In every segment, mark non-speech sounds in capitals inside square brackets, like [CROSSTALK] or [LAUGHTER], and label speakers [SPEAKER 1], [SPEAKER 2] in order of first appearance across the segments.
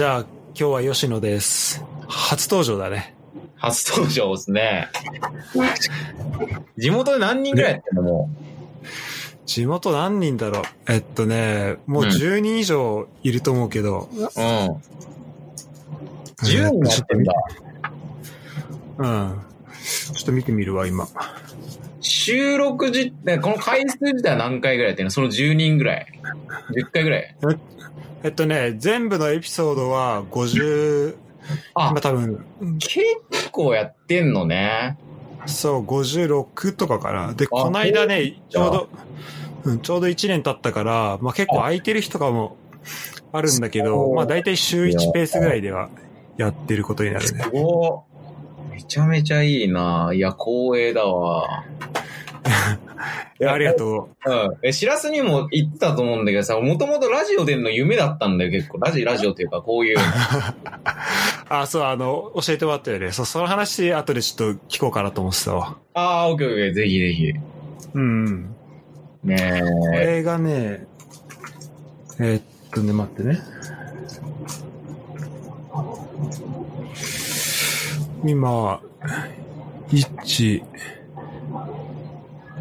[SPEAKER 1] じゃあ、今日は吉野です。初登場だね。
[SPEAKER 2] 初登場ですね。地元で何人ぐらいやってんのも
[SPEAKER 1] 地元何人だろうえっとね、もう
[SPEAKER 2] うん
[SPEAKER 1] 10人以上いると思うけど。
[SPEAKER 2] う。うん。10人やってんだ。
[SPEAKER 1] うん。ちょっと見てみるわ、今。
[SPEAKER 2] 収録時、ねこの回数自体は何回ぐらいやってんの？その10人ぐらい。10回ぐらい。
[SPEAKER 1] えっとね、全部のエピソードは50、
[SPEAKER 2] あ
[SPEAKER 1] 今、多分、
[SPEAKER 2] 結構やってんのね。
[SPEAKER 1] そう、56とかかな。で、
[SPEAKER 2] あ
[SPEAKER 1] この間ね、ちょうど、うん、ちょうど1年経ったから、まあ結構空いてる日とかもあるんだけ
[SPEAKER 2] そ
[SPEAKER 1] ど、
[SPEAKER 2] う
[SPEAKER 1] まあ大体週1ペースぐらいではやってることになるね。
[SPEAKER 2] おめちゃめちゃいいないや、光栄だわ。
[SPEAKER 1] いやありがとう。
[SPEAKER 2] うん。え、しらすにも言ってたと思うんだけどさ、もともとラジオ出るの夢だったんだよ、結構。ラジオ、ラジオっていうか、こういう。[LAUGHS]
[SPEAKER 1] あ、そう、あの、教えてもらったよね。そう、その話、後でちょっと聞こうかなと思ってたわ。
[SPEAKER 2] あー、オッケーオッケー、ぜひぜひ。
[SPEAKER 1] うんうん。
[SPEAKER 2] ね
[SPEAKER 1] こ
[SPEAKER 2] え。
[SPEAKER 1] れがね、えーっとね、待ってね。今、1、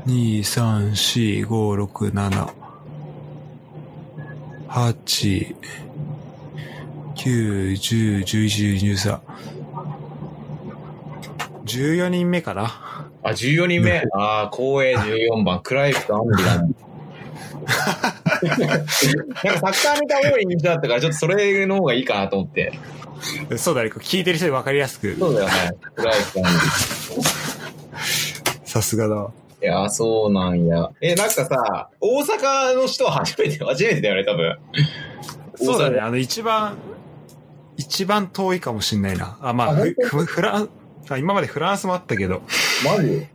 [SPEAKER 1] 2、3、4、5、6、7、8、9、10、11、12、13。14人目かな
[SPEAKER 2] あ、14人目。[LAUGHS] あー、光栄14番、クライフとアンビラン。[LAUGHS] なんかサッカーネタ多い印象だったから、ちょっとそれの方がいいかなと思って。
[SPEAKER 1] そうだね、聞いてる人に分かりやすく。
[SPEAKER 2] そうだよね。クライフとアンビラン。
[SPEAKER 1] さすがだわ。
[SPEAKER 2] いやー、そうなんや。え、なんかさ、大阪の人は初めて、初めてだよね、多分。[LAUGHS]
[SPEAKER 1] そうだね。あの、一番、一番遠いかもしんないな。あ、まあ、
[SPEAKER 2] あ
[SPEAKER 1] ふ
[SPEAKER 2] 本当？
[SPEAKER 1] ふフランあ今までフランスもあったけど、
[SPEAKER 2] マジ？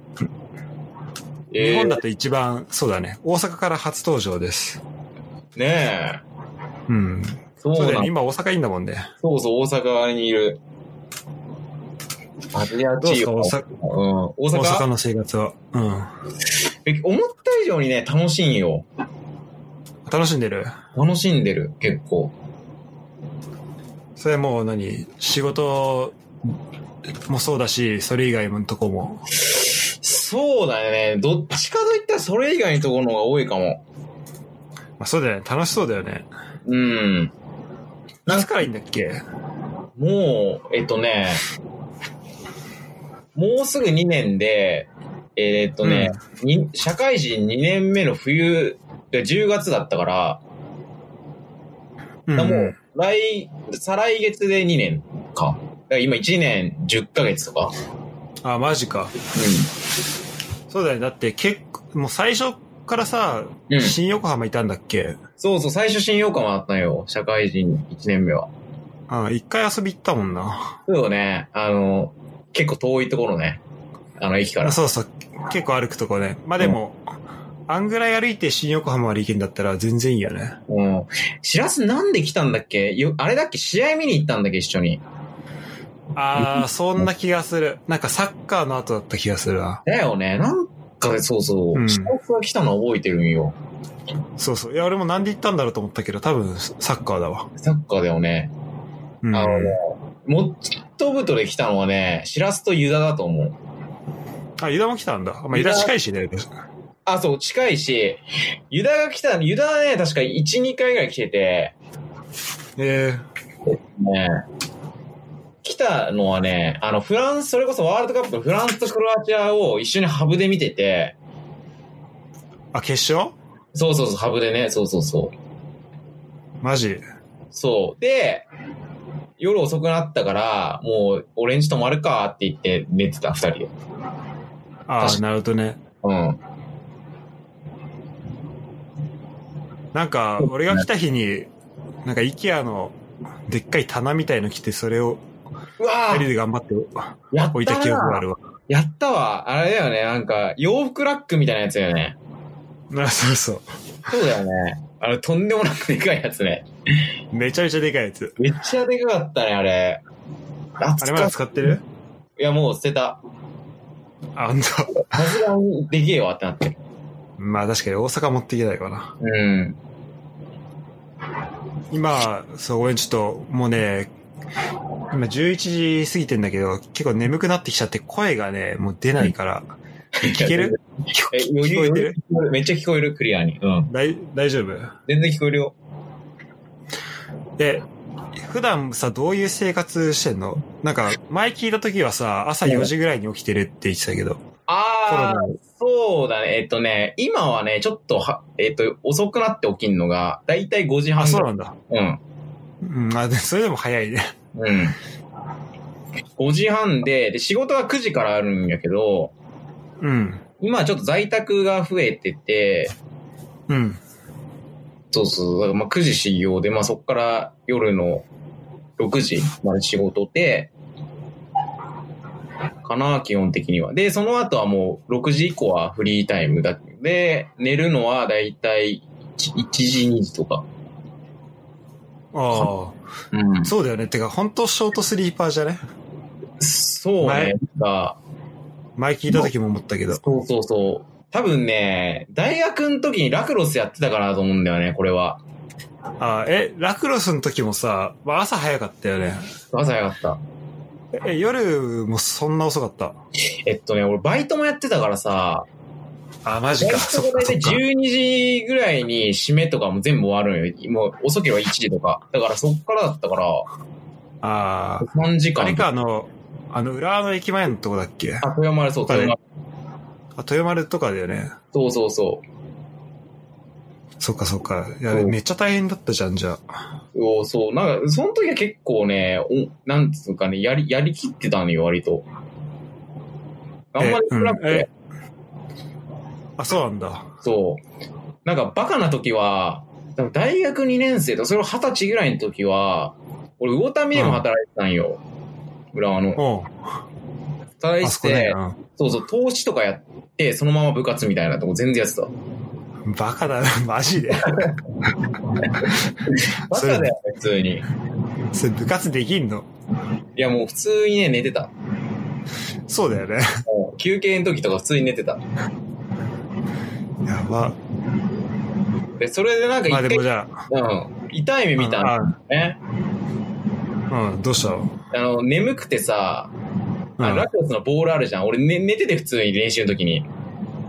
[SPEAKER 1] 日本だと一番、そうだね、大阪から初登場です。
[SPEAKER 2] ねえ。
[SPEAKER 1] うん。
[SPEAKER 2] そう
[SPEAKER 1] だよね、今大阪いいんだもんね。
[SPEAKER 2] そうそう、大阪にいる。アジア地域
[SPEAKER 1] 大阪？
[SPEAKER 2] うん。大
[SPEAKER 1] 大
[SPEAKER 2] 阪
[SPEAKER 1] 阪の生活は。うん。
[SPEAKER 2] え思った以上にね、楽しいんよ。
[SPEAKER 1] 楽しんでる？
[SPEAKER 2] 楽しんでる、結構。
[SPEAKER 1] それもう何？仕事もそうだし、それ以外のとこも？
[SPEAKER 2] そうだよね。どっちかといったらそれ以外のところの方が多いかも。
[SPEAKER 1] まあ、そうだよね、楽しそうだよね。
[SPEAKER 2] うん。
[SPEAKER 1] いつからいいんだっけ？
[SPEAKER 2] もう、えっとね、もうすぐ2年で、えーっとね、に社会人2年目の冬、で10月だったから、
[SPEAKER 1] うん
[SPEAKER 2] もう、来、再来月で2年か。だから今1年10ヶ月とか。
[SPEAKER 1] あ、マジか。
[SPEAKER 2] う
[SPEAKER 1] そうだよね。だって結構、もう最初からさ、
[SPEAKER 2] うん
[SPEAKER 1] 新横浜いたんだっけ？
[SPEAKER 2] そうそう、最初新横浜だったのよ。社会人1年目は。
[SPEAKER 1] あ一回遊び行ったもんな。
[SPEAKER 2] そうよね。あの、結構遠いところね。あの、駅から。
[SPEAKER 1] そうそう。結構歩くとこね。まあでも、あんぐらい歩いて新横浜まで行けんだったら全然いいよね。
[SPEAKER 2] うん。しらすなんで来たんだっけ？よあれだっけ？試合見に行ったんだっけ？一緒に。
[SPEAKER 1] ああ、そんな気がする。なんかサッカーの後だった気がするわ。
[SPEAKER 2] だよね。なんかで、そうそう。
[SPEAKER 1] うん
[SPEAKER 2] しらすが来たの覚えてるんよ。
[SPEAKER 1] そうそう。いや、俺もなんで行ったんだろうと思ったけど、多分サッカーだわ。
[SPEAKER 2] サッカーだよね。
[SPEAKER 1] うん。
[SPEAKER 2] あのね、もっとぶとで来たのはね、しらすとユダだと思う。
[SPEAKER 1] あ、ユダも来たんだ。まあ、ユダ近いしね。
[SPEAKER 2] あ、そう、近いし、ユダが来た、ユダはね、確か1、2回ぐらい来てて、
[SPEAKER 1] え
[SPEAKER 2] ね、来たのはね、あの、フランス、それこそワールドカップのフランスとクロアチアを一緒にハブで見てて、
[SPEAKER 1] ー、あ、決勝？
[SPEAKER 2] そうそうそう、ハブでね、そうそうそう。
[SPEAKER 1] マジ？
[SPEAKER 2] そう。で、夜遅くなったから、もう、俺んち泊まるかって言って寝てた、二人で。
[SPEAKER 1] ああ、なるほどね。
[SPEAKER 2] うん。
[SPEAKER 1] なんか、俺が来た日に、なんか、イケアの、でっかい棚みたいの来て、それを、二人
[SPEAKER 2] ー
[SPEAKER 1] で頑張って置いた記憶があ
[SPEAKER 2] な
[SPEAKER 1] るわ。
[SPEAKER 2] やったわ。あれだよね、なんか、洋服ラックみたいなやつだよね。[LAUGHS]
[SPEAKER 1] あ、そうそう。
[SPEAKER 2] そうだよね。あれ、とんでもなくでかいやつね。[LAUGHS]
[SPEAKER 1] めちゃめちゃでかいやつ。
[SPEAKER 2] めっちゃでかかったね、あれ。
[SPEAKER 1] あれまだ使ってる？
[SPEAKER 2] いや、もう捨てた。
[SPEAKER 1] あ、ほんと。
[SPEAKER 2] さすがにでけえわってなって。
[SPEAKER 1] まあ確かに大阪持っていけないかな。
[SPEAKER 2] うん。
[SPEAKER 1] 今、そう、ごめん、ちょっと、もうね、今11時過ぎてんだけど、結構眠くなってきちゃって声がね、もう出ないから。聞ける？[LAUGHS] 聞こえてる？
[SPEAKER 2] めっちゃ聞こえる、クリアに。うん。
[SPEAKER 1] 大大丈夫？
[SPEAKER 2] 全然聞こえるよ。
[SPEAKER 1] え、普段さ、どういう生活してんの？なんか、前聞いた時はさ、朝4時ぐらいに起きてるって言ってたけど。
[SPEAKER 2] あ
[SPEAKER 1] ナ
[SPEAKER 2] ー、そうだね。えっとね、今はね、ちょっとは、えっと、遅くなって起きんのが、だいたい5時半
[SPEAKER 1] あ、そうなんだ。
[SPEAKER 2] うん。
[SPEAKER 1] うん、あ、でそれでも早いね。
[SPEAKER 2] うん。5時半で、で、仕事は9時からあるんやけど、
[SPEAKER 1] うん。
[SPEAKER 2] 今ちょっと在宅が増えてて、
[SPEAKER 1] うん。
[SPEAKER 2] そうそう、だからまあ9時始業で、まあそこから夜の6時まで仕事で、かな、基本的には。で、その後はもう6時以降はフリータイムだ。で、寝るのはだいたい1時、2時とか。
[SPEAKER 1] あ
[SPEAKER 2] うん
[SPEAKER 1] あ、。そうだよね。てか、本当ショートスリーパーじゃね？
[SPEAKER 2] そうね。が
[SPEAKER 1] 前聞いた時も思ったけど。
[SPEAKER 2] そうそうそう。多分ね、大学の時にラクロスやってたかなと思うんだよね、これは。
[SPEAKER 1] あえ、ラクロスの時もさ、まあ、朝早かったよね。
[SPEAKER 2] 朝早かった。
[SPEAKER 1] え、夜もそんな遅かった？
[SPEAKER 2] えっとね、俺バイトもやってたからさ、
[SPEAKER 1] あ、マジか。そ
[SPEAKER 2] トが大体
[SPEAKER 1] っかそっか。
[SPEAKER 2] 12時ぐらいに締めとかも全部終わるんよ。もう遅ければ1時とか。だからそっからだったから、
[SPEAKER 1] ああ。
[SPEAKER 2] 3時間？
[SPEAKER 1] あれか、あの、あの、浦和の駅前のとこだっけ？あ、
[SPEAKER 2] あ、豊丸、そう、豊丸。
[SPEAKER 1] 豊丸とかだよね。
[SPEAKER 2] そうそうそう。
[SPEAKER 1] そっかそっか。いや、めっちゃ大変だったじゃん、じゃあ。
[SPEAKER 2] そうそう。なんか、その時は結構ね、おなんつうかね、やり、やりきってたのよ、割と。あんまり少なくて。
[SPEAKER 1] えうんえあ、そうなんだ。
[SPEAKER 2] そう。なんか、バカな時は、大学2年生と、それを20歳ぐらいの時は、俺、魚民でも働いてたんよ。浦和の。
[SPEAKER 1] おう
[SPEAKER 2] 働いてて。
[SPEAKER 1] うん
[SPEAKER 2] そうそう、投資とかやって、そのまま部活みたいなとこ全然やってた。
[SPEAKER 1] バカだな、[LAUGHS] マジで。[LAUGHS]
[SPEAKER 2] バカだよ、普通に。い
[SPEAKER 1] それ部活できんの？
[SPEAKER 2] や、もう普通にね、寝てた。
[SPEAKER 1] そうだよね。
[SPEAKER 2] 休憩の時とか普通に寝てた。
[SPEAKER 1] やば。
[SPEAKER 2] で、それでなんか
[SPEAKER 1] まあでもじゃ
[SPEAKER 2] うん、痛い目見たんだよね。
[SPEAKER 1] あ、うん、どうしたの？
[SPEAKER 2] あの、眠くてさ、あ
[SPEAKER 1] うん
[SPEAKER 2] ラクロスのボールあるじゃん。俺、ね、寝てて普通に練習の時に。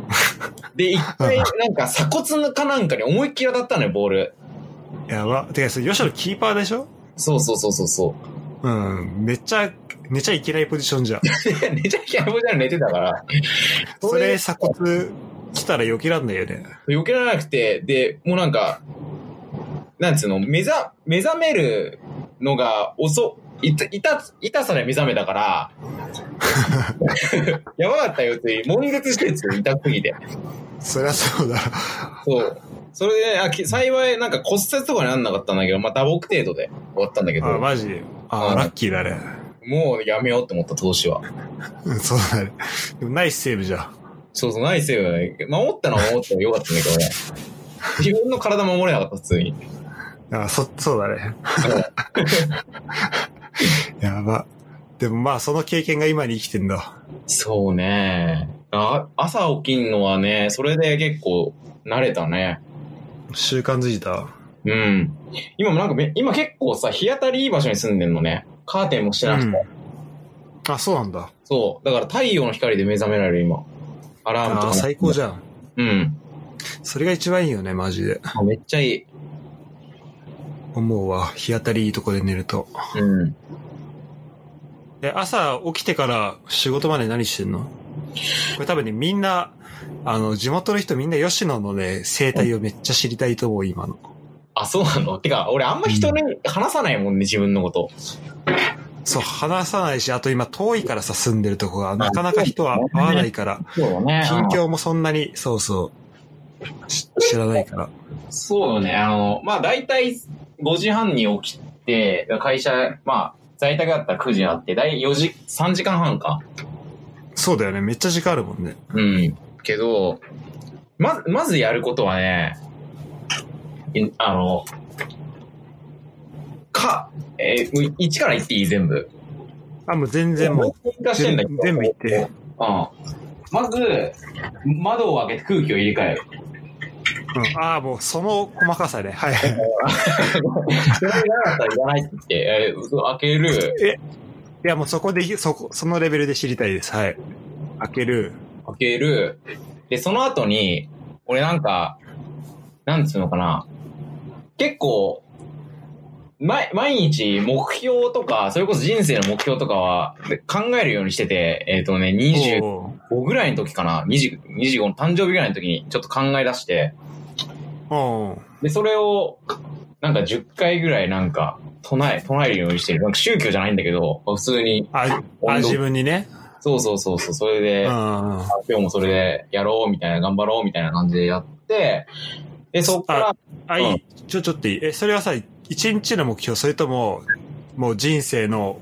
[SPEAKER 2] [LAUGHS] で、一回、なんか鎖骨かなんかに思いっきり当たったのよ、ボール。
[SPEAKER 1] やば。てか、それ、吉野キーパーでしょ？
[SPEAKER 2] そうそうそうそうそう。
[SPEAKER 1] うん。めっちゃ、寝ちゃいけないポジションじゃん。[LAUGHS]
[SPEAKER 2] 寝ちゃいけないボールじゃ寝てたから。
[SPEAKER 1] それ、鎖骨来たら避けらんないよね。
[SPEAKER 2] 避けられなくて、で、もうなんか、なんつうの、目ざ、目覚めるのが遅、いた、いた、痛さで目覚めたから、[LAUGHS] やばかったよって、悶絶してるんですよ、痛すぎて。
[SPEAKER 1] そりゃそうだ。
[SPEAKER 2] そう。それで、あ、き幸いなんか骨折とかになんなかったんだけど、まあ打撲程度で終わったんだけど、
[SPEAKER 1] あ、マジ？あ、
[SPEAKER 2] うん
[SPEAKER 1] ラッキーだね。
[SPEAKER 2] もうやめようって思った投資は。
[SPEAKER 1] うん、そうだね。でもナイスセーブじゃん。
[SPEAKER 2] そうそう、ナイスよね。守ったのは守ったらよかったんだけどね。自分の体守れなかった、普通に。
[SPEAKER 1] あ、そ、そうだね。[LAUGHS] やば。でもまあ、その経験が今に生きてんだ。
[SPEAKER 2] そうね。あ朝起きんのはね、それで結構慣れたね。
[SPEAKER 1] 習慣づいた。
[SPEAKER 2] うん。今もなんかめ、今結構さ、日当たりいい場所に住んでんのね。カーテンもしてなくて。
[SPEAKER 1] うん。あ、そうなんだ。
[SPEAKER 2] そう。だから太陽の光で目覚められる今。アラームとか
[SPEAKER 1] あ
[SPEAKER 2] も。
[SPEAKER 1] 最高じゃん。
[SPEAKER 2] うん。
[SPEAKER 1] それが一番いいよね、マジで。
[SPEAKER 2] あめっちゃいい。
[SPEAKER 1] 思うわ。日当たりいいとこで寝ると。
[SPEAKER 2] うん。
[SPEAKER 1] え、朝起きてから仕事まで何してんの？これ多分ね、みんな、あの、地元の人みんな吉野のね、生態をめっちゃ知りたいと思う、今の。
[SPEAKER 2] あ、そうなの？てか、俺あんま人に話さないもんね、自分のこと。
[SPEAKER 1] そう、話さないし、あと今遠いからさ、住んでるとこが、なかなか人は会わないから、
[SPEAKER 2] そうだね
[SPEAKER 1] 近況もそんなに、そうそう、し知らないから。
[SPEAKER 2] そうよね。あの、まあ大体5時半に起きて、会社、まあ、在宅だったら9時にあって、だい4時、3時間半か。
[SPEAKER 1] そうだよね、めっちゃ時間あるもんね。
[SPEAKER 2] うん。けど、まず、まずやることはね、いあの、か、えー、もう1から言っていい？全部。
[SPEAKER 1] あ、もう全然もう、全部言って。
[SPEAKER 2] うん。まず、窓を開けて空気を入れ替える。
[SPEAKER 1] うん、ああ、もうその細かさね。はい。
[SPEAKER 2] それがなかったらいらないって言って、えー嘘開ける、
[SPEAKER 1] いや、もうそこで、そこ、そのレベルで知りたいです。はい。開ける。
[SPEAKER 2] 開ける。で、その後に、俺なんか、なんつうのかな。結構、毎毎日目標とか、それこそ人生の目標とかは考えるようにしてて、えっ、とね、25
[SPEAKER 1] お
[SPEAKER 2] ぐらいの時かな、20 25の誕生日ぐらいの時にちょっと考え出して、で、それを、なんか10回ぐらいなんか、唱え、唱えるようにしてる。なんか宗教じゃないんだけど、普通に、
[SPEAKER 1] あ、あ自分にね。
[SPEAKER 2] そうそうそうそう、それ
[SPEAKER 1] う
[SPEAKER 2] で、
[SPEAKER 1] ん。
[SPEAKER 2] 今日もそれでやろうみたいな、頑張ろうみたいな感じでやって、で、そっから、
[SPEAKER 1] あ、いい。ちょ、ちょっといい。え、それはさ、一日の目標、それとも、もう人生の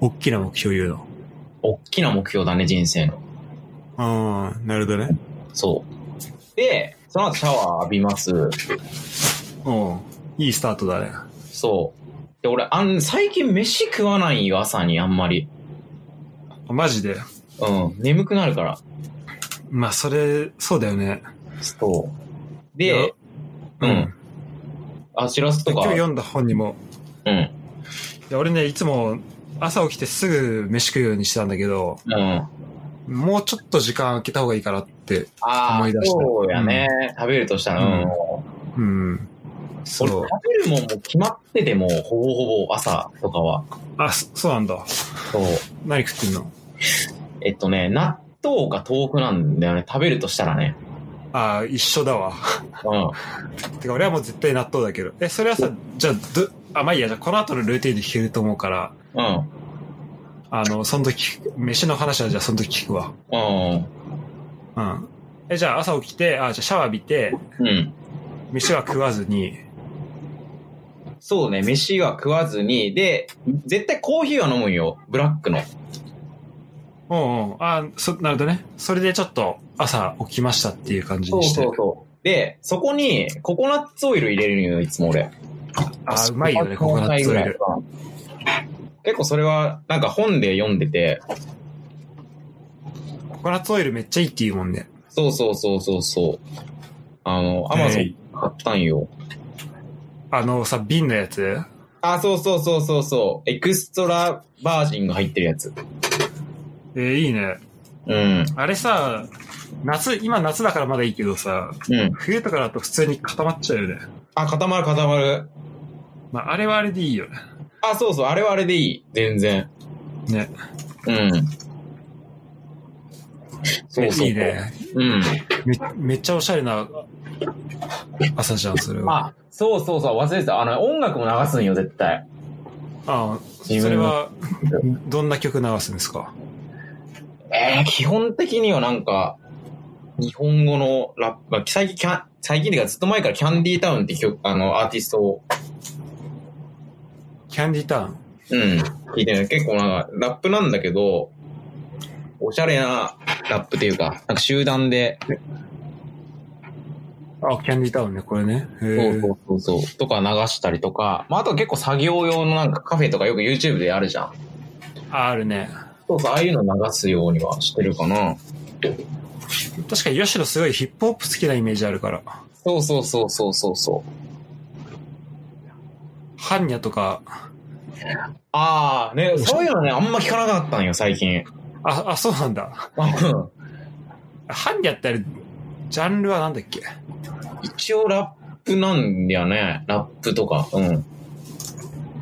[SPEAKER 1] 大きな目標言うの？
[SPEAKER 2] 大きな目標だね、人生の。
[SPEAKER 1] うん、なるほどね。
[SPEAKER 2] そう。で、その後シャワー浴びます。
[SPEAKER 1] うん。いいスタートだね。
[SPEAKER 2] そう。で、俺、あん、最近飯食わないよ、朝にあんまり。
[SPEAKER 1] マジで？
[SPEAKER 2] うん。眠くなるから。
[SPEAKER 1] まあ、それ、そうだよね。
[SPEAKER 2] そう。で、うん。あ、しらすとか。
[SPEAKER 1] 今日読んだ本にも、
[SPEAKER 2] うん。
[SPEAKER 1] いや俺ね、いつも朝起きてすぐ飯食うようにしてたんだけど、
[SPEAKER 2] うん。
[SPEAKER 1] もうちょっと時間空けた方がいいかなって。
[SPEAKER 2] ああ、
[SPEAKER 1] 思い出した
[SPEAKER 2] そうやね。食べるとしたら、うん。
[SPEAKER 1] うん。そ
[SPEAKER 2] 俺、
[SPEAKER 1] う
[SPEAKER 2] 食。べるもんも決まってても、ほぼほぼ朝とかは。
[SPEAKER 1] あ、そそうなんだ。
[SPEAKER 2] そう。
[SPEAKER 1] 何食ってんの？
[SPEAKER 2] えっとね、納豆か豆腐なんだよね。食べるとしたらね。
[SPEAKER 1] あ一緒だわ。
[SPEAKER 2] うん。
[SPEAKER 1] てか俺はもう絶対納豆だけど。え、それはさ、じゃあ、ど、あ、まあいいや、じゃあこの後のルーティンで聞けると思うから、
[SPEAKER 2] うん。
[SPEAKER 1] あの、その時、飯の話はじゃあその時聞くわ。
[SPEAKER 2] うん。
[SPEAKER 1] うん。え、じゃあ朝起きて、あ、じゃあシャワー浴びて、
[SPEAKER 2] うん。
[SPEAKER 1] 飯は食わずに、
[SPEAKER 2] そうね、飯は食わずに、で、絶対コーヒーは飲むんよ。ブラックの。
[SPEAKER 1] うんうん。あ、そ、なるほどね。それでちょっと朝起きましたっていう感じ
[SPEAKER 2] そう
[SPEAKER 1] にして。
[SPEAKER 2] そうそう。で、そこにココナッツオイル入れるのよ、いつも俺。
[SPEAKER 1] あ、うまいよね、ココナッツオイル。
[SPEAKER 2] 結構それは、なんか本で読んでて、
[SPEAKER 1] ココナッツオイルめっちゃいいって言うもんね。
[SPEAKER 2] そうそうそうそうそう。あの、アマゾン買ったんよ。
[SPEAKER 1] あのさ、瓶のやつ？
[SPEAKER 2] あ、そうそうそうそうそう。エクストラバージンが入ってるやつ。
[SPEAKER 1] えーいいね。
[SPEAKER 2] うん。
[SPEAKER 1] あれさ、夏、今夏だからまだいいけどさ、
[SPEAKER 2] うん。
[SPEAKER 1] 冬とかだと普通に固まっちゃうよね。
[SPEAKER 2] あ、固まる固まる。
[SPEAKER 1] まあ、あれはあれでいいよね。
[SPEAKER 2] あ、そうそう、あれはあれでいい。全然。
[SPEAKER 1] ね。
[SPEAKER 2] うん。そうそう。
[SPEAKER 1] いいね。
[SPEAKER 2] うん。
[SPEAKER 1] めめっちゃおしゃれな朝じゃん、それは。
[SPEAKER 2] あ、そうそうそう、忘れてた。あの、音楽も流すんよ、絶対。
[SPEAKER 1] あ
[SPEAKER 2] 自分の
[SPEAKER 1] それは、どんな曲流すんですか？
[SPEAKER 2] えー、基本的にはなんか、日本語のラップ、まあ、最近キャン、最近っていうかずっと前からキャンディータウンって曲、あの、アーティストを、
[SPEAKER 1] キャンディタウン。
[SPEAKER 2] うん、聞いてる。結構なんか、ラップなんだけど、おしゃれなラップっていうか、なんか集団で、
[SPEAKER 1] あ、キャンディタウンね、これね。
[SPEAKER 2] そうそうそうそう、とか流したりとか、まあ、あとは結構作業用のなんかカフェとかよく YouTube であるじゃん。
[SPEAKER 1] あ、あるね。
[SPEAKER 2] そうそう、ああいうの流すようにはしてるかな。
[SPEAKER 1] 確かに吉野すごいヒップホップ好きなイメージあるから。
[SPEAKER 2] そうそうそうそうそうそう。
[SPEAKER 1] ハンニャとか、
[SPEAKER 2] ああ、ね、そういうのね、あんま聞かなかったんよ、最近。
[SPEAKER 1] あ、あ、そうなんだ。
[SPEAKER 2] うん
[SPEAKER 1] ハンニャってあれ、ジャンルはなんだっけ？
[SPEAKER 2] 一応ラップなんだよね。ラップとか。うん。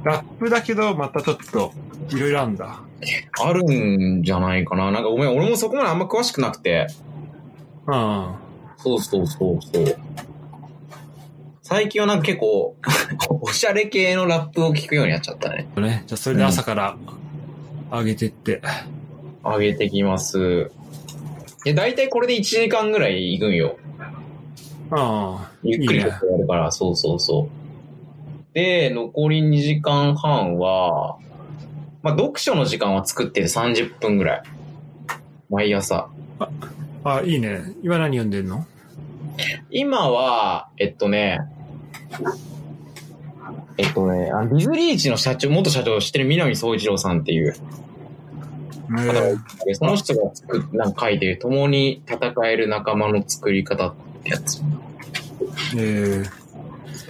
[SPEAKER 1] ラップだけど、またちょっと、いろいろあるんだ。
[SPEAKER 2] あるんじゃないかな。なんかごめん、俺もそこまであんま詳しくなくて。
[SPEAKER 1] うん。
[SPEAKER 2] そうそうそうそう。最近はなんか結構、[LAUGHS] おしゃれ系のラップを聞くようになっちゃったね。
[SPEAKER 1] ね。じゃあ、それで朝から上げてって。
[SPEAKER 2] 上げてきます。で、大体これで1時間ぐらい行くんよ。
[SPEAKER 1] うん。
[SPEAKER 2] ゆっくりやるから、そうそうそう。で、残り2時間半は、まあ、読書の時間は作ってて30分ぐらい。毎朝。
[SPEAKER 1] あ、いいね。今何読んでんの？
[SPEAKER 2] 今は、えっとね、えっとね、あのディズリーチの社長、元社長を知ってる南総一郎さんっていう
[SPEAKER 1] え
[SPEAKER 2] 方がいて、その人が作っなんか書いてる、共に戦える仲間の作り方ってやつ。
[SPEAKER 1] ええ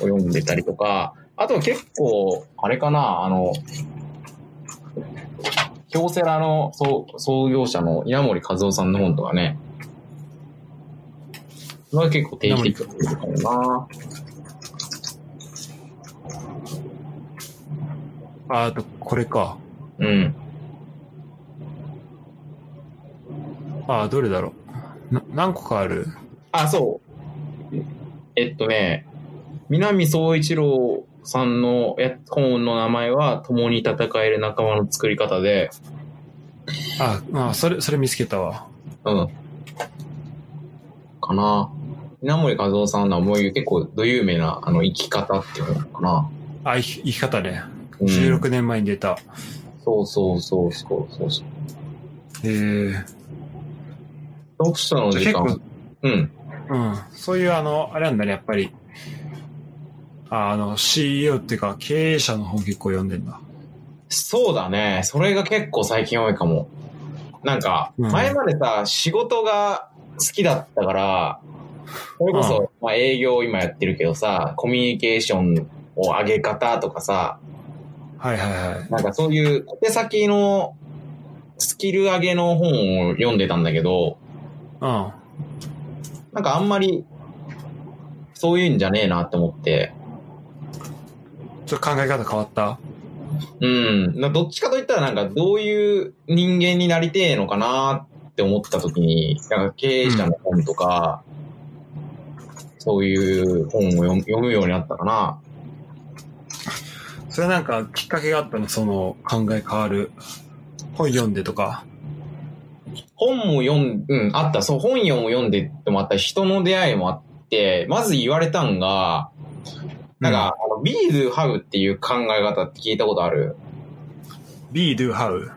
[SPEAKER 2] を読んでたりとか、あとは結構、あれかな、あの、京セラの創創業者の稲森和夫さんの本とかね、それは結構定期的にかもな。
[SPEAKER 1] ああと、これか。
[SPEAKER 2] うん。
[SPEAKER 1] ああ、どれだろう。な何個かある？
[SPEAKER 2] あ、そう。えっとね、南総一郎さんのや本の名前は、共に戦える仲間の作り方で、
[SPEAKER 1] ああ、それ、それ見つけたわ。
[SPEAKER 2] うん。かな。稲森和夫さんのはもう結構ど有名なあの生き方っていうのかな。
[SPEAKER 1] あ、生き生き方ね。
[SPEAKER 2] うん
[SPEAKER 1] 16年前に出た。
[SPEAKER 2] そうそうそうそうそうそう。
[SPEAKER 1] ええ
[SPEAKER 2] 読書の時間。、うん。
[SPEAKER 1] うん。そういうあの、あれなんだね、やっぱり。ああの、CEO っていうか、経営者の本結構読んでんだ。
[SPEAKER 2] そうだね。それが結構最近多いかも。なんか、
[SPEAKER 1] うん
[SPEAKER 2] 前までさ、仕事が好きだったから、それこそ、まあ営業今やってるけどさ、コミュニケーションを上げ方とかさ、
[SPEAKER 1] はいはいはい。
[SPEAKER 2] なんかそういう小手先のスキル上げの本を読んでたんだけど、
[SPEAKER 1] うん。
[SPEAKER 2] なんかあんまり、そういうんじゃねえなって思って、
[SPEAKER 1] ちょっと考え方変わった？
[SPEAKER 2] うん。などっちかといったらなんかどういう人間になりてえのかなって思った時に、なんか経営者の本とか、そういう本を読む読むようになったかな。
[SPEAKER 1] それなんかきっかけがあったの？その考え変わる？本読んでとか？
[SPEAKER 2] 本も読ん、うん、あった。そう、本読も読んでもあった。人の出会いもあって、まず言われたんが、なんか、あの、be, do, have っていう考え方って聞いたことある
[SPEAKER 1] ？be, do, how.
[SPEAKER 2] うん。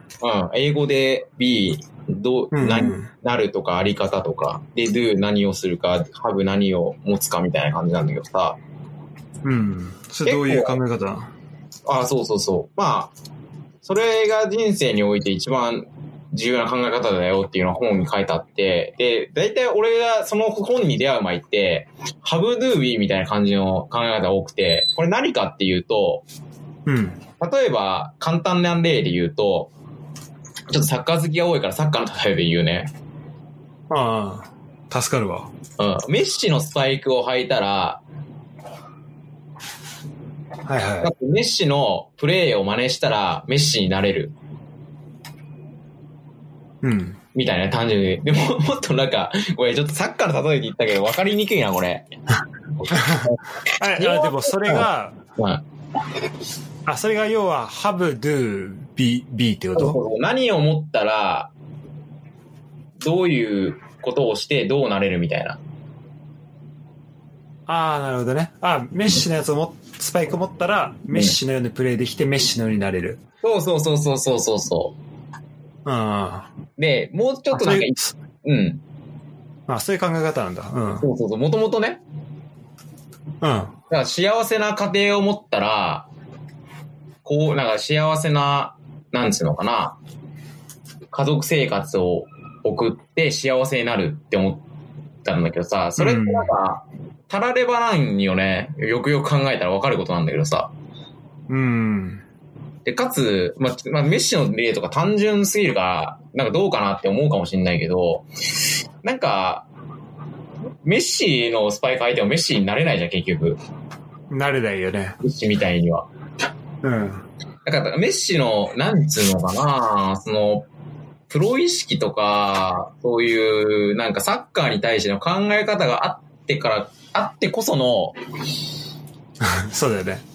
[SPEAKER 2] 英語で be, どう、
[SPEAKER 1] うん
[SPEAKER 2] 何、なるとかあり方とか、で、do 何をするか、have 何を持つかみたいな感じなんだけどさ。
[SPEAKER 1] うん。それどういう考え方？
[SPEAKER 2] ああ、そうそうそう。まあ、それが人生において一番重要な考え方だよっていうのは本に書いてあって、で、大体俺がその本に出会う前って、have do be みたいな感じの考え方が多くて、これ何かっていうと、
[SPEAKER 1] うん。
[SPEAKER 2] 例えば簡単な例で言うと、ちょっとサッカー好きが多いからサッカーの例えで言うね。
[SPEAKER 1] ああ、助かるわ。
[SPEAKER 2] うん。メッシのスパイクを履いたら、
[SPEAKER 1] はいはい
[SPEAKER 2] メッシのプレーを真似したらメッシになれる。
[SPEAKER 1] うん。
[SPEAKER 2] みたいな単純に。でも、[LAUGHS] もっとなんか、これちょっとサッカーの例えで言ったけど分かりにくいな、これ。[LAUGHS]
[SPEAKER 1] ああでもそれが、
[SPEAKER 2] うん。
[SPEAKER 1] あ、それが要は、have, do, be, be ってこと？
[SPEAKER 2] 何を持ったら、どういうことをしてどうなれるみたいな。
[SPEAKER 1] ああ、なるほどね。あメッシのやつをも、スパイク持ったら、メッシのようにプレイできて、メッシのようになれる。
[SPEAKER 2] そうそうそうそうそうそう。で、もうちょっとなんか、
[SPEAKER 1] そういう
[SPEAKER 2] うん。
[SPEAKER 1] あ、そういう考え方なんだ。うん。
[SPEAKER 2] そうそうそう。もともとね、
[SPEAKER 1] うん。
[SPEAKER 2] だから幸せな家庭を持ったら、こう、なんか幸せな、なんつうのかな、家族生活を送って幸せになるって思ったんだけどさ、それってなんか、たらればなんよね。よくよく考えたらわかることなんだけどさ。
[SPEAKER 1] うん。
[SPEAKER 2] で、かつ、まあ、まあ、メッシの例とか単純すぎるから、なんかどうかなって思うかもしれないけど、なんか、メッシのスパイク相手もメッシになれないじゃん、結局。
[SPEAKER 1] 慣れないよね。
[SPEAKER 2] メッシみたいには。
[SPEAKER 1] うん。
[SPEAKER 2] だから、メッシの、なんつうのかな、その、プロ意識とか、そういう、なんかサッカーに対しての考え方があってから、あってこその、[LAUGHS]
[SPEAKER 1] そうだよね。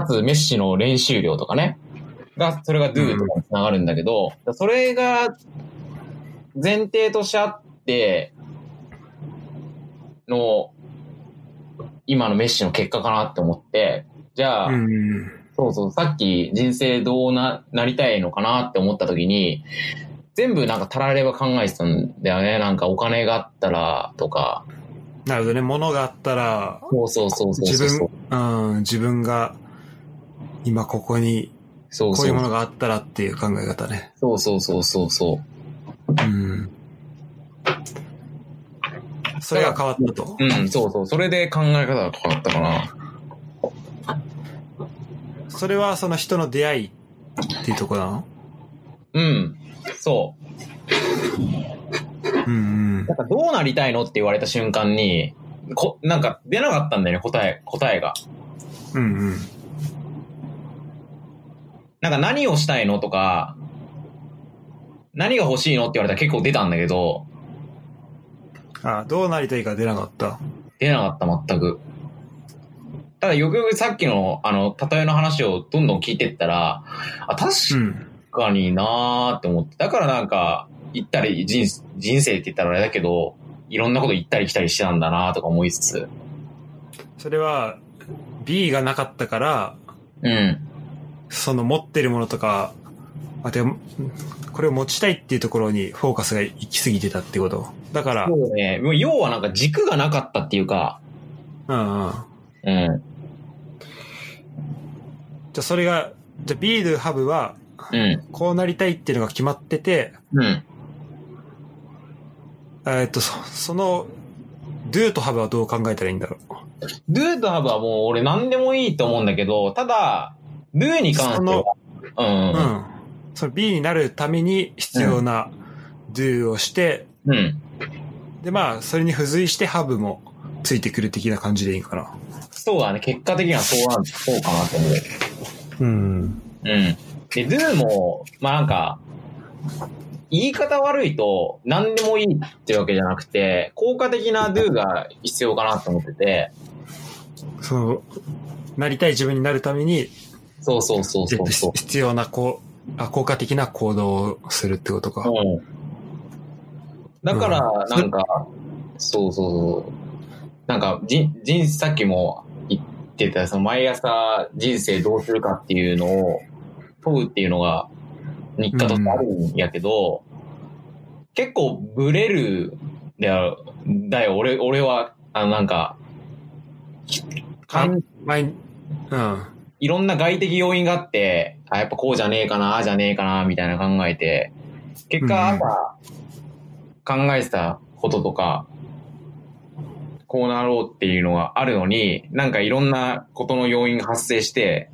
[SPEAKER 2] かつメッシの練習量とかね。が、それが do とかにつながるんだけど、それが前提としてあって、の、今のメッシの結果かなって思って、じゃあ、
[SPEAKER 1] うん。
[SPEAKER 2] そうそう、さっき人生どうな、なりたいのかなって思った時に、全部なんかたられば考えてたんだよね。なんかお金があったらとか。
[SPEAKER 1] なるほどね。物があったら、
[SPEAKER 2] そうそうそうそう
[SPEAKER 1] 自
[SPEAKER 2] そう。
[SPEAKER 1] 分、うん、自分が、今ここに、
[SPEAKER 2] そうそう
[SPEAKER 1] こういうものがあったらっていう考え方ね。
[SPEAKER 2] そうそうそうそうそう。
[SPEAKER 1] うん。それが変わったと。
[SPEAKER 2] うん、そうそう。それで考え方が変わったかな。
[SPEAKER 1] それはその人の出会いっていうところなの？
[SPEAKER 2] うん。そう。
[SPEAKER 1] うんうん。
[SPEAKER 2] なんかどうなりたいのって言われた瞬間に、こ、なんか出なかったんだよね、答え、答えが。
[SPEAKER 1] うんうん。
[SPEAKER 2] なんか何をしたいのとか、何が欲しいのって言われたら結構出たんだけど、
[SPEAKER 1] あ、どうなりたいか出なかった。
[SPEAKER 2] 出なかった、全く。ただよくよくさっきの、あの、例えの話をどんどん聞いてったら、あ、確
[SPEAKER 1] うん。
[SPEAKER 2] かになーって思って。だからなんか、行ったり、人、人生って言ったらあれだけど、いろんなこと行ったり来たりしてたんだなとか思いつつ。
[SPEAKER 1] それは、B がなかったから、
[SPEAKER 2] うん。
[SPEAKER 1] その持ってるものとか、あ、でも、これを持ちたいっていうところにフォーカスが行き過ぎてたってこと？だから、
[SPEAKER 2] そうね。もう要はなんか軸がなかったっていうか、
[SPEAKER 1] うんうん。
[SPEAKER 2] うん。
[SPEAKER 1] じゃあそれが、じゃあ B でハブは、
[SPEAKER 2] うん。
[SPEAKER 1] こうなりたいっていうのが決まってて、
[SPEAKER 2] うん。
[SPEAKER 1] えーっと、そその、do とハブはどう考えたらいいんだろう
[SPEAKER 2] ？do と have はもう俺何でもいいと思うんだけど、ただ、do に関しては、う。
[SPEAKER 1] うんん。その B になるために必要な do をして、
[SPEAKER 2] うん。
[SPEAKER 1] で、まあ、それに付随してハブもついてくる的な感じでいいかな。
[SPEAKER 2] そうだね。結果的にはそうなん、そうかなと思う。
[SPEAKER 1] うん。
[SPEAKER 2] うん。で、do も、まあなんか、言い方悪いと何でもいいってわけじゃなくて、効果的な do が必要かなと思ってて、
[SPEAKER 1] その、なりたい自分になるために、
[SPEAKER 2] そうそうそうそうそう。
[SPEAKER 1] 必要な、こう、あ効果的な行動をするってことか。
[SPEAKER 2] うん。だから、
[SPEAKER 1] うん
[SPEAKER 2] なんか、そうそうそう。なんか、じ、人、さっきも言ってた、その毎朝人生どうするかっていうのを問うっていうのが日課としてあるんやけど、結構ブレるだよ、だよ、俺、俺は、あの、なんか、かん
[SPEAKER 1] 前に、うん。
[SPEAKER 2] いろんな外的要因があって、あ、やっぱこうじゃねえかな、ああじゃねえかな、みたいな考えて、結果
[SPEAKER 1] うん
[SPEAKER 2] 朝考えてたこととか、こうなろうっていうのがあるのに、なんかいろんなことの要因が発生して、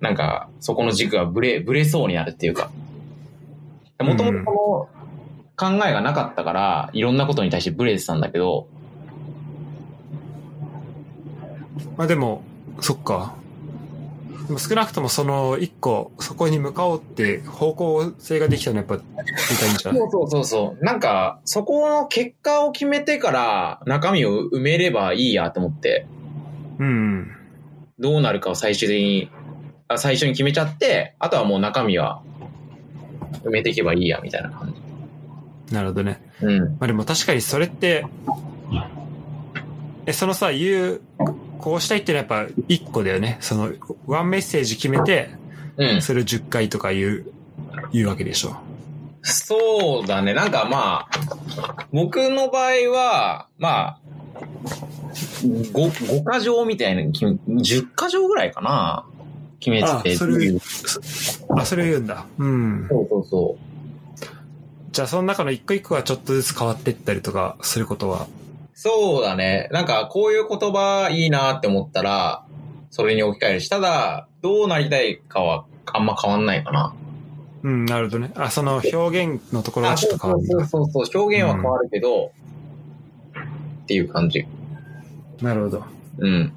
[SPEAKER 2] なんかそこの軸がブレ、ブレそうになるっていうか、もともとこの考えがなかったから、いろんなことに対してブレてたんだけど、
[SPEAKER 1] まあでも、そっか。でも少なくともその一個、そこに向かおうって方向性ができたのはやっぱ、出たいんじゃない？
[SPEAKER 2] そうそうそうそう。なんか、そこの結果を決めてから中身を埋めればいいやと思って、
[SPEAKER 1] うん。
[SPEAKER 2] どうなるかを最終的に、あ最初に決めちゃって、あとはもう中身は埋めていけばいいやみたいな感じ。
[SPEAKER 1] なるほどね。
[SPEAKER 2] うん。
[SPEAKER 1] まあでも確かにそれって、え、そのさ、言う、こうしたいっていうのはやっぱ一個だよね。その、ワンメッセージ決めて、
[SPEAKER 2] うん。
[SPEAKER 1] それを10回とか言う、言うわけでしょ。
[SPEAKER 2] そうだね。なんかまあ、僕の場合は、まあ、5、5箇条みたいなの決め、10箇条ぐらいかな決めてて。
[SPEAKER 1] あそれをあ、それを言うんだ。うん。
[SPEAKER 2] そうそうそう。
[SPEAKER 1] じゃあその中の一個一個がちょっとずつ変わっていったりとかすることは？
[SPEAKER 2] そうだね。なんか、こういう言葉いいなって思ったら、それに置き換えるし、ただ、どうなりたいかはあんま変わんないかな。
[SPEAKER 1] うん、なるほどね。あ、その表現のところは
[SPEAKER 2] あ、
[SPEAKER 1] ちょ
[SPEAKER 2] そうそう
[SPEAKER 1] っと変わるんだ。
[SPEAKER 2] そうそうそう、表現は変わるけど、っていう感じ。
[SPEAKER 1] なるほど。
[SPEAKER 2] うん。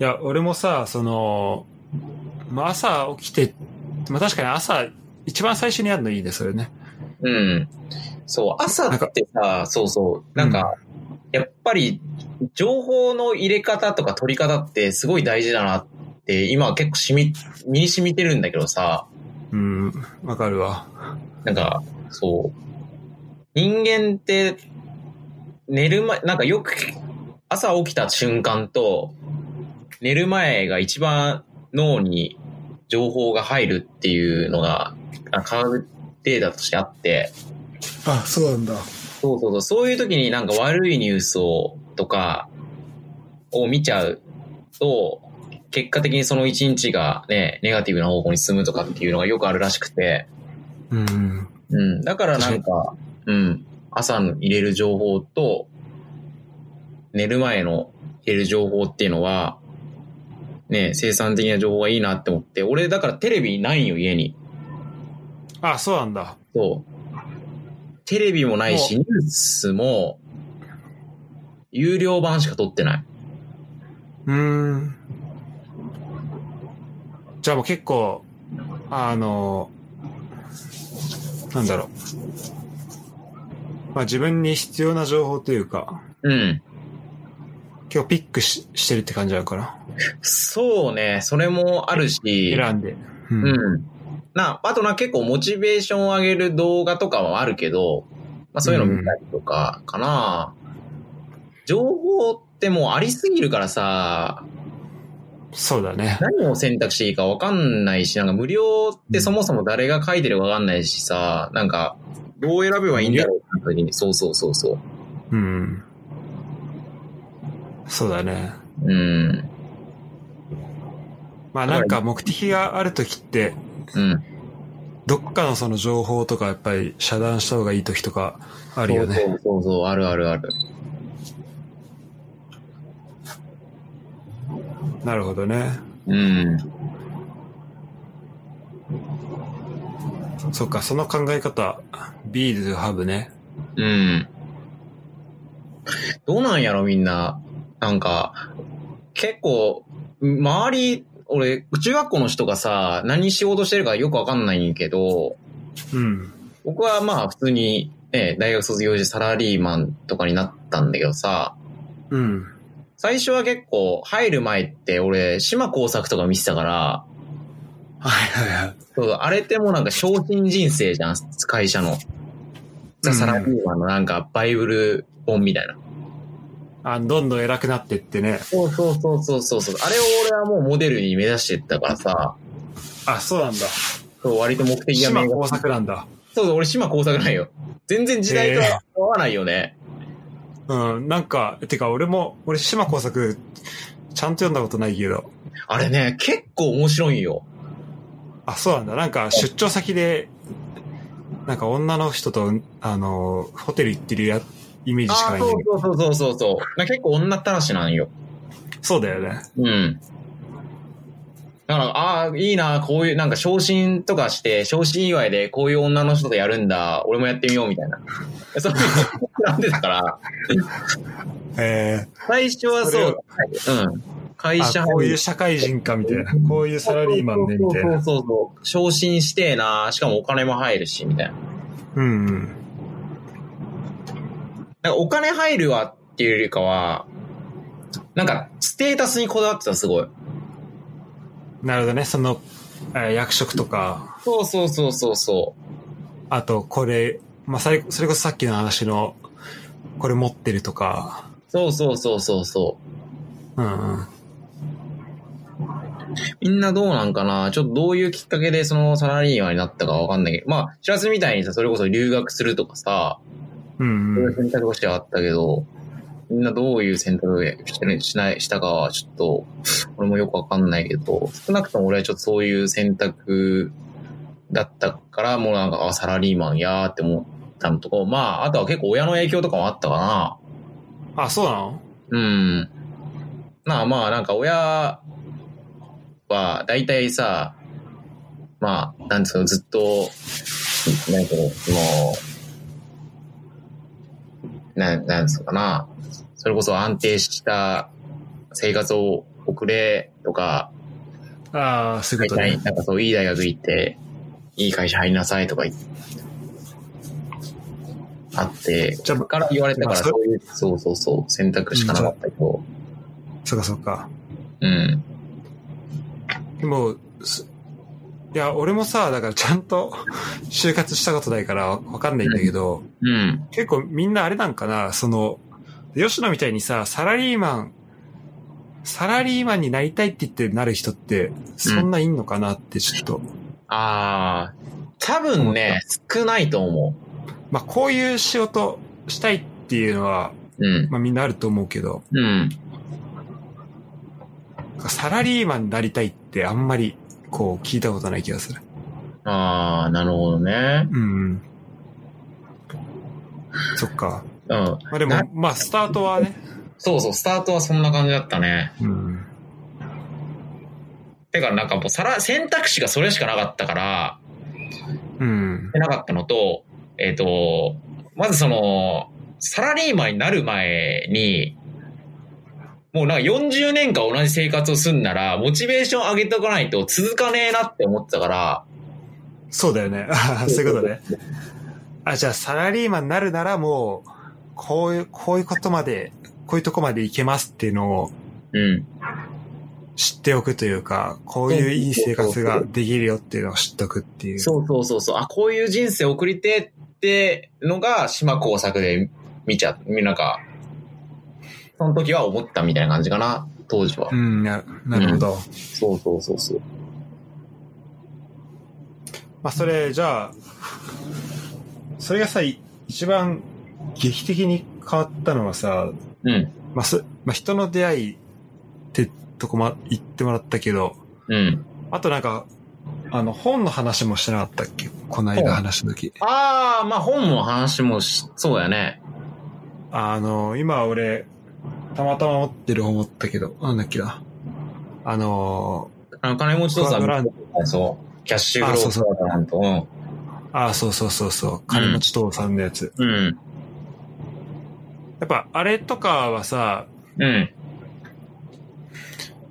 [SPEAKER 1] いや、俺もさ、その、まあ、朝起きて、まあ確かに朝、一番最初にやるのいいね、それね。
[SPEAKER 2] うん。そう、朝ってさ、そうそう、なんか、やっぱり、情報の入れ方とか取り方ってすごい大事だなって、今は結構しみ、身に染みてるんだけどさ、
[SPEAKER 1] うん、わかるわ。
[SPEAKER 2] なんか、そう。人間って、寝る前、なんかよく、朝起きた瞬間と、寝る前が一番脳に情報が入るっていうのが、あ科学データとしてあって、
[SPEAKER 1] あ、そうなんだ。
[SPEAKER 2] そうそうそう、そういう時になんか悪いニュースを、とか、を見ちゃうと、結果的にその一日がね、ネガティブな方向に進むとかっていうのがよくあるらしくて、
[SPEAKER 1] うん。
[SPEAKER 2] うん。だからなんか、うん。朝の入れる情報と、寝る前の入れる情報っていうのは、ね、生産的な情報がいいなって思って、俺だからテレビないんよ、家に。
[SPEAKER 1] あ、そうなんだ。
[SPEAKER 2] そう。テレビもないし、ニュースも、有料版しか撮ってない。
[SPEAKER 1] うーん。じゃあもう結構、あの、なんだろう。まあ自分に必要な情報というか、
[SPEAKER 2] うん。
[SPEAKER 1] 今日ピックししてるって感じなのかな。
[SPEAKER 2] そうね、それもあるし、
[SPEAKER 1] 選んで。う
[SPEAKER 2] うん。な、あとな、結構モチベーションを上げる動画とかはあるけど、まあそういうの見たりとかかな。情報ってもうありすぎるからさ、
[SPEAKER 1] そうだね。
[SPEAKER 2] 何を選択していいか分かんないし、なんか無料ってそもそも誰が書いてるか分かんないしさ、なんか、どう選べばいいんだろうって時に、そうそうそうそう。
[SPEAKER 1] うん。そうだね。
[SPEAKER 2] うん。
[SPEAKER 1] まあなんか目的があるときって、
[SPEAKER 2] うん。
[SPEAKER 1] どっかのその情報とかやっぱり遮断した方がいいときとかあるよね。
[SPEAKER 2] そうそうそうそう、あるあるある。
[SPEAKER 1] なるほどね。
[SPEAKER 2] うん。
[SPEAKER 1] そっか、その考え方、be to have ね。
[SPEAKER 2] うん。どうなんやろ、みんな。なんか、結構、周り、俺、中学校の人がさ、何仕事してるかよくわかんないんやけど、
[SPEAKER 1] うん。
[SPEAKER 2] 僕はまあ普通に、ね、大学卒業してサラリーマンとかになったんだけどさ、
[SPEAKER 1] うん。
[SPEAKER 2] 最初は結構入る前って俺、島工作とか見てたから、
[SPEAKER 1] はいはいはい。
[SPEAKER 2] そうあれってもうなんか商品人生じゃん、会社の。
[SPEAKER 1] うん
[SPEAKER 2] サラリーマンのなんかバイブル本みたいな。
[SPEAKER 1] あどんどん偉くなってってね。
[SPEAKER 2] そうそうそうそうそうそう。あれを俺はもうモデルに目指してったからさ、
[SPEAKER 1] あ、そうなんだ。
[SPEAKER 2] そう割と目的が
[SPEAKER 1] 島工作なんだ。
[SPEAKER 2] そうそう、俺島工作ないよ。全然時代とは合わないよね。
[SPEAKER 1] うん。なんか、てか俺も、俺島工作、ちゃんと読んだことないけど。
[SPEAKER 2] あれね、結構面白いんよ。
[SPEAKER 1] あ、そうなんだ。なんか出張先で、なんか女の人と、あの、ホテル行ってるや、イメージしか
[SPEAKER 2] あ
[SPEAKER 1] ないんだけど。
[SPEAKER 2] そうそうそうそうそう。結構女ったらしなんよ。
[SPEAKER 1] そうだよね。
[SPEAKER 2] うん。だから、ああ、いいな、こういう、なんか昇進とかして、昇進祝いでこういう女の人とやるんだ、俺もやってみようみたいな。[LAUGHS] そういうのなんでだから、
[SPEAKER 1] え
[SPEAKER 2] 最初はそう、うん。
[SPEAKER 1] ー、
[SPEAKER 2] 会社
[SPEAKER 1] あ、こういう社会人かみたいな。こういうサラリーマンね、みたいな。
[SPEAKER 2] そうそうそう。昇進してえな、しかもお金も入るし、みたいな。
[SPEAKER 1] うんうん。
[SPEAKER 2] なんかお金入るわっていうよりかは、なんか、ステータスにこだわってた、すごい。
[SPEAKER 1] なるほどね。その、えー役職とか、
[SPEAKER 2] そうそうそうそうそ
[SPEAKER 1] あと、これ、まあ、それそれこそさっきの話の、これ持ってるとか、
[SPEAKER 2] う。そうそうそうそうそう。
[SPEAKER 1] うんうん。
[SPEAKER 2] みんなどうなんかな？ちょっとどういうきっかけでそのサラリーマンになったかわかんないけど、まあ、知らずみたいにさ、それこそ留学するとかさ、
[SPEAKER 1] うん
[SPEAKER 2] そういううん選択肢はあったけど、みんなどういう選択をしてしない、したかはちょっと、俺もよくわかんないけど、少なくとも俺はちょっとそういう選択だったから、もうなんか、あ、サラリーマンやーって思ったのとか、まあ、あとは結構親の影響とかもあったかな。
[SPEAKER 1] あ、そうなの？
[SPEAKER 2] うん。まあまあ、なんか親は、大体さ、まあ、なんつうの、ずっと、なんかその、なん、なんつうのかな、それこそ安定した生活を送れとか、
[SPEAKER 1] ああ、そういう
[SPEAKER 2] 大体、
[SPEAKER 1] ことね。
[SPEAKER 2] なんかそう、いい大学行って、いい会社入りなさいとか言って、あって、
[SPEAKER 1] じゃ
[SPEAKER 2] から言われたから、
[SPEAKER 1] まあそ
[SPEAKER 2] そういう、そうそうそう、選択しかなかったけど、
[SPEAKER 1] そうかそうか。
[SPEAKER 2] うん。
[SPEAKER 1] でも、すいや、俺もさ、だからちゃんと [LAUGHS] 就活したことないからわかんないんだけど、
[SPEAKER 2] うん。
[SPEAKER 1] 結構みんなあれなんかな、その、吉野みたいにさ、サラリーマン、サラリーマンになりたいって言ってなる人って、そんないんのかなってちょっと。
[SPEAKER 2] ああ、多分ね、少ないと思
[SPEAKER 1] まあ、こういう仕事したいっていうのは、
[SPEAKER 2] う。うん。
[SPEAKER 1] まあみんなあると思うけど、
[SPEAKER 2] うん。
[SPEAKER 1] サラリーマンになりたいってあんまり、こう、聞いたことない気がする。
[SPEAKER 2] ああ、なるほどね。
[SPEAKER 1] うん。そっか。
[SPEAKER 2] うん。
[SPEAKER 1] まあでも
[SPEAKER 2] な、
[SPEAKER 1] まあスタートはね。
[SPEAKER 2] そうそう、スタートはそんな感じだったね。
[SPEAKER 1] うん。
[SPEAKER 2] てか、なんかもうさら、選択肢がそれしかなかったから、
[SPEAKER 1] うん。
[SPEAKER 2] なかったのと、えっ、と、まずその、サラリーマンになる前に、もうなんか40年間同じ生活をすんなら、モチベーション上げとかないと続かねえなって思ってたから、
[SPEAKER 1] そうだよね。あ [LAUGHS] そういうことね。あ、じゃあサラリーマンになるならもう、こういう、こういうことまで、こういうとこまでいけますっていうのを
[SPEAKER 2] うん。
[SPEAKER 1] 知っておくというか、こういういい生活ができるよっていうのを知っとくっていう。
[SPEAKER 2] そうそうそうそう。あ、こういう人生送りてえってのが島工作で見ちゃ、なんか、その時は思ったみたいな感じかな、当時は。
[SPEAKER 1] うん、ななるほど。
[SPEAKER 2] そうそうそうそう。
[SPEAKER 1] まあそれ、じゃあ、それがさ、い一番劇的に変わったのはさ、
[SPEAKER 2] うん。
[SPEAKER 1] まあそ、まあ人の出会いってとこま、言ってもらったけど、
[SPEAKER 2] うん。
[SPEAKER 1] あとなんか、あの、本の話もしてなかったっけ？この間話した時。
[SPEAKER 2] ああ、まあ本の話もし、そうやね。
[SPEAKER 1] あの、今俺、たまたま持ってる本持ったけど、なんだっけな。あの、
[SPEAKER 2] あの、金持ち父さそう。キャッシュフロー
[SPEAKER 1] あそ。あ、そうそうそうそう、金持ち父さんのやつ。
[SPEAKER 2] うん。
[SPEAKER 1] やっぱ、あれとかはさ、
[SPEAKER 2] うん。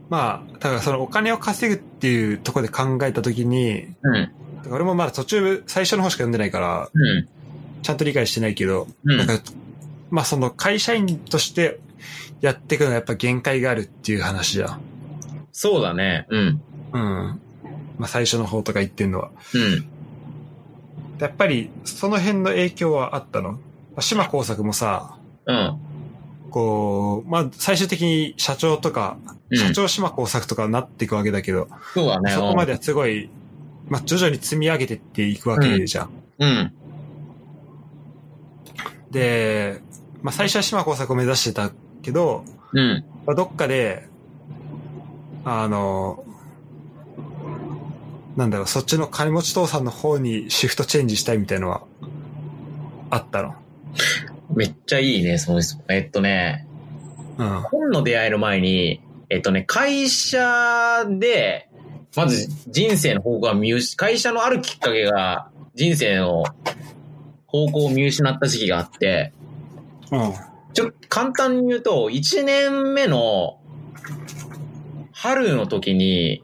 [SPEAKER 1] まあ、だからそのお金を稼ぐっていうところで考えたときに、
[SPEAKER 2] うん。
[SPEAKER 1] だから俺もまだ途中、最初の方しか読んでないから、
[SPEAKER 2] うん。
[SPEAKER 1] ちゃんと理解してないけど、
[SPEAKER 2] うん
[SPEAKER 1] なんか、まあその会社員としてやっていくのはやっぱ限界があるっていう話じゃん。
[SPEAKER 2] そうだね。うん。
[SPEAKER 1] うん。まあ最初の方とか言ってんのは。
[SPEAKER 2] うん。
[SPEAKER 1] やっぱりその辺の影響はあったの？まあ島工作もさ、
[SPEAKER 2] うん。
[SPEAKER 1] こう、まあ最終的に社長とか、
[SPEAKER 2] うん
[SPEAKER 1] 社長島工作とかになっていくわけだけど、
[SPEAKER 2] そうだね。
[SPEAKER 1] そこまではすごい、まあ徐々に積み上げてっていくわけじゃん。
[SPEAKER 2] うん。
[SPEAKER 1] で、まあ最初は島工作を目指してたけど、
[SPEAKER 2] うん。
[SPEAKER 1] まあ、どっかで、あの、なんだろう、そっちの金持ち父さんの方にシフトチェンジしたいみたいのは、あったの？
[SPEAKER 2] めっちゃいいね、その人。えっとね、
[SPEAKER 1] うん。
[SPEAKER 2] 本の出会いの前に、えっとね、会社で、まず人生の方向が見失、会社のあるきっかけが人生の方向を見失った時期があって、
[SPEAKER 1] うん。
[SPEAKER 2] ちょ簡単に言うと、1年目の春の時に、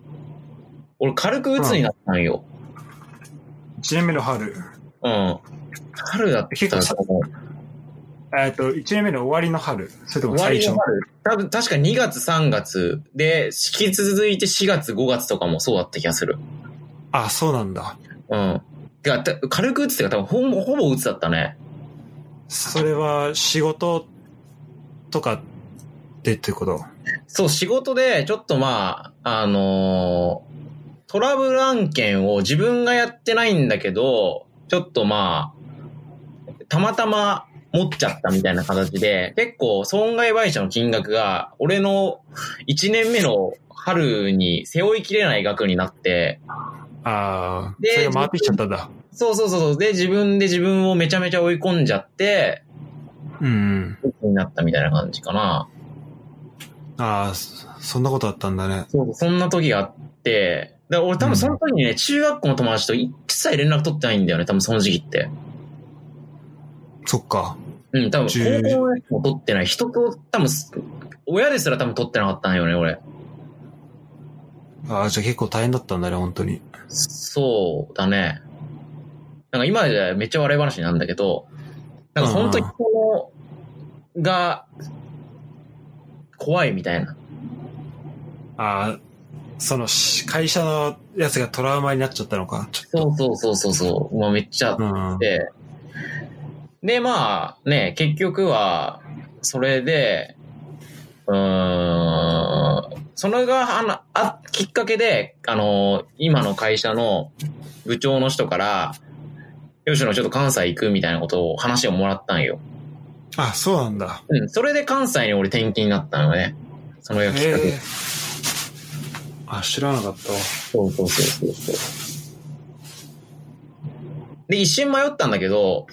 [SPEAKER 2] 俺軽く鬱になったんよ。
[SPEAKER 1] 1年目の春。
[SPEAKER 2] うん。春だった
[SPEAKER 1] 結構えっと、1年目の終わりの春。それとも
[SPEAKER 2] 終わ
[SPEAKER 1] 最初の。
[SPEAKER 2] 春。多分、確か2月3月で、引き続いて4月5月とかもそうだった気がする。
[SPEAKER 1] あ、そうなんだ。
[SPEAKER 2] うん。てか、た軽く打つってか多分ほぼ、ほぼ打つだったね。
[SPEAKER 1] それは仕事とかでってこと？
[SPEAKER 2] そう、仕事で、ちょっとまあ、あのートラブル案件を自分がやってないんだけど、ちょっとまあ、たまたま持っちゃったみたいな形で、結構損害賠償の金額が、俺の1年目の春に背負いきれない額になって、
[SPEAKER 1] ああ、
[SPEAKER 2] で
[SPEAKER 1] それが回ってきちゃったんだ。
[SPEAKER 2] そうそうそうそう、で、自分で自分をめちゃめちゃ追い込んじゃって、
[SPEAKER 1] うんうん。
[SPEAKER 2] になったみたいな感じかな。
[SPEAKER 1] ああ、そそんなことあったんだね。
[SPEAKER 2] そう、そんな時があって、だ俺多分その時にね、中学校の友達と一切連絡取ってないんだよね、多分その時期って。
[SPEAKER 1] そっか。
[SPEAKER 2] うん、多分高
[SPEAKER 1] 中
[SPEAKER 2] 校も取ってない。人と多分、親ですら多分取ってなかったんよね、俺。
[SPEAKER 1] ああ、じゃあ結構大変だったんだね、本当に。
[SPEAKER 2] そうだね。なんか今ではめっちゃ笑い話なんだけど、なんか本当にこの、が、怖いみたいな。
[SPEAKER 1] ああ、そのし会社のやつがトラウマになっちゃったのか。
[SPEAKER 2] そうそうそうそうそう。もうめっちゃあっ
[SPEAKER 1] と。うん。
[SPEAKER 2] で、で、まあね、結局は、それで、うーん、それがあのあきっかけで、あの、今の会社の部長の人から、吉野ちょっと関西行くみたいなことを話をもらったんよ。
[SPEAKER 1] あ、そうなんだ。
[SPEAKER 2] うん、それで関西に俺転勤になったのよね。そのきっかけ。
[SPEAKER 1] あ、知らなかったわ。
[SPEAKER 2] そうそうそうそう。で、一瞬迷ったんだけど、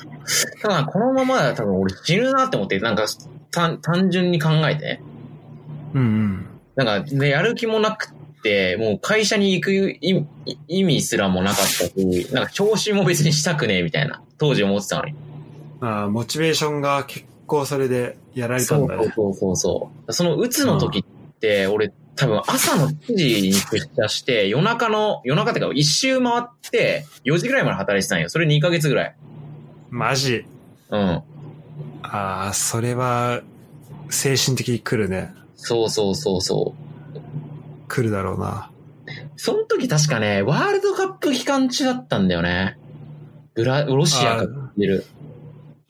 [SPEAKER 2] ただこのままだと多分俺死ぬなって思って、なんか単単純に考えてね。
[SPEAKER 1] うんうん。
[SPEAKER 2] なんか、ね、やる気もなくって、もう会社に行く意意味すらもなかったし、なんか調子も別にしたくねえみたいな、当時思ってたのに。
[SPEAKER 1] ああ、モチベーションが結構それでやられた
[SPEAKER 2] そ
[SPEAKER 1] んだね。
[SPEAKER 2] うそうそうそう。そのうつの時って、俺多分朝の9時に出社して、夜中の、夜中ってか一周回って、4時ぐらいまで働いてたんよ。それ2ヶ月ぐらい。
[SPEAKER 1] マジ。
[SPEAKER 2] うん。
[SPEAKER 1] ああ、それは、精神的に来るね。
[SPEAKER 2] そうそうそうそう。
[SPEAKER 1] 来るだろうな。
[SPEAKER 2] その時確かね、ワールドカップ期間中だったんだよね。ブラ、ロシアが勝ってる。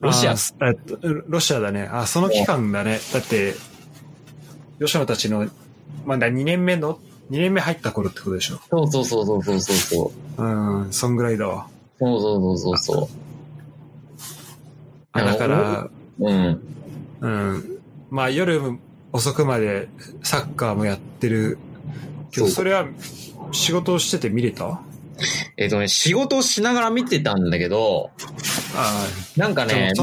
[SPEAKER 2] ロシア
[SPEAKER 1] あ。ーえっとロシアだね。あ、その期間だね。だって、吉野たちの、まだ2年目の、2年目入った頃ってことでしょ？
[SPEAKER 2] そうそうそうそうそうそうそう。
[SPEAKER 1] うん、そんぐらいだわ。
[SPEAKER 2] そうそうそうそう
[SPEAKER 1] だから、
[SPEAKER 2] う。うん。
[SPEAKER 1] うん。まあ夜遅くまでサッカーもやってるけど、
[SPEAKER 2] そう
[SPEAKER 1] それは仕事をしてて見れた？
[SPEAKER 2] えっ、とね、仕事をしながら見てたんだけど、
[SPEAKER 1] あ
[SPEAKER 2] なんかね、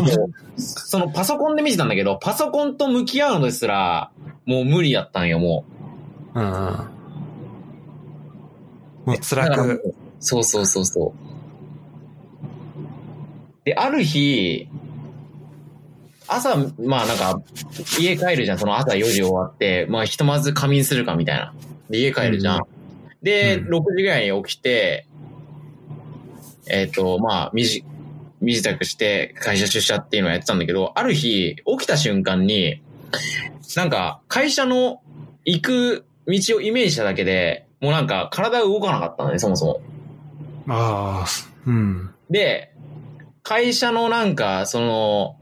[SPEAKER 1] その
[SPEAKER 2] パソコンで見てたんだけど、パソコンと向き合うのですら、もう無理やったんよ、も
[SPEAKER 1] あ、うんうん。もう
[SPEAKER 2] う。
[SPEAKER 1] 辛く、
[SPEAKER 2] うそうそうそうそう。で、ある日、朝、まあなんか、家帰るじゃん、その朝4時終わって、まあひとまず仮眠するかみたいな。で、家帰るじゃん。
[SPEAKER 1] うん
[SPEAKER 2] で、
[SPEAKER 1] うん
[SPEAKER 2] 6時ぐらいに起きて、えっ、と、まあ、身じ、身支度して会社出社っていうのをやってたんだけど、ある日、起きた瞬間に、なんか、会社の行く道をイメージしただけで、もうなんか体が動かなかったのね、そもそも。
[SPEAKER 1] ああ、うん。
[SPEAKER 2] で、会社のなんか、その、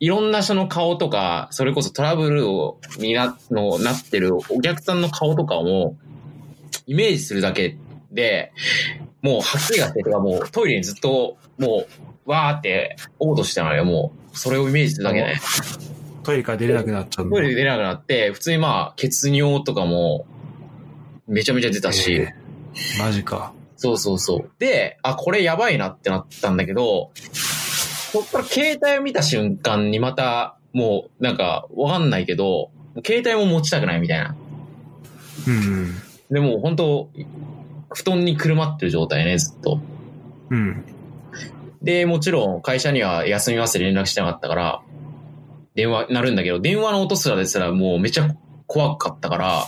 [SPEAKER 2] いろんな人の顔とか、それこそトラブルを、にな、の、なってるお客さんの顔とかも、イメージするだけで、もう吐き気がしてとか、もうトイレにずっと、もう、わーって、嘔吐してたのよ、もう。それをイメージするだけで。
[SPEAKER 1] トイレから出れなくなっちゃうんだ。
[SPEAKER 2] トイレ出れなくなって、普通にまあ、血尿とかも、めちゃめちゃ出たし、
[SPEAKER 1] えーマジか。
[SPEAKER 2] そうそうそう。で、あ、これやばいなってなったんだけど、そっから携帯を見た瞬間にまた、もう、なんか、わかんないけど、携帯も持ちたくないみたいな。
[SPEAKER 1] うん。
[SPEAKER 2] でも、本当布団にくるまってる状態ね、ずっと。
[SPEAKER 1] うん。
[SPEAKER 2] で、もちろん、会社には休みますって連絡してなかったから、電話鳴るんだけど、電話の音すらですらもうめっちゃ怖かったから、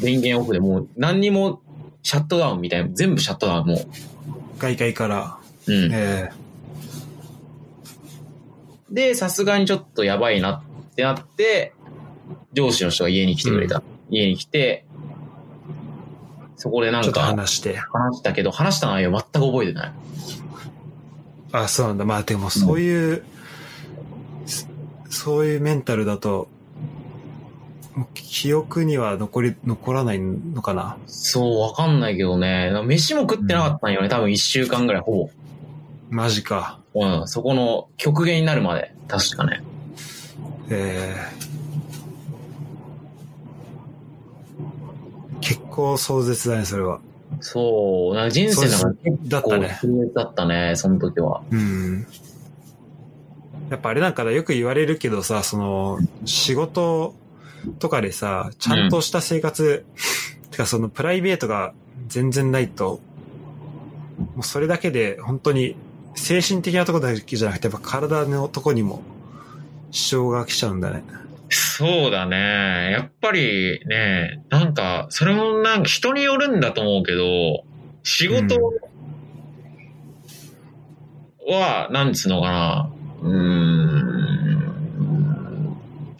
[SPEAKER 2] 電源オフでもう何にもシャットダウンみたいな、全部シャットダウンも
[SPEAKER 1] うん。外界から。
[SPEAKER 2] う。うん。
[SPEAKER 1] え
[SPEAKER 2] で、さすがにちょっとやばいなってなって、上司の人が家に来てくれた。家に来て、そこでなんか
[SPEAKER 1] 話して。
[SPEAKER 2] 話したけど、話した内容全く覚えてない。
[SPEAKER 1] あ、そうなんだ。まあでもそういう、そそういうメンタルだと、記憶には残り、残らないのかな？
[SPEAKER 2] そう、わかんないけどね。飯も食ってなかったんよね。多分一週間ぐらい、ほ
[SPEAKER 1] マジか。
[SPEAKER 2] ぼ。うん。そこの極限になるまで。確かね。
[SPEAKER 1] えー、結構壮絶だね、それは。
[SPEAKER 2] そう。なんか人生の中で結構
[SPEAKER 1] だったね。
[SPEAKER 2] 強烈だったね、その時は。
[SPEAKER 1] うん。やっぱあれなんかだ、よく言われるけどさ、その、仕事とかでさ、ちゃんとした生活、てかそのプライベートが全然ないと、もうそれだけで本当に精神的なところだけじゃなくて、やっぱ体のとこにも支障が来ちゃうんだね。
[SPEAKER 2] そうだね。やっぱりね、なんか、それもなんか人によるんだと思うけど、仕事は、なんつうのかな、うーん、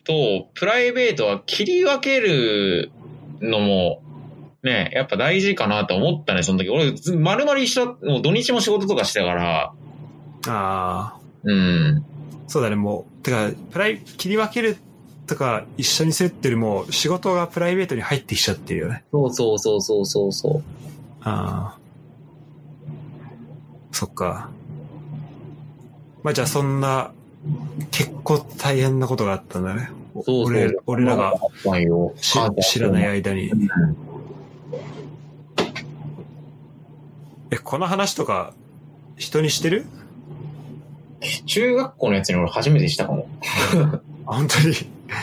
[SPEAKER 2] と、プライベートは切り分けるのも、ね、やっぱ大事かなと思ったね、その時。俺、ず丸々一緒だ、もう土日も仕事とかしてたから、
[SPEAKER 1] ああ、
[SPEAKER 2] うん。
[SPEAKER 1] そうだね、もう、てか、プライ、切り分けるとか一緒にするってよりも、仕事がプライベートに入ってきちゃってるよね。
[SPEAKER 2] そうそうそうそうそうそう。
[SPEAKER 1] ああ。そっか。まあじゃあそんな、結構大変なことがあったんだね。
[SPEAKER 2] そうそう
[SPEAKER 1] 俺俺らが知らない間に。え、この話とか、人にしてる？
[SPEAKER 2] 中学校のやつに俺初めてしたかも。[LAUGHS]
[SPEAKER 1] あ、本当に？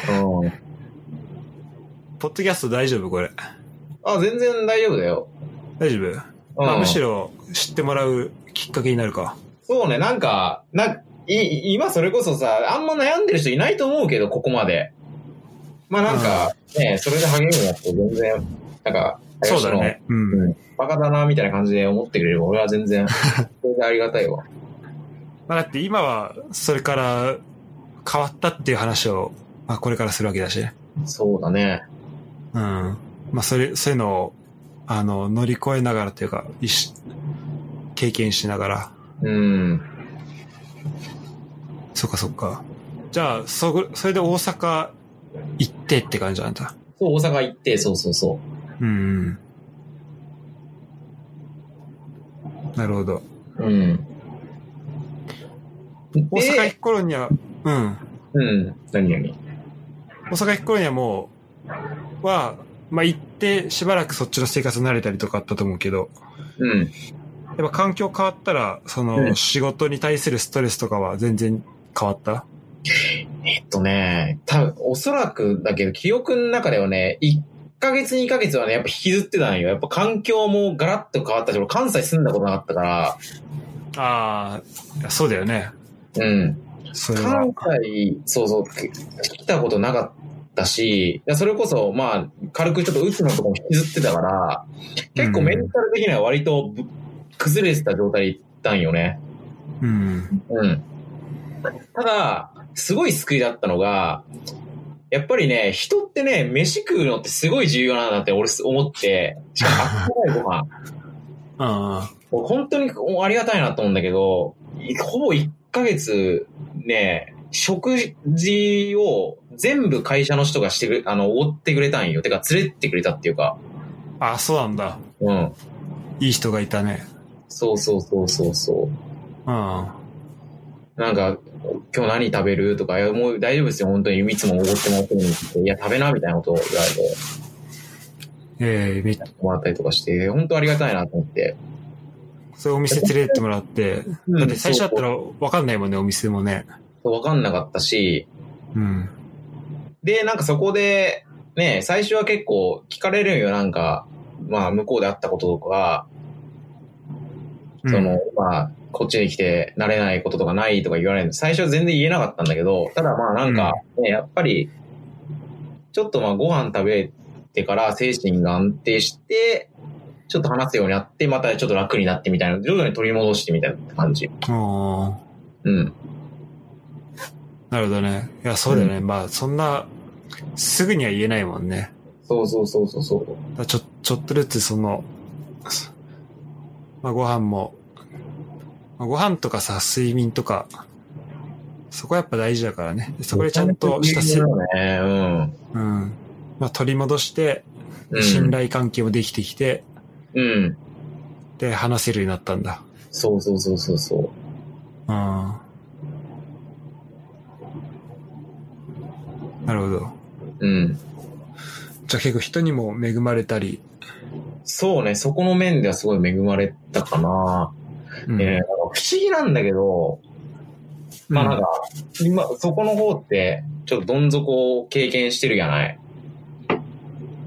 [SPEAKER 2] うん。
[SPEAKER 1] ポッドキャスト大丈夫これ？
[SPEAKER 2] あ、全然大丈夫だよ。
[SPEAKER 1] 大丈夫、
[SPEAKER 2] うん
[SPEAKER 1] まあ、むしろ知ってもらうきっかけになるか。
[SPEAKER 2] そうね、なんか、な、い、今それこそさ、あんま悩んでる人いないと思うけど、ここまで。まあなんか、ね、それで励みになって全然、なんか、
[SPEAKER 1] そうだね。うん。
[SPEAKER 2] うん。バカだな、みたいな感じで思ってくれれば、俺は全然、[LAUGHS] それでありがたいわ。
[SPEAKER 1] まあ、だって今はそれから変わったっていう話を、まあ、これからするわけだし。
[SPEAKER 2] そうだね。
[SPEAKER 1] うん。まあ、それ、そういうのを、あの、乗り越えながらというか、一緒経験しながら。
[SPEAKER 2] うん。
[SPEAKER 1] そっかそっか。じゃあ、そ、それで大阪行ってって感じなんだ。
[SPEAKER 2] そう、大阪行って、そうそうそ
[SPEAKER 1] うんうん。なるほど。
[SPEAKER 2] う。うん。
[SPEAKER 1] 大阪行
[SPEAKER 2] で、
[SPEAKER 1] く頃には、うん。
[SPEAKER 2] うん。何々
[SPEAKER 1] 大阪行く頃にはもう、は、まあ行ってしばらくそっちの生活慣れたりとかあったと思うけど、
[SPEAKER 2] うん。
[SPEAKER 1] やっぱ環境変わったら、その、
[SPEAKER 2] うん
[SPEAKER 1] 仕事に対するストレスとかは全然変わった？
[SPEAKER 2] えっとね、多分おそらくだけど、記憶の中ではね、1ヶ月2ヶ月はね、やっぱ引きずってたんよ。やっぱ環境もガラッと変わったし、俺関西住んだことなかったから、
[SPEAKER 1] ああ、そうだよね。
[SPEAKER 2] うん。
[SPEAKER 1] それは
[SPEAKER 2] 関。西、そうそう、来たことなかったし、それこそ、まあ、軽くちょっとうつのとこも引きずってたから、結構メンタル的には割とぶ崩れてた状態で行ったんよね。
[SPEAKER 1] うん。
[SPEAKER 2] うん。ただ、すごい救いだったのが、やっぱりね、人ってね、飯食うのってすごい重要なんだって俺思って、しかもあったかいご飯。[LAUGHS]
[SPEAKER 1] あ
[SPEAKER 2] もう本当にありがたいなと思うんだけど、ほぼ1ヶ月ね、食事を全部会社の人がしてくれ、あの、おごってくれたんよ。てか、連れてくれたっていうか。
[SPEAKER 1] あ。あ、そうなんだ。
[SPEAKER 2] うん。
[SPEAKER 1] いい人がいたね。
[SPEAKER 2] そうそうそうそうそう。
[SPEAKER 1] うん。
[SPEAKER 2] なんか、今日何食べるとか、いや、もう大丈夫ですよ、本当に。いつもおごってもらってるんですけど、いや、食べな、みたいなことを言われて、
[SPEAKER 1] ええめっ
[SPEAKER 2] もらったりとかして、本当ありがたいなと思って。
[SPEAKER 1] そういうお店連れてってもらって、
[SPEAKER 2] うん。
[SPEAKER 1] だって最初だったらわかんないもんね、お店もね。
[SPEAKER 2] そうわかんなかったし、
[SPEAKER 1] うん。
[SPEAKER 2] で、なんかそこで、ね、最初は結構聞かれるんよ、なんか、まあ、向こうであったこととか、
[SPEAKER 1] うん。
[SPEAKER 2] その、まあ、こっちに来て慣れないこととかないとか言われる。最初は全然言えなかったんだけど、ただまあなんか、ね、やっぱり、ちょっとまあご飯食べてから精神が安定して、ちょっと話すようになって、またちょっと楽になってみたいな、徐々に取り戻してみたいな感じ。
[SPEAKER 1] ああ。
[SPEAKER 2] うん。
[SPEAKER 1] なるほどね。いや、そうだよね。まあ、そんな、すぐには言えないもんね。
[SPEAKER 2] そうそうそうそうそう。
[SPEAKER 1] ちょ、ちょっとずつその、まあ、ご飯も、まあ、ご飯とかさ、睡眠とか、そこやっぱ大事だからね。そこでちゃんとしたせ、
[SPEAKER 2] ね、
[SPEAKER 1] うん。まあ、取り戻して、
[SPEAKER 2] うん。
[SPEAKER 1] 信頼関係もできてきて、
[SPEAKER 2] うん。
[SPEAKER 1] で、話せるようになったんだ。
[SPEAKER 2] そうそうそうそうそう。
[SPEAKER 1] うん。なるほど。
[SPEAKER 2] うん。
[SPEAKER 1] じゃあ結構人にも恵まれたり。
[SPEAKER 2] そうね、そこの面ではすごい恵まれたかな。
[SPEAKER 1] うん
[SPEAKER 2] えー不思議なんだけど、まあなんか、今、そこの方って、ちょっとどん底を経験してるやない。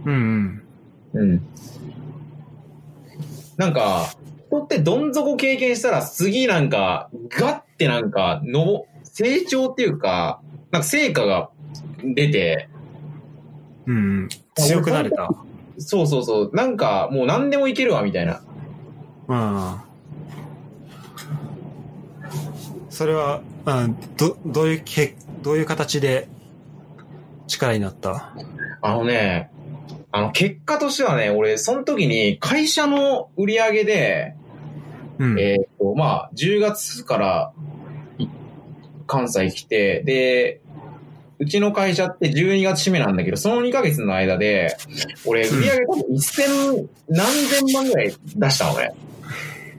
[SPEAKER 1] うんうん。
[SPEAKER 2] うん。なんか、人ってどん底経験したら次なんか、ガッてなんか、の、成長っていうか、なんか成果が出て、
[SPEAKER 1] うんうん。強くなれた。
[SPEAKER 2] そうそうそう、なんかもう何でもいけるわ、みたいな。
[SPEAKER 1] うん。それは、うん、ど、どういうけ、どういう形で力になった？
[SPEAKER 2] あのね、あの、結果としてはね、俺、その時に会社の売り上げで、
[SPEAKER 1] うん。
[SPEAKER 2] えっ、と、まあ、10月からい関西来て、で、うちの会社って12月締めなんだけど、その2ヶ月の間で、俺、売り上げ多分1000、何千万ぐらい出したのね。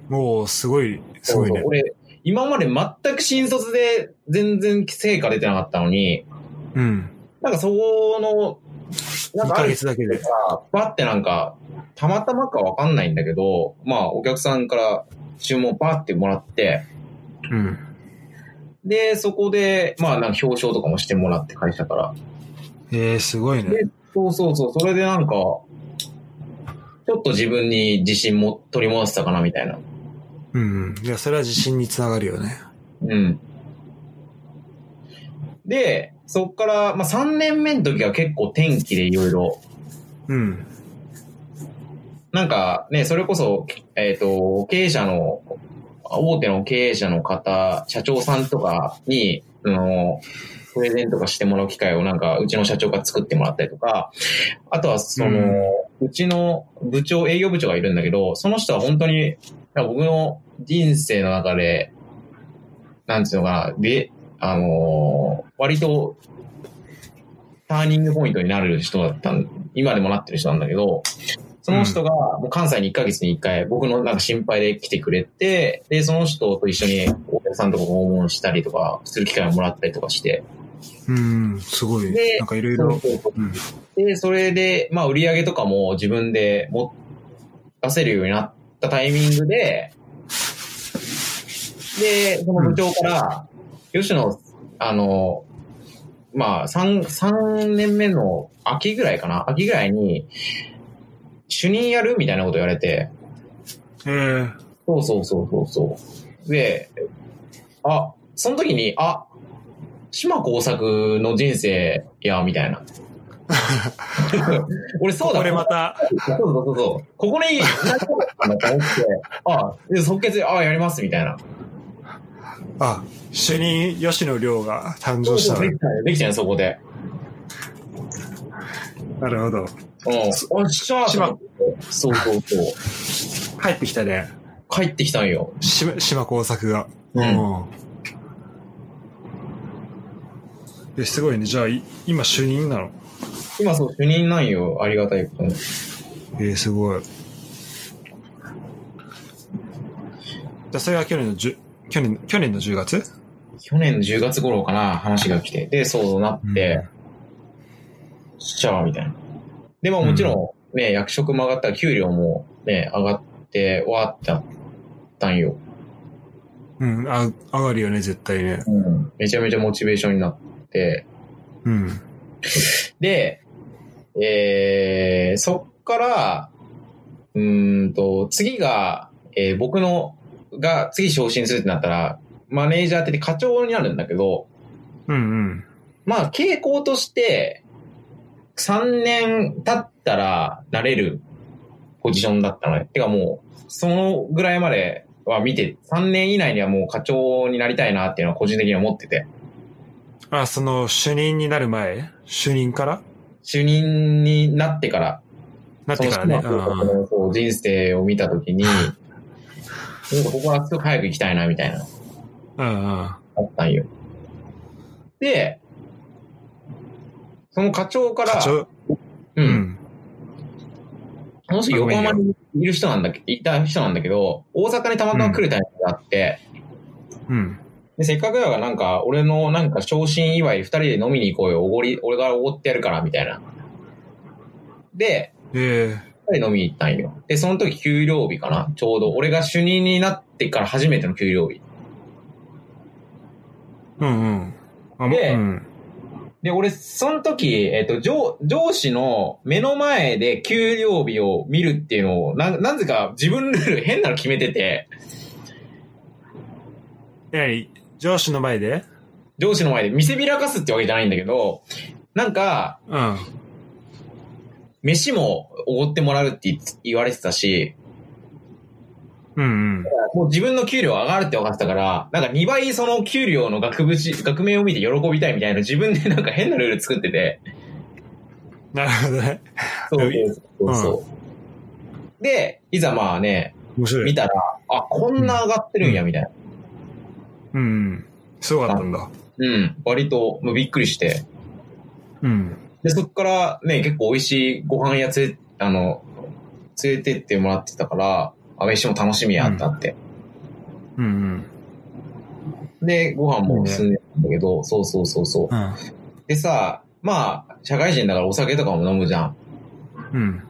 [SPEAKER 1] もう、すごい、すごいね
[SPEAKER 2] そう。俺、今まで全く新卒で全然成果出てなかったのに、
[SPEAKER 1] うん。
[SPEAKER 2] なんかそこの、な
[SPEAKER 1] 2
[SPEAKER 2] んか
[SPEAKER 1] ヶ月だけで。
[SPEAKER 2] さ、バってなんか、たまたまかわかんないんだけど、まあ、お客さんから注文バーってもらって、
[SPEAKER 1] うん。
[SPEAKER 2] で、そこで、まあなんか表彰とかもしてもらって会社から。
[SPEAKER 1] えー、すごいね。
[SPEAKER 2] で、そうそうそう、それでなんか、ちょっと自分に自信も取り戻せたかなみたいな。
[SPEAKER 1] うん。いや、それは自信につながるよね。
[SPEAKER 2] うん。で、そっから、まあ3年目の時は結構天気でいろいろ、
[SPEAKER 1] うん。
[SPEAKER 2] なんかね、それこそ、えっ、と、経営者の、大手の経営者の方、社長さんとかに、あの、プレゼントとかしてもらう機会をなんか、うちの社長が作ってもらったりとか、あとはその、うちの部長、営業部長がいるんだけど、その人は本当に、僕の人生の中で、なんていうのかな、で、あのー割と、ターニングポイントになる人だったん、今でもなってる人なんだけど、その人が、もう関西に1ヶ月に1回、僕のなんか心配で来てくれて、で、その人と一緒にお客さんとか訪問したりとか、する機会をもらったりとかして、
[SPEAKER 1] うん、すごい。
[SPEAKER 2] で
[SPEAKER 1] なんかいろいろ。
[SPEAKER 2] で、それで、まあ、売り上げとかも自分でも出せるようになったタイミングで、で、その部長から、吉野、あの、まあ、3、三年目の秋ぐらいかな秋ぐらいに、主任やるみたいなこと言われて、
[SPEAKER 1] えー、
[SPEAKER 2] そうそうそうそうそう。で、あ、その時に、あ、島工作の人生や、みたいな。[LAUGHS] 俺そうだ
[SPEAKER 1] これまた、
[SPEAKER 2] そうそうそうそう。ここに、なったんだと思って、あ、で即決で、あ、やります、みたいな。
[SPEAKER 1] あ、主任吉野亮が誕生したの
[SPEAKER 2] できたよ、できたよ、そこで。
[SPEAKER 1] なるほど。
[SPEAKER 2] うん。おっしゃー
[SPEAKER 1] 島
[SPEAKER 2] そうそうそう。
[SPEAKER 1] 帰ってきたね。
[SPEAKER 2] 帰ってきたんよ。
[SPEAKER 1] 島島工作が。
[SPEAKER 2] うん
[SPEAKER 1] え、すごいね。じゃあ、い今主任なの？
[SPEAKER 2] 今そう、主任なんよ、ありがたいことに。
[SPEAKER 1] えー、すごい。じゃあ、それが去年の10、去年、去年の10月？
[SPEAKER 2] 去年の10月頃かな、話が来て。で、そうなって、しゃあ、みたいな。で、まあもちろん、ね、役職も上がったら給料もね、上がって、わーってたんよ。
[SPEAKER 1] うん、あ、上がるよね、絶対ね。
[SPEAKER 2] うん。めちゃめちゃモチベーションになって、
[SPEAKER 1] うん。
[SPEAKER 2] で、えー、そっから、うーんと、次が、えー僕の、が次昇進するってなったら、マネージャーって課長になるんだけど、
[SPEAKER 1] うんうん。
[SPEAKER 2] まあ傾向として、3年経ったらなれるポジションだったのね。てかもう、そのぐらいまでは見て、3年以内にはもう課長になりたいなっていうのは個人的には思ってて。
[SPEAKER 1] あ、その、主任になる前？主任から？
[SPEAKER 2] 主任になってから、
[SPEAKER 1] なってからね。
[SPEAKER 2] 人生を見たときに、ここはすぐ早く行きたいな、みたいな、
[SPEAKER 1] うんうん。
[SPEAKER 2] あったんよ。で、その課長から、
[SPEAKER 1] 課長、
[SPEAKER 2] う。
[SPEAKER 1] うんん。
[SPEAKER 2] この人横浜にいる人なんだけいた人なんだけど、大阪にたまたま来るタイミングがあって、
[SPEAKER 1] うん。
[SPEAKER 2] でせっかくだからなんか、俺のなんか昇進祝い二人で飲みに行こうよ、おごり、俺がおごってやるから、みたいな。で、
[SPEAKER 1] え
[SPEAKER 2] 二人飲みに行ったんよ。で、その時給料日かなちょうど。俺が主任になってから初めての給料日。
[SPEAKER 1] ー、うんうん。あ
[SPEAKER 2] で
[SPEAKER 1] うん。
[SPEAKER 2] で、俺、その時、えっ、と、上、上司の目の前で給料日を見るっていうのを、な、なぜか自分ルール変なの決めてて、
[SPEAKER 1] え何上司の前で？
[SPEAKER 2] 上司の前で見せびらかすってわけじゃないんだけど、なんか、
[SPEAKER 1] うん。
[SPEAKER 2] 飯もおごってもらうって言われてたし、
[SPEAKER 1] うんうん。
[SPEAKER 2] もう自分の給料上がるって分かってたから、なんか2倍その給料の額縁、額面を見て喜びたいみたいな自分でなんか変なルール作ってて、
[SPEAKER 1] なるほどね。
[SPEAKER 2] そうそうそうで、いざまあね、
[SPEAKER 1] 面白い。
[SPEAKER 2] 見たら、あ、こんな上がってるんや、みたいな。
[SPEAKER 1] うんうん。すごかったんだ。
[SPEAKER 2] うん、割と、もうびっくりして。
[SPEAKER 1] うん。
[SPEAKER 2] で、そっからね、結構美味しいご飯屋つれ、あの、連れてってもらってたから、あ、飯も楽しみやってなって。
[SPEAKER 1] うんうん。
[SPEAKER 2] で、ご飯も進んでたんだけど、そうそうそうそう。
[SPEAKER 1] うん。
[SPEAKER 2] でさ、まあ、社会人だからお酒とかも飲むじゃん。
[SPEAKER 1] うん。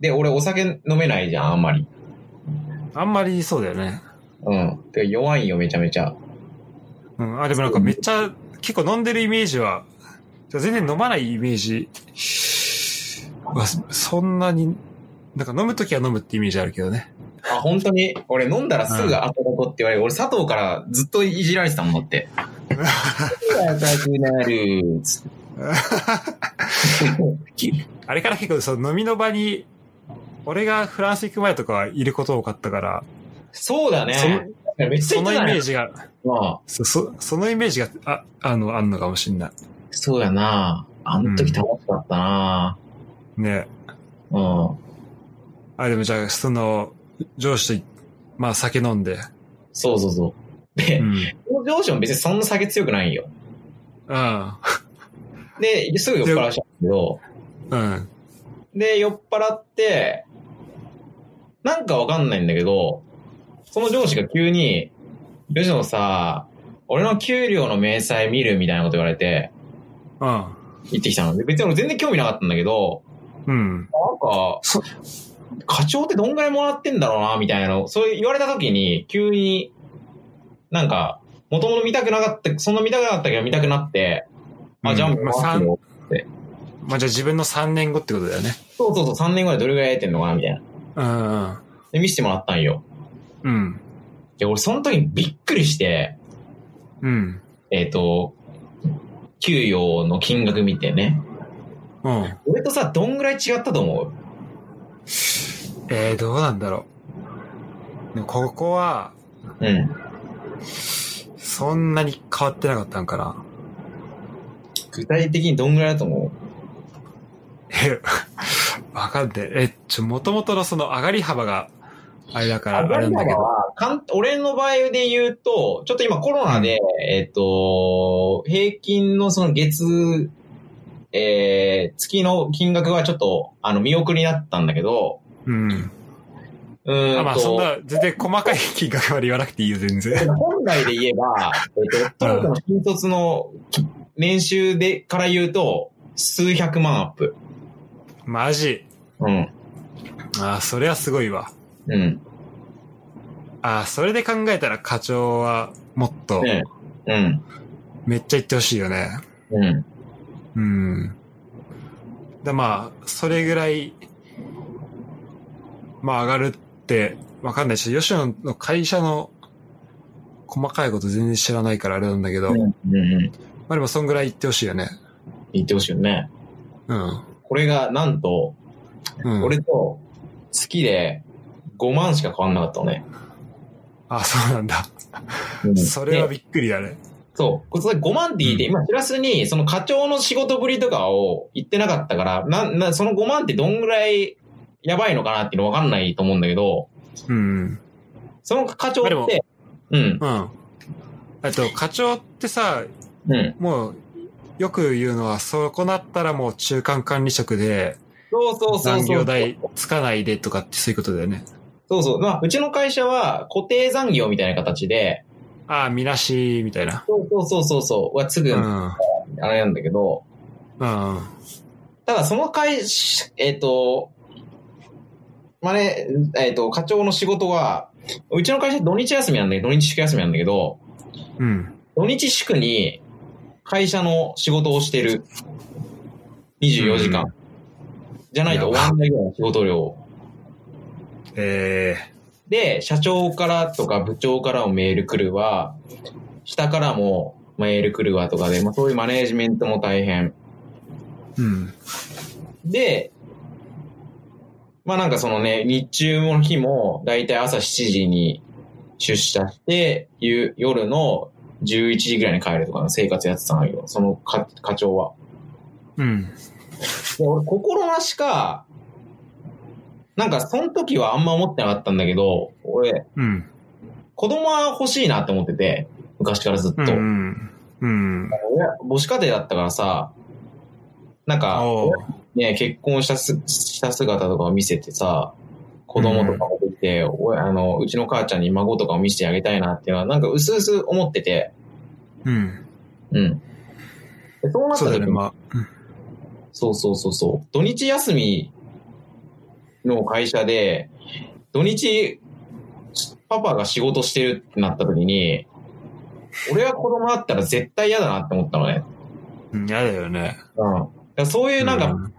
[SPEAKER 2] で、俺お酒飲めないじゃん、あんまり。
[SPEAKER 1] あんまりそうだよね。
[SPEAKER 2] うん。てか弱いよ、めちゃめちゃ。
[SPEAKER 1] うん。あ、でもなんかめっちゃ、結構飲んでるイメージは、全然飲まないイメージは、そんなに、なんか飲むときは飲むってイメージあるけどね。
[SPEAKER 2] あ、本当に？俺飲んだらすぐ後ことって言われる。俺佐藤からずっといじられてたもんだって。赤くなる。
[SPEAKER 1] あれから結構その飲みの場に、俺がフランス行く前とかはいること多かったから、
[SPEAKER 2] そうだね。
[SPEAKER 1] そのイメー
[SPEAKER 2] ジ。
[SPEAKER 1] ジが、
[SPEAKER 2] まあ、
[SPEAKER 1] そ、そそのイメージが、あ、あの、あんのかもしんない。
[SPEAKER 2] そうやな。あの時楽しかったな。
[SPEAKER 1] ね。
[SPEAKER 2] うん。
[SPEAKER 1] あ、でもじゃあ、その、上司と、まあ酒飲んで。
[SPEAKER 2] そうそうそう。で、
[SPEAKER 1] うん。
[SPEAKER 2] 上司も別にそんな酒強くないんよ。
[SPEAKER 1] うん。
[SPEAKER 2] で、すぐ酔っ払わしちゃうんだけど、
[SPEAKER 1] うん。
[SPEAKER 2] で、酔っ払って、なんかわかんないんだけど、その上司が急に、吉野さ、俺の給料の明細見る？みたいなこと言われて、
[SPEAKER 1] うん。
[SPEAKER 2] 言ってきたので、別に俺全然興味なかったんだけど、
[SPEAKER 1] うん。
[SPEAKER 2] なんか、
[SPEAKER 1] そ、
[SPEAKER 2] 課長ってどんぐらいもらってんだろうな、みたいなの、そう言われた時に、急に、なんか、もともと見たくなかった、そんな見たくなかったけど見たくなって、あ、じゃあもう
[SPEAKER 1] まあ、
[SPEAKER 2] 回すよ
[SPEAKER 1] まあじゃあ自分の3年後ってことだよね。
[SPEAKER 2] そうそうそう、3年後でどれぐらい得てんのかな、みたいな。
[SPEAKER 1] うん。
[SPEAKER 2] で、見せてもらったんよ。
[SPEAKER 1] うん。
[SPEAKER 2] で、俺その時にびっくりして、
[SPEAKER 1] うん。
[SPEAKER 2] えっ、と、給与の金額見てね。
[SPEAKER 1] うん。
[SPEAKER 2] 俺とさ、どんぐらい違ったと思う？
[SPEAKER 1] えー、どうなんだろう。でもここは、
[SPEAKER 2] うん。
[SPEAKER 1] そんなに変わってなかったんかな。
[SPEAKER 2] 具体的にどんぐらいだと思
[SPEAKER 1] え、わかんない。え、ちょ、もともとのその上がり幅が、あれだから、あれなんだけど。
[SPEAKER 2] はかん俺の場合で言うと、ちょっと今コロナで、えっ、と、平均のその月、えー、月の金額はちょっと、あの、見送りになったんだけど、
[SPEAKER 1] うん。
[SPEAKER 2] うーんと、
[SPEAKER 1] あまあ、そんな、全然細かい金額まで言わなくていいよ、全然。
[SPEAKER 2] 本来で言えば、[LAUGHS] えっ、と、トヨタの新卒の年収でから言うと、数百万アップ。
[SPEAKER 1] マジ。
[SPEAKER 2] うん。
[SPEAKER 1] あ、それはすごいわ。
[SPEAKER 2] うん。
[SPEAKER 1] あ、それで考えたら課長は、もっと、
[SPEAKER 2] ねうん。
[SPEAKER 1] めっちゃ言ってほしいよね。
[SPEAKER 2] うん。
[SPEAKER 1] うん。で、まあ、それぐらい、まあ上がるって、わかんないし、吉野の会社の細かいこと全然知らないからあれなんだけど、ま
[SPEAKER 2] うん。うん。
[SPEAKER 1] あでもそんぐらい言ってほしいよね。
[SPEAKER 2] 言ってほしいよね。
[SPEAKER 1] うん。
[SPEAKER 2] これが、なんと、
[SPEAKER 1] うん。
[SPEAKER 2] 俺と月で5万しか変わんなかったのね。
[SPEAKER 1] あ、そうなんだ。それはびっくりだね。
[SPEAKER 2] そう。これそれ5万って聞いて、
[SPEAKER 1] うん
[SPEAKER 2] 今、プラスに、その課長の仕事ぶりとかを言ってなかったから、な、な、その5万ってどんぐらいやばいのかなっていうのわかんないと思うんだけど、
[SPEAKER 1] うん。
[SPEAKER 2] その課長って、うん、
[SPEAKER 1] うん。えっと、課長ってさ、
[SPEAKER 2] うん。
[SPEAKER 1] もう、よく言うのは、そこなったらもう中間管理職で、
[SPEAKER 2] そうそうそう
[SPEAKER 1] 残。業代つかないでとかってそういうことだよね。
[SPEAKER 2] そうそう。まあ、うちの会社は固定残業みたいな形で、
[SPEAKER 1] ああ、みなし、みたいな。
[SPEAKER 2] そうそうそうそうそう、はすぐ、
[SPEAKER 1] うん。
[SPEAKER 2] あれなんだけど、
[SPEAKER 1] うん。
[SPEAKER 2] ただその会社、えっ、と、まあね、えっ、と、課長の仕事は、うちの会社土日休みなんだけど、土日祝休みなんだけど、
[SPEAKER 1] うん。
[SPEAKER 2] 土日祝に会社の仕事をしてる。24時間。
[SPEAKER 1] うん
[SPEAKER 2] じゃないと終わんないぐらいの仕事量。
[SPEAKER 1] え
[SPEAKER 2] で、社長からとか部長からもメール来るわ、下からもメール来るわとかで、まあ、そういうマネージメントも大変。
[SPEAKER 1] ー、うん。
[SPEAKER 2] で、まあなんかそのね、日中の日も、だいたい朝7時に出社して、ゆ夜の11時ぐらいに帰るとかの生活やってたのよ、その課課長は。
[SPEAKER 1] うん。
[SPEAKER 2] で俺、心なしか、なんかその時はあんま思ってなかったんだけど、俺、
[SPEAKER 1] うん。
[SPEAKER 2] 子供は欲しいなって思ってて、昔からずっと。
[SPEAKER 1] うん。うん。
[SPEAKER 2] 親母子家庭だったからさ、なんか、ね、結婚したすした姿とかを見せてさ、子供とかもできて、おあの、うちの母ちゃんに孫とかを見せてあげたいなっていうのは、なんか薄々思ってて、
[SPEAKER 1] うん。
[SPEAKER 2] うん。でそうなった時に、
[SPEAKER 1] そうだね、まあ。
[SPEAKER 2] そうそうそうそう、土日休みの会社で、土日、パパが仕事してるってなった時に、俺は子供だったら絶対嫌だなって思ったのね。
[SPEAKER 1] うん、嫌だよね。
[SPEAKER 2] うん。そういうなんか、
[SPEAKER 1] うん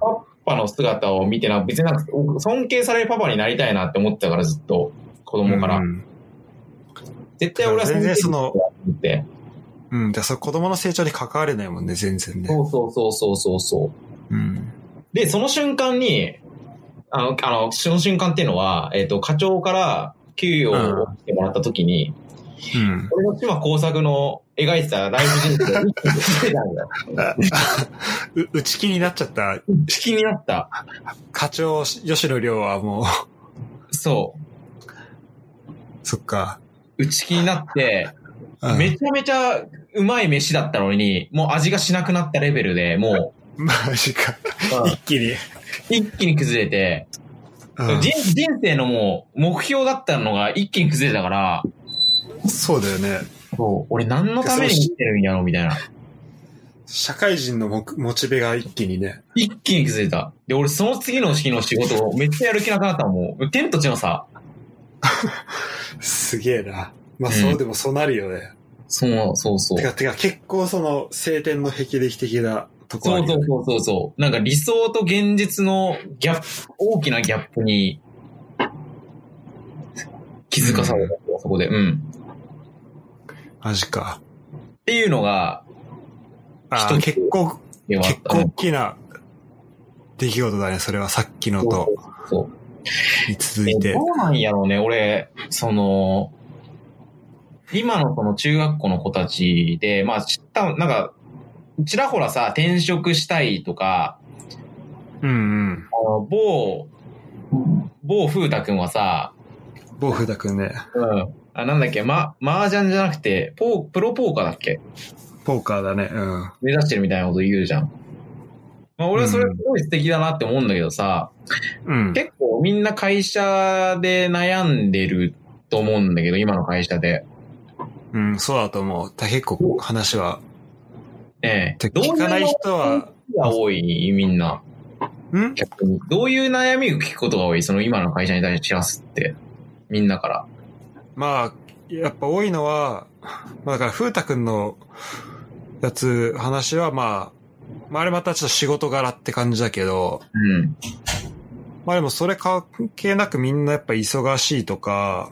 [SPEAKER 2] パパの姿を見てな、別になんか尊敬されるパパになりたいなって思ってたからずっと、子供から。
[SPEAKER 1] うん。
[SPEAKER 2] 絶対俺は尊敬
[SPEAKER 1] 全然その。うん。で、それ子供の成長に関われないもんね、全然ね。
[SPEAKER 2] そうそうそうそうそうそう。
[SPEAKER 1] うん。
[SPEAKER 2] で、その瞬間に、あの、あの、その瞬間っていうのは、えっ、と、課長から給与をしてもらった時に、
[SPEAKER 1] うん。
[SPEAKER 2] 俺の島工作の描いてたライブ人生をてたんだよ。[LAUGHS]
[SPEAKER 1] う、内気になっちゃった。
[SPEAKER 2] 好きになった。
[SPEAKER 1] 課長、吉野亮はもう、
[SPEAKER 2] そう。
[SPEAKER 1] そっか。
[SPEAKER 2] 内気になって、
[SPEAKER 1] うん
[SPEAKER 2] めちゃめちゃうまい飯だったのに、もう味がしなくなったレベルで、も [LAUGHS]
[SPEAKER 1] マジか。
[SPEAKER 2] う、
[SPEAKER 1] 一気に。
[SPEAKER 2] 一気に崩れて、
[SPEAKER 1] うん
[SPEAKER 2] 人人生のもう目標だったのが一気に崩れたから、
[SPEAKER 1] そうだよね。
[SPEAKER 2] そう俺何のために生きてるんやろみたいな。
[SPEAKER 1] 社会人のモモチベが一気にね。
[SPEAKER 2] 一気に崩れた。で、俺その次の式の仕事をめっちゃやる気なくなったのもう、天と地の差。[LAUGHS]
[SPEAKER 1] すげえな。まあ、
[SPEAKER 2] うん
[SPEAKER 1] そうでもそうなるよね。
[SPEAKER 2] そう、そうそう
[SPEAKER 1] て。か、てか結構その、晴天の霹靂的なとこね
[SPEAKER 2] そうそうそうそうそう。なんか理想と現実のギャップ、大きなギャップに気づかされた、そこで。うん。
[SPEAKER 1] マジか。
[SPEAKER 2] っていうのが、
[SPEAKER 1] あ結構、結構大きな出来事だね。それはさっきのと
[SPEAKER 2] そう。
[SPEAKER 1] に続いて
[SPEAKER 2] えど。うなんやろうね、俺、その、今のその中学校の子たちで、まあ、ち多分なんか、ちらほらさ、転職したいとか、
[SPEAKER 1] うんうん。
[SPEAKER 2] あの某、某風太くんはさ、
[SPEAKER 1] ボウフダ君ね。
[SPEAKER 2] うん。あ、なんだっけ、ま、麻雀じゃなくて、ポー、プロポーカーだっけ？
[SPEAKER 1] ポーカーだね。うん。
[SPEAKER 2] 目指してるみたいなこと言うじゃん。まあ、俺はそれすごい素敵だなって思うんだけどさ、
[SPEAKER 1] うん。
[SPEAKER 2] 結構みんな会社で悩んでると思うんだけど、今の会社で。
[SPEAKER 1] うん、そうだと思う。た結構話は。
[SPEAKER 2] ええ。
[SPEAKER 1] て聞かない人は、
[SPEAKER 2] が多い、みんな。
[SPEAKER 1] ん？
[SPEAKER 2] 逆に。どういう悩みを聞くことが多い？その今の会社に対して知らすって。みんなから。
[SPEAKER 1] まあ、やっぱ多いのは、まあだから、風太くんのやつ、話はまあ、まああれまたちょっと仕事柄って感じだけど、
[SPEAKER 2] うん。
[SPEAKER 1] まあでもそれ関係なくみんなやっぱ忙しいとか。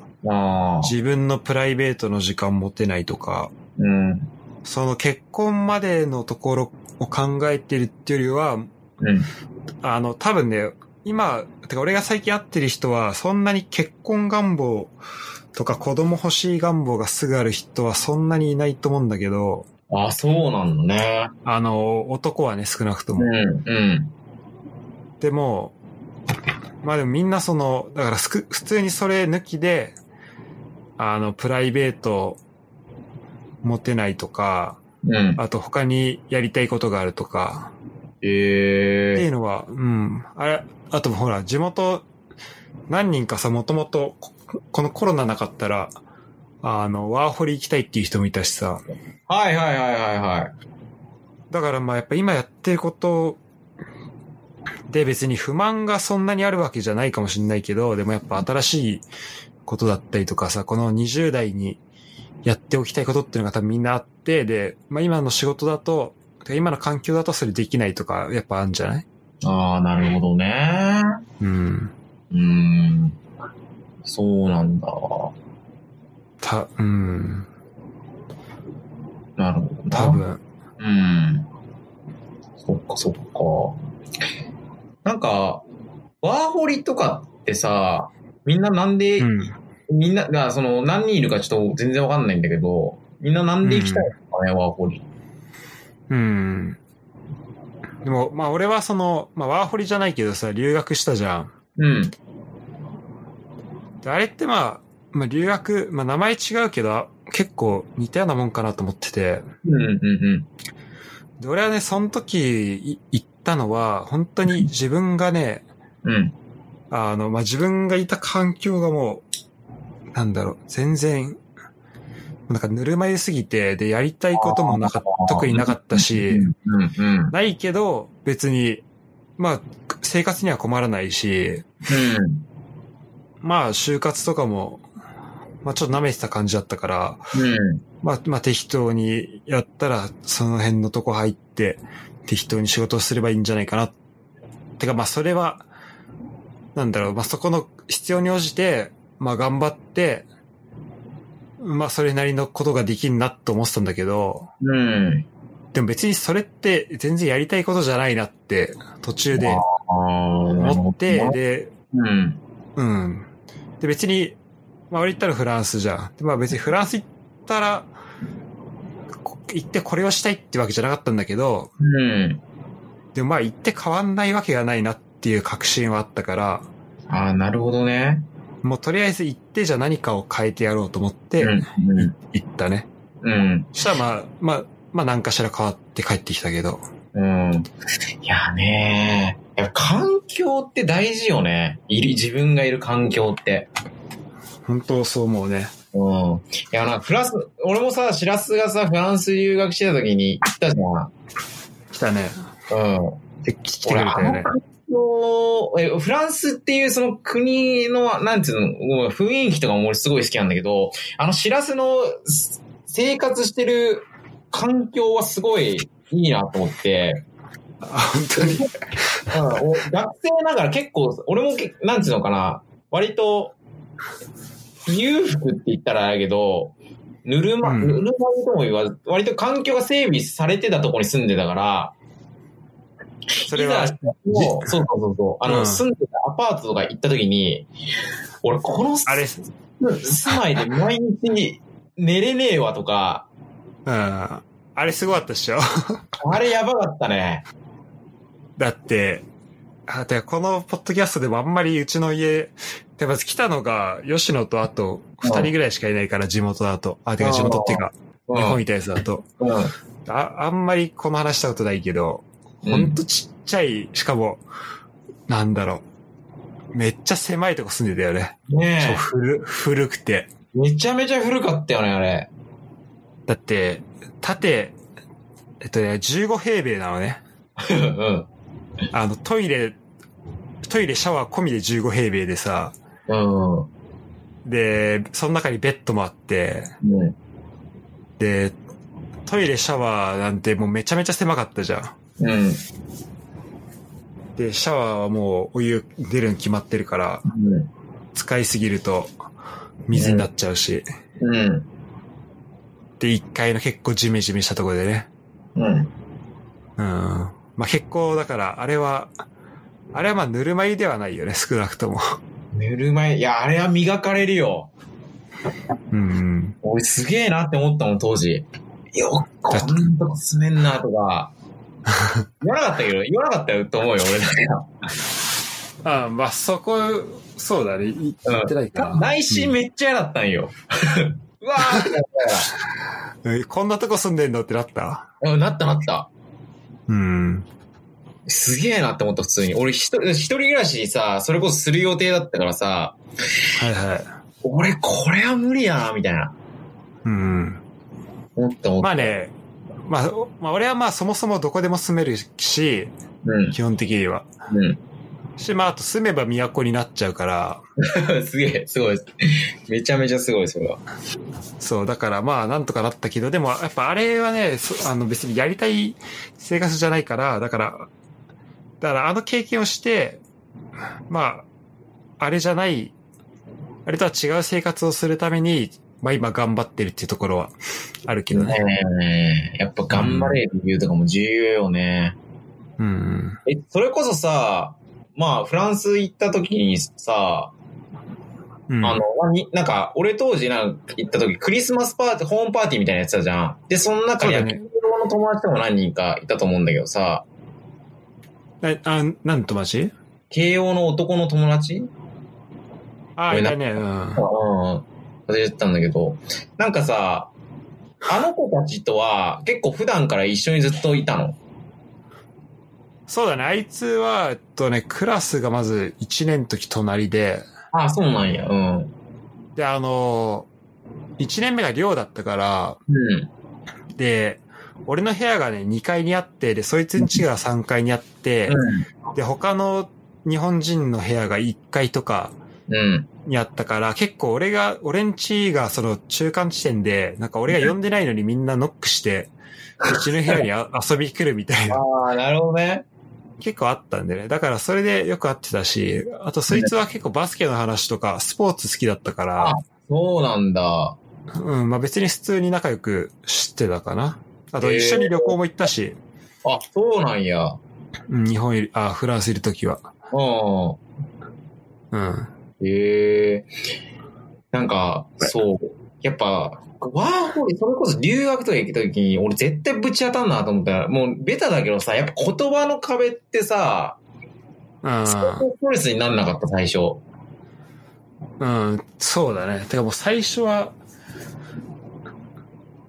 [SPEAKER 1] 自分のプライベートの時間持てないとか、
[SPEAKER 2] うん。
[SPEAKER 1] その結婚までのところを考えてるっていうよりは、
[SPEAKER 2] うん。
[SPEAKER 1] あの、多分ね、今、てか俺が最近会ってる人は、そんなに結婚願望とか子供欲しい願望がすぐある人はそんなにいないと思うんだけど、
[SPEAKER 2] あ、そうなんだね。
[SPEAKER 1] あの、男はね、少なくとも。
[SPEAKER 2] うん。うん。
[SPEAKER 1] でも、まあでもみんなその、だから普通にそれ抜きで、あの、プライベート持てないとか、
[SPEAKER 2] うん。
[SPEAKER 1] あと他にやりたいことがあるとか、って
[SPEAKER 2] ええ
[SPEAKER 1] いうのは、うん。あれ、あとほら、地元、何人かさ、もともと、ここのコロナなかったら、あの、ワーホリ行きたいっていう人もいたしさ。
[SPEAKER 2] はいはいはいはいはい。
[SPEAKER 1] だからまあやっぱ今やってることで別に不満がそんなにあるわけじゃないかもしれないけど、でもやっぱ新しいことだったりとかさ、この20代にやっておきたいことっていうのが多分みんなあって、で、まあ今の仕事だと、今の環境だとそれできないとかやっぱあるんじゃない？
[SPEAKER 2] ああ、なるほどね。
[SPEAKER 1] うん。
[SPEAKER 2] うーん。そうなんだ。
[SPEAKER 1] た、うん。
[SPEAKER 2] なるほどな。
[SPEAKER 1] 多分。
[SPEAKER 2] うん。そっかそっか。なんか、ワーホリとかってさ、みんななんで、
[SPEAKER 1] うん。
[SPEAKER 2] みんなが、その、何人いるかちょっと全然わかんないんだけど、みんななんで行きたいのかね、ワーホリ。
[SPEAKER 1] うん。でも、まあ俺はその、まあワーホリじゃないけどさ、留学したじゃん。
[SPEAKER 2] うん。
[SPEAKER 1] であれってまあ、まあ留学、まあ名前違うけど、結構似たようなもんかなと思ってて。
[SPEAKER 2] うん、うん、うん。
[SPEAKER 1] で俺はね、その時い行ったのは、本当に自分がね、
[SPEAKER 2] うん。
[SPEAKER 1] あの、まあ自分がいた環境がもう、なんだろう、全然、なんかぬるま湯すぎて、で、やりたいこともなかった、特になかったし、ないけど、別に、まあ、生活には困らないし、
[SPEAKER 2] うん。
[SPEAKER 1] まあ、就活とかも、まあちょっと舐めてた感じだったから、
[SPEAKER 2] うん。
[SPEAKER 1] まあ、まあ適当にやったら、その辺のとこ入って、適当に仕事をすればいいんじゃないかな。てかまあそれは、なんだろう、まあそこの必要に応じて、まあ頑張って、まあそれなりのことができるなと思ってたんだけど、
[SPEAKER 2] うん。
[SPEAKER 1] でも別にそれって全然やりたいことじゃないなって途中で思って、で、
[SPEAKER 2] うん。
[SPEAKER 1] うん。で別に、まあ俺行ったらフランスじゃん。でまあ別にフランス行ったら、こ行ってこれをしたいってわけじゃなかったんだけど、
[SPEAKER 2] うん。
[SPEAKER 1] でもまあ行って変わんないわけがないなっていう確信はあったから、
[SPEAKER 2] ああ、なるほどね。
[SPEAKER 1] もうとりあえず行ってじゃあ何かを変えてやろうと思って。行ったね。
[SPEAKER 2] うん。
[SPEAKER 1] そしたらまあ、まあ、まあ何かしら変わって帰ってきたけど。
[SPEAKER 2] うん。いやねや環境って大事よね。いる、自分がいる環境って。
[SPEAKER 1] 本当そう思うね。
[SPEAKER 2] うん。いや、な、フランス、俺もさ、シラスがさ、フランス留学してた時に行ったじゃ
[SPEAKER 1] 来たね。
[SPEAKER 2] ん。うん。
[SPEAKER 1] で来てくれたよね。
[SPEAKER 2] そうえフランスっていうその国の、なんていうの、雰囲気とかも俺すごい好きなんだけど、あのシラスのす生活してる環境はすごいいいなと思って、
[SPEAKER 1] あ、本当に？
[SPEAKER 2] うんお学生ながら結構、俺もけ、なんていうのかな、割と、裕福って言ったらあれだけど、ぬるま、
[SPEAKER 1] うん
[SPEAKER 2] ぬるま湯とも言わず、割と環境が整備されてたところに住んでたから、
[SPEAKER 1] それは、
[SPEAKER 2] そうそうそうそう。あの、
[SPEAKER 1] うん
[SPEAKER 2] 住んでたアパートとか行った時に、俺、この
[SPEAKER 1] あれ、
[SPEAKER 2] 住まいで毎日寝れねえわとか、
[SPEAKER 1] うん。あれすごかったっしょ？
[SPEAKER 2] あれやばかったね。
[SPEAKER 1] だって、あ、てかこのポッドキャストでもあんまりうちの家、でまず来たのが、吉野とあと二人ぐらいしかいないから、地元だと。あ、てか地元っていうか、
[SPEAKER 2] うん。
[SPEAKER 1] 日本みたいなやつだと。
[SPEAKER 2] うん。
[SPEAKER 1] あ、あんまりこの話したことないけど、ほんとちっちゃい、しかも、なんだろう。めっちゃ狭いとこ住んでたよね。
[SPEAKER 2] ね
[SPEAKER 1] 古、古くて。
[SPEAKER 2] え。めちゃめちゃ古かったよね、あれ。
[SPEAKER 1] だって、縦、えっとね、15平米なのね。
[SPEAKER 2] うん。
[SPEAKER 1] あの、トイレ、トイレ、シャワー込みで15平米でさ、
[SPEAKER 2] うん。
[SPEAKER 1] で、その中にベッドもあって、
[SPEAKER 2] うん。
[SPEAKER 1] で、トイレ、シャワーなんてもうめちゃめちゃ狭かったじゃん。
[SPEAKER 2] うん。
[SPEAKER 1] で、シャワーはもうお湯出るに決まってるから、
[SPEAKER 2] うん。
[SPEAKER 1] 使いすぎると水になっちゃうし、
[SPEAKER 2] うん。
[SPEAKER 1] で、1階の結構ジメジメしたところでね。
[SPEAKER 2] うん。
[SPEAKER 1] うん。まあ、結構だから、あれは、あれはまあぬるま湯ではないよね、少なくとも。
[SPEAKER 2] ぬるま湯、いや、あれは磨かれるよ。
[SPEAKER 1] うんうん。
[SPEAKER 2] 俺すげえなって思ったもん、当時。よっ、こんなとこ住めんなとか。言わなかったけど、言わなかったよと思うよ、俺だけは。
[SPEAKER 1] あまあ、そこ、そうだね。い言ってないかな。
[SPEAKER 2] 内心めっちゃ嫌だったんよ。[LAUGHS] うわーってなっ
[SPEAKER 1] うん [LAUGHS] えこんなとこ住んでんのってなった？
[SPEAKER 2] うん、なったなった。
[SPEAKER 1] うん。
[SPEAKER 2] すげえなって思った、普通に。俺一人、一人暮らしさ、それこそする予定だったからさ、
[SPEAKER 1] はいはい。
[SPEAKER 2] 俺これは無理やな、みたいな。
[SPEAKER 1] うん。
[SPEAKER 2] 思った思った。
[SPEAKER 1] まあね、まあ、まあ、俺はまあそもそもどこでも住めるし、
[SPEAKER 2] うん。
[SPEAKER 1] 基本的には。
[SPEAKER 2] うん。
[SPEAKER 1] し、まあ、あと住めば都になっちゃうから、[LAUGHS]
[SPEAKER 2] すげえ、すごい。めちゃめちゃすごい、それは。
[SPEAKER 1] そう、だからまあ、なんとかなったけど、でも、やっぱあれはね、そあの別にやりたい生活じゃないから、だから、だからあの経験をして、まあ、あれじゃない、あれとは違う生活をするために、まあ今頑張ってるっていうところはあるけどね。
[SPEAKER 2] ねえ、やっぱ頑張れる理由とかも重要よね。
[SPEAKER 1] うん。
[SPEAKER 2] え、それこそさ、まあ、フランス行った時にさ、
[SPEAKER 1] うん。
[SPEAKER 2] あの、なんか、俺当時なんか行った時、クリスマスパーティー、ホームパーティーみたいなやつだじゃん。で、その中に野球の友達とも何人かいたと思うんだけどさ、
[SPEAKER 1] えあ、なんの友達？
[SPEAKER 2] 慶応の男の友達？
[SPEAKER 1] あ、いたね、うん。
[SPEAKER 2] うん。忘れてたんだけど、なんかさ、あの子たちとは結構普段から一緒にずっといたの？
[SPEAKER 1] そうだね、あいつは、えっとね、クラスがまず1年の時隣で、
[SPEAKER 2] ああ、そうなんや。うん。
[SPEAKER 1] で、あの、1年目が寮だったから、
[SPEAKER 2] うん。
[SPEAKER 1] で、俺の部屋がね、2階にあって、で、そいつん家が3階にあって、で、他の日本人の部屋が1階とか、
[SPEAKER 2] うん。
[SPEAKER 1] にあったから、結構俺が、俺んちがその中間地点で、なんか俺が呼んでないのにみんなノックして、うちの部屋にあ遊び来るみたいな、[LAUGHS]
[SPEAKER 2] ああ、なるほどね。
[SPEAKER 1] 結構あったんでね。だからそれでよく会ってたし、あとそいつは結構バスケの話とか、スポーツ好きだったから、
[SPEAKER 2] そうなんだ。
[SPEAKER 1] うん、まあ別に普通に仲良く知ってたかな。あと一緒に旅行も行ったし、
[SPEAKER 2] あ、そうなんや。
[SPEAKER 1] うん日本いる、あ、フランスいるときは。
[SPEAKER 2] う
[SPEAKER 1] うん。
[SPEAKER 2] ん。へえ。なんか、そう。やっぱ、ワーホリ、それこそ留学とか行った時に、俺絶対ぶち当たんなと思ったら、もうベタだけどさ、やっぱ言葉の壁ってさ、
[SPEAKER 1] うん。
[SPEAKER 2] ストレスになんなかった、最初。
[SPEAKER 1] うん、そうだね。てかもう最初は、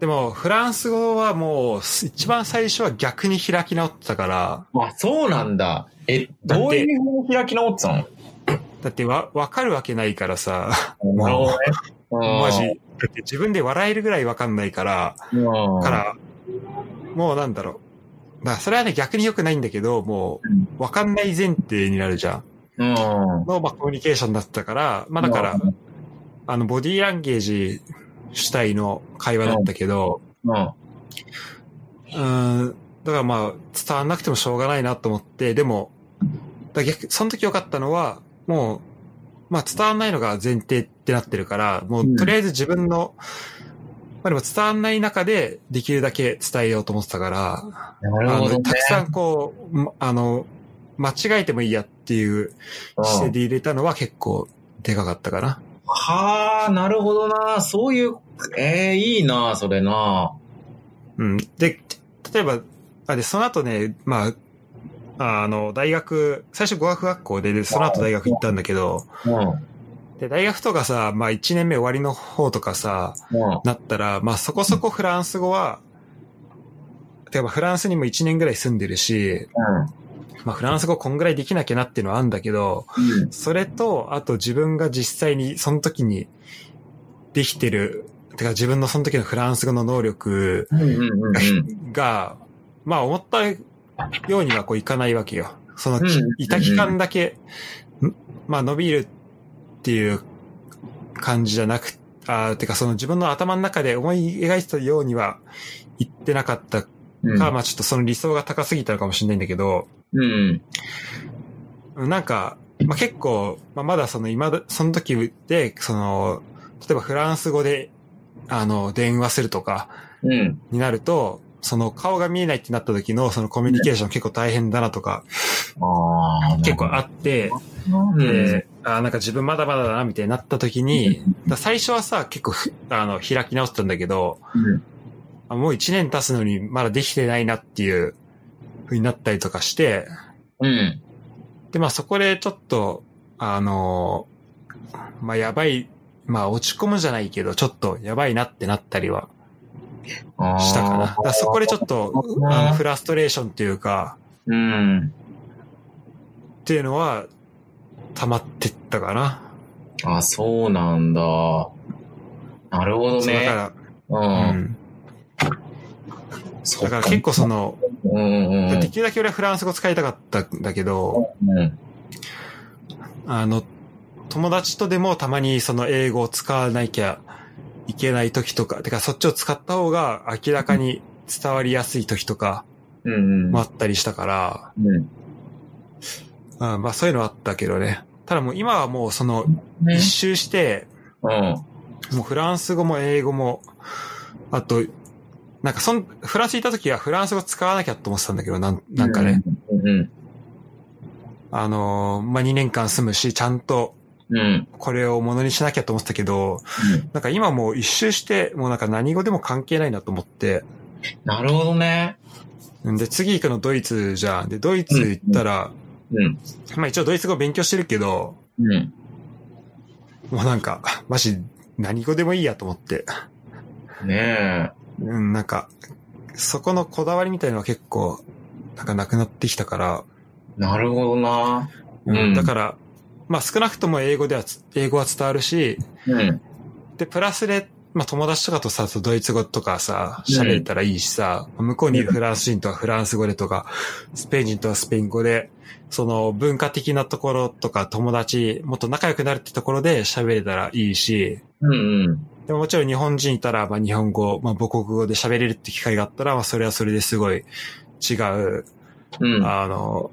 [SPEAKER 1] でもフランス語はもう一番最初は逆に開き直ってたから、
[SPEAKER 2] あ、そうなんだ。え、どういうふうに開き直ってたの？
[SPEAKER 1] だってわ、わかるわけないからさ、
[SPEAKER 2] なるほどね。
[SPEAKER 1] マジ。だって自分で笑えるぐらいわかんないから、
[SPEAKER 2] うん。
[SPEAKER 1] から、もうなんだろう。だからそれはね逆に良くないんだけど、もうわかんない前提になるじゃん。
[SPEAKER 2] うん。
[SPEAKER 1] の、まあ、コミュニケーションだったから、まあだから、あの、ボディーランゲージ主体の会話だったけど、
[SPEAKER 2] うん。
[SPEAKER 1] うーん、だからまあ、伝わんなくてもしょうがないなと思って、でも、だ逆、その時良かったのは、もう、まあ伝わんないのが前提ってなってるから、も
[SPEAKER 2] う
[SPEAKER 1] とりあえず自分の、まあでも伝わんない中でできるだけ伝えようと思ってたから、あの、
[SPEAKER 2] なるほどね。
[SPEAKER 1] たくさんこう、まあの、間違えてもいいやっていう姿勢で入れたのは結構でかかったかな。
[SPEAKER 2] はあ、なるほどな。そういう、ええいいな、それな。
[SPEAKER 1] うん。で、例えば、あ、で、その後ね、まあ、あの、大学、最初語学学校で、で、その後大学行ったんだけど、
[SPEAKER 2] うん。
[SPEAKER 1] で、大学とかさ、まあ1年目終わりの方とかさ、
[SPEAKER 2] うん。
[SPEAKER 1] なったら、まあそこそこフランス語は、てかまあフランスにも1年ぐらい住んでるし、まあフランス語こんぐらいできなきゃなっていうのはあるんだけど、
[SPEAKER 2] うん。
[SPEAKER 1] それと、あと自分が実際にその時にできてる、てか自分のその時のフランス語の能力
[SPEAKER 2] うん。うん。うん。
[SPEAKER 1] が、まあ思ったようにはこういかないわけよ。その、
[SPEAKER 2] うん
[SPEAKER 1] いた期間だけ、ん？まあ伸びるっていう感じじゃなく、あーてかその自分の頭の中で思い描いてたようには言ってなかったか、
[SPEAKER 2] うん。
[SPEAKER 1] まあちょっとその理想が高すぎたのかもしれないんだけど、
[SPEAKER 2] うん。
[SPEAKER 1] なんか、まあ結構、まあまだその今だ、その時で、その、例えばフランス語で、あの、電話するとか、
[SPEAKER 2] うん。
[SPEAKER 1] になると、その顔が見えないってなった時のそのコミュニケーション結構大変だなとか。結構あって、
[SPEAKER 2] うん。
[SPEAKER 1] で、あーなんか自分まだまだだなみたいになった時に、最初はさ、結構ふあの開き直ってたんだけど、
[SPEAKER 2] うん。
[SPEAKER 1] あもう一年経つのにまだできてないなっていう風になったりとかして、
[SPEAKER 2] うん。
[SPEAKER 1] で、まあそこでちょっと、あのーまあやばい、まあ落ち込むじゃないけど、ちょっとやばいなってなったりはしたかな。だからそこでちょっと、あのフラストレーションっていうか、
[SPEAKER 2] うん。
[SPEAKER 1] っていうのは、溜まってったかな。
[SPEAKER 2] あ、そうなんだ。なるほどね。
[SPEAKER 1] だから、
[SPEAKER 2] う。
[SPEAKER 1] うんん。
[SPEAKER 2] そ
[SPEAKER 1] だから結構その、
[SPEAKER 2] うんうん
[SPEAKER 1] できるだけ俺はフランス語使いたかったんだけど、
[SPEAKER 2] うん。うん。
[SPEAKER 1] あの、友達とでもたまにその英語を使わなきゃいけない時とか、てかそっちを使った方が明らかに伝わりやすい時とか
[SPEAKER 2] うんうん。
[SPEAKER 1] もあったりしたから、
[SPEAKER 2] うん。
[SPEAKER 1] うん、まあそういうのはあったけどね。ただもう今はもうその
[SPEAKER 2] ね
[SPEAKER 1] 一周して、
[SPEAKER 2] うん。
[SPEAKER 1] もうフランス語も英語も、あと、なんかそん、フランスにいた時はフランス語使わなきゃと思ってたんだけど、なんなんかね、。
[SPEAKER 2] うん。
[SPEAKER 1] あのーまあ、2年間住むし、ちゃんと
[SPEAKER 2] うん。
[SPEAKER 1] これをものにしなきゃと思ってたけど、なんか今もう一周して、もうなんか何語でも関係ないなと思って、
[SPEAKER 2] なるほどね。
[SPEAKER 1] んで、次行くのドイツじゃん。で、ドイツ行ったら、
[SPEAKER 2] うん。
[SPEAKER 1] まあ一応ドイツ語勉強してるけど、
[SPEAKER 2] うん。
[SPEAKER 1] もうなんか、マジ何語でもいいやと思って、
[SPEAKER 2] ね
[SPEAKER 1] うん、なんか、そこのこだわりみたいのは結構、なんかなくなってきたから、
[SPEAKER 2] え。なるほどな。うん
[SPEAKER 1] だから、まあ少なくとも英語ではつ、英語は伝わるし、
[SPEAKER 2] うん。
[SPEAKER 1] で、プラスで、まあ友達とかとさ、ドイツ語とかさ、喋れたらいいしさ、向こうにいるフランス人とはフランス語でとか、スペイン人とはスペイン語で、その文化的なところとか友達、もっと仲良くなるってところで喋れたらいいし、
[SPEAKER 2] うんうん。
[SPEAKER 1] でももちろん日本人いたら、まあ日本語、まあ母国語で喋れるって機会があったら、まあそれはそれですごい違う、
[SPEAKER 2] うん。
[SPEAKER 1] あの、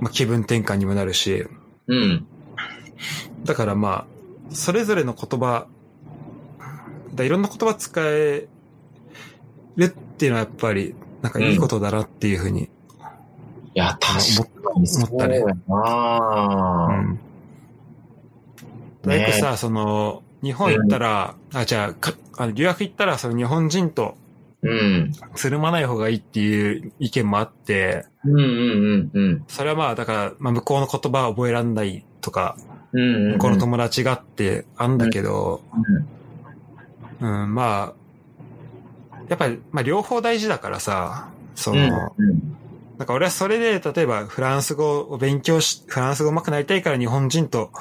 [SPEAKER 1] まあ気分転換にもなるし、
[SPEAKER 2] うん。
[SPEAKER 1] だからまあ、それぞれの言葉、だいろんな言葉使えるっていうのはやっぱり、なんかいいことだなっていうふうに
[SPEAKER 2] いや、確かにそう
[SPEAKER 1] 思ったね
[SPEAKER 2] やなぁ
[SPEAKER 1] うん。だいぶさ、その、日本行ったら、あ、じゃあか、あの留学行ったら、その日本人と
[SPEAKER 2] うん。
[SPEAKER 1] つるまない方がいいっていう意見もあって、
[SPEAKER 2] うんうんうんうん。
[SPEAKER 1] それはまあ、だから、まあ、向こうの言葉を覚えらんないとか、
[SPEAKER 2] うんうんうん。
[SPEAKER 1] 向こうの友達があって、あんだけど、うん、まあ、やっぱり、まあ、両方大事だからさ、そ
[SPEAKER 2] うん。
[SPEAKER 1] の、
[SPEAKER 2] うん
[SPEAKER 1] なんか俺はそれで、例えばフランス語を勉強し、フランス語上手くなりたいから日本人と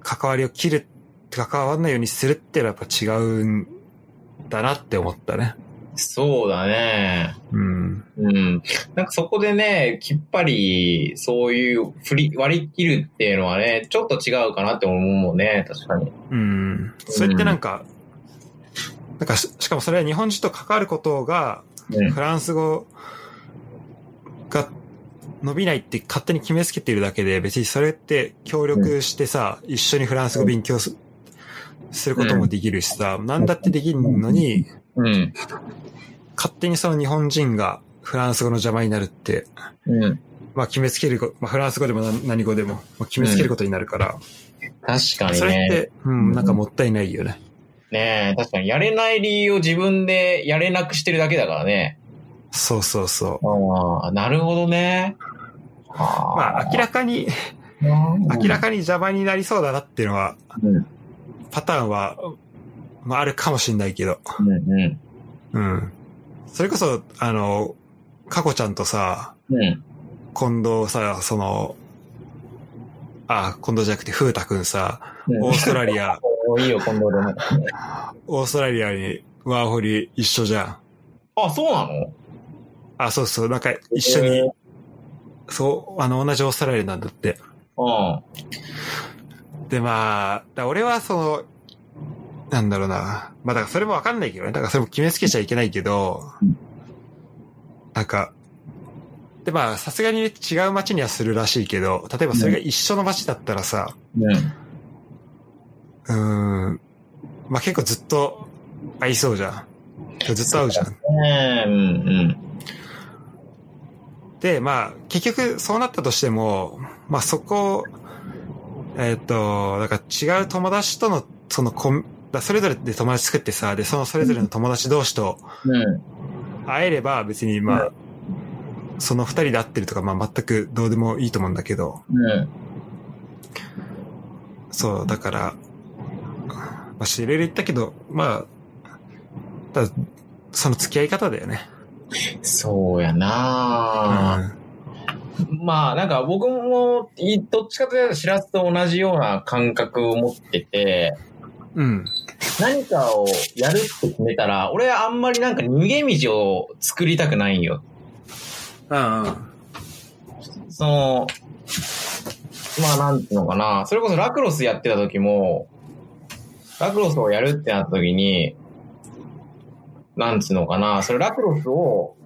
[SPEAKER 1] 関わりを切る、関わらないようにするっていうのはやっぱ違うんだなって思ったね。
[SPEAKER 2] そうだね。
[SPEAKER 1] うん。
[SPEAKER 2] うん。なんかそこでね、きっぱり、そういう振り、割り切るっていうのはね、ちょっと違うかなって思うもんね、確かに。
[SPEAKER 1] うん。それってなんか、なんかし、しかもそれは日本人と関わることが、
[SPEAKER 2] うん
[SPEAKER 1] フランス語が伸びないって勝手に決めつけているだけで、別にそれって協力してさ、一緒にフランス語勉強すすることもできるしさ、なんだってできるのに、
[SPEAKER 2] うん。
[SPEAKER 1] 勝手にその日本人がフランス語の邪魔になるって、
[SPEAKER 2] うん。
[SPEAKER 1] まあ決めつけるこ、まあフランス語でも何何語でも、まあ、決めつけることになるから、
[SPEAKER 2] 確かに
[SPEAKER 1] それっ
[SPEAKER 2] ね。
[SPEAKER 1] て、うん、なんかもったいないよね。
[SPEAKER 2] ねえ、確かにやれない理由を自分でやれなくしてるだけだからね。
[SPEAKER 1] そうそうそう。
[SPEAKER 2] ああ、なるほどね。あ
[SPEAKER 1] まあ明らかに、
[SPEAKER 2] 明
[SPEAKER 1] 明らかに邪魔になりそうだなっていうのは、
[SPEAKER 2] うん。
[SPEAKER 1] パターンは、まああるかもしんないけど、
[SPEAKER 2] うんうん。
[SPEAKER 1] うん。それこそ、あの、かこちゃんとさ、
[SPEAKER 2] うん。
[SPEAKER 1] 近藤さ、その、あ、近藤じゃなくて、風太くんさ、
[SPEAKER 2] うん
[SPEAKER 1] オーストラリア、[LAUGHS]
[SPEAKER 2] いいよ、今度でも。
[SPEAKER 1] オーストラリアにワーホリ一緒じゃん。
[SPEAKER 2] あ、そうなの？
[SPEAKER 1] あ、そうそう、なんか一緒に、そう、あの、同じオーストラリアなんだって。
[SPEAKER 2] うん。
[SPEAKER 1] で、まあ、だ俺はその、なんだろうな。まあ、だからそれもわかんないけどね。だからそれも決めつけちゃいけないけど
[SPEAKER 2] うん、
[SPEAKER 1] なんか、で、まあ、さすがにね違う街にはするらしいけど、例えばそれが一緒の街だったらさ、
[SPEAKER 2] うん。
[SPEAKER 1] うーん、まあ結構ずっと会いそうじゃん。ずっと会うじゃん。
[SPEAKER 2] ねえ、うんうん。
[SPEAKER 1] で、まあ、結局そうなったとしても、まあそこ、えっ、と、だから違う友達との、そのだそれぞれで友達作ってさ、で、そのそれぞれの友達同士と
[SPEAKER 2] うん。
[SPEAKER 1] 会えれば別にまあ、その二人で会ってるとか、まあ全くどうでもいいと思うんだけど、
[SPEAKER 2] うん。
[SPEAKER 1] そう、だから、まあ、知れる言ったけど、まあ、ただ、その付き合い方だよね。
[SPEAKER 2] そうやな、[LAUGHS] まあ、なんか僕も、いどっちかというと、しらすと同じような感覚を持ってて、
[SPEAKER 1] うん。
[SPEAKER 2] 何かをやるって決めたら、俺はあんまりなんか逃げ道を作りたくないんよ。
[SPEAKER 1] うん。うん。
[SPEAKER 2] その、まあなんていうのかな、それこそラクロスやってた時も、ラクロスをやるってなった時に、なんつうのかな、それラクロスを、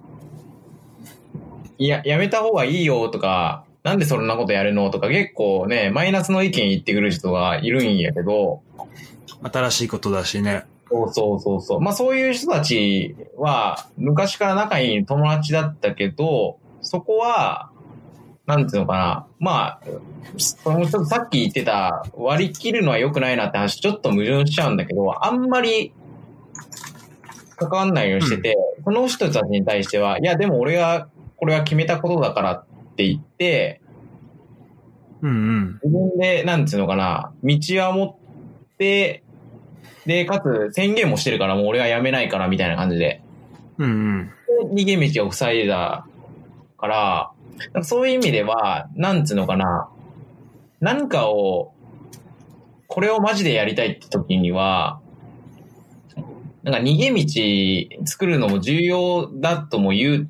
[SPEAKER 2] いや、やめた方がいいよとか、なんでそんなことやるのとか結構ね、マイナスの意見言ってくる人がいるんやけど、
[SPEAKER 1] 新しいことだしね。
[SPEAKER 2] そうそうそうそう。まあそういう人たちは、昔から仲いい友達だったけど、そこは、なんていうのかな。まあ、そのちょっとさっき言ってた割り切るのは良くないなって話ちょっと矛盾しちゃうんだけど、あんまり関わんないようにしてて、その人たちに対しては、いやでも俺がこれは決めたことだからって言って、
[SPEAKER 1] うんうん。
[SPEAKER 2] 自分で、なんていうのかな、道は持って、で、かつ宣言もしてるからもう俺はやめないからみたいな感じで、
[SPEAKER 1] うんうん。
[SPEAKER 2] で逃げ道を塞いだから、かそういう意味では、なんつうのかな、何かを、これをマジでやりたいって時には、なんか逃げ道作るのも重要だとも言う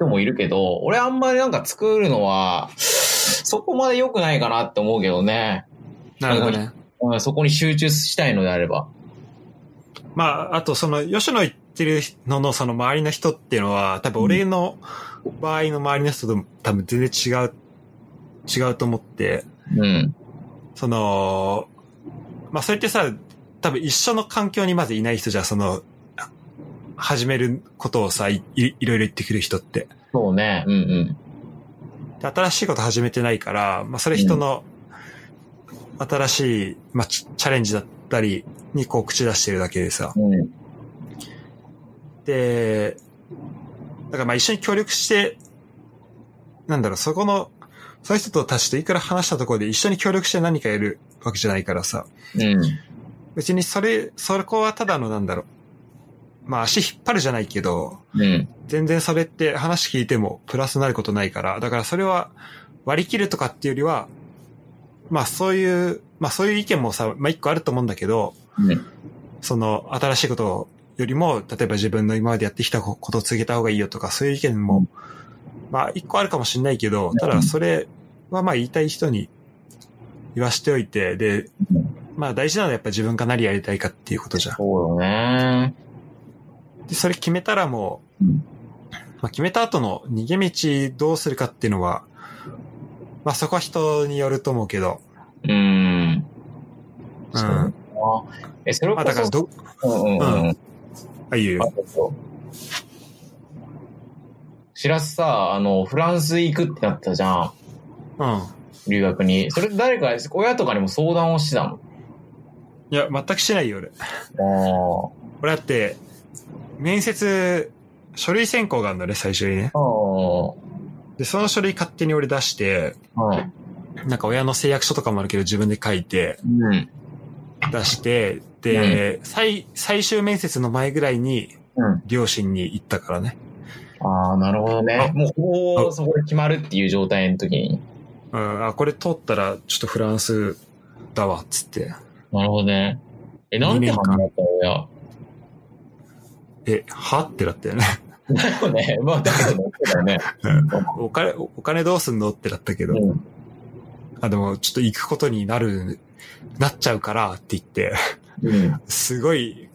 [SPEAKER 2] 人もいるけど、俺あんまりなんか作るのは、そこまで良くないかなって思うけどね。
[SPEAKER 1] なるほどね。
[SPEAKER 2] うん、そこに集中したいのであれば。
[SPEAKER 1] まあ、あとその、吉野言ってるののその周りの人っていうのは、多分俺の場合の周りの人と多分全然違う、違うと思って、
[SPEAKER 2] うん。
[SPEAKER 1] その、まあそれってさ、多分一緒の環境にまずいない人じゃ、その、始めることをさ、いいいろいろ言ってくる人って。
[SPEAKER 2] そうね。うんうん。
[SPEAKER 1] で新しいこと始めてないから、まあそれ人の新しい、まあチチャレンジだったりにこう口出してるだけでさ。
[SPEAKER 2] うん。
[SPEAKER 1] で、だからまあ一緒に協力して、なんだろう、そこの、そういう人たちといくら話したところで一緒に協力して何かやるわけじゃないからさ。
[SPEAKER 2] うん。
[SPEAKER 1] 別にそれ、そこはただのなんだろう。まあ足引っ張るじゃないけど、
[SPEAKER 2] うん。
[SPEAKER 1] 全然それって話聞いてもプラスになることないから、だからそれは割り切るとかっていうよりは、まあそういう、まあそういう意見もさ、まあ一個あると思うんだけど、
[SPEAKER 2] うん。
[SPEAKER 1] その新しいことよりも、例えば自分の今までやってきたことを続けた方がいいよとか、そういう意見も、まあ一個あるかもしれないけど、ただそれはまあ言いたい人に言わしておいて、で、まあ大事なのはやっぱ自分が何やりたいかっていうことじゃん。
[SPEAKER 2] そうよね。
[SPEAKER 1] で、それ決めたらもう、
[SPEAKER 2] うん
[SPEAKER 1] まあ決めた後の逃げ道どうするかっていうのは、まあそこは人によると思うけど、
[SPEAKER 2] うん。
[SPEAKER 1] うん。
[SPEAKER 2] え、それこ
[SPEAKER 1] あだから
[SPEAKER 2] そ、
[SPEAKER 1] ど、
[SPEAKER 2] うんうんうん。
[SPEAKER 1] うあ、いいよ。
[SPEAKER 2] しらすさ、あの、フランス行くってなったじゃん。
[SPEAKER 1] うん。
[SPEAKER 2] 留学に。それ誰か、親とかにも相談をしてたの？
[SPEAKER 1] いや、全くしないよ、俺。
[SPEAKER 2] あ
[SPEAKER 1] 俺だって、面接、書類選考があるのね、最初にね。で、その書類勝手に俺出して。なんか親の誓約書とかもあるけど自分で書いて、
[SPEAKER 2] うん。
[SPEAKER 1] 出して、で、最、最終面接の前ぐらいに、
[SPEAKER 2] うん。
[SPEAKER 1] 両親に行ったからね。
[SPEAKER 2] ああ、なるほどね。
[SPEAKER 1] あ
[SPEAKER 2] もう、ほぼそこで決まるっていう状態の時に。
[SPEAKER 1] うん、あ、これ通ったら、ちょっとフランスだわ、つって。
[SPEAKER 2] なるほどね。え、なんて反応だったの？親。
[SPEAKER 1] え、は？ってなったよね。
[SPEAKER 2] だよね。まあ、だけどね、だよね。
[SPEAKER 1] お金、おお金どうすんの？ってなったけど、
[SPEAKER 2] うん。
[SPEAKER 1] あ、でも、ちょっと行くことになる、なっちゃうからって言って、
[SPEAKER 2] うん。
[SPEAKER 1] すごい、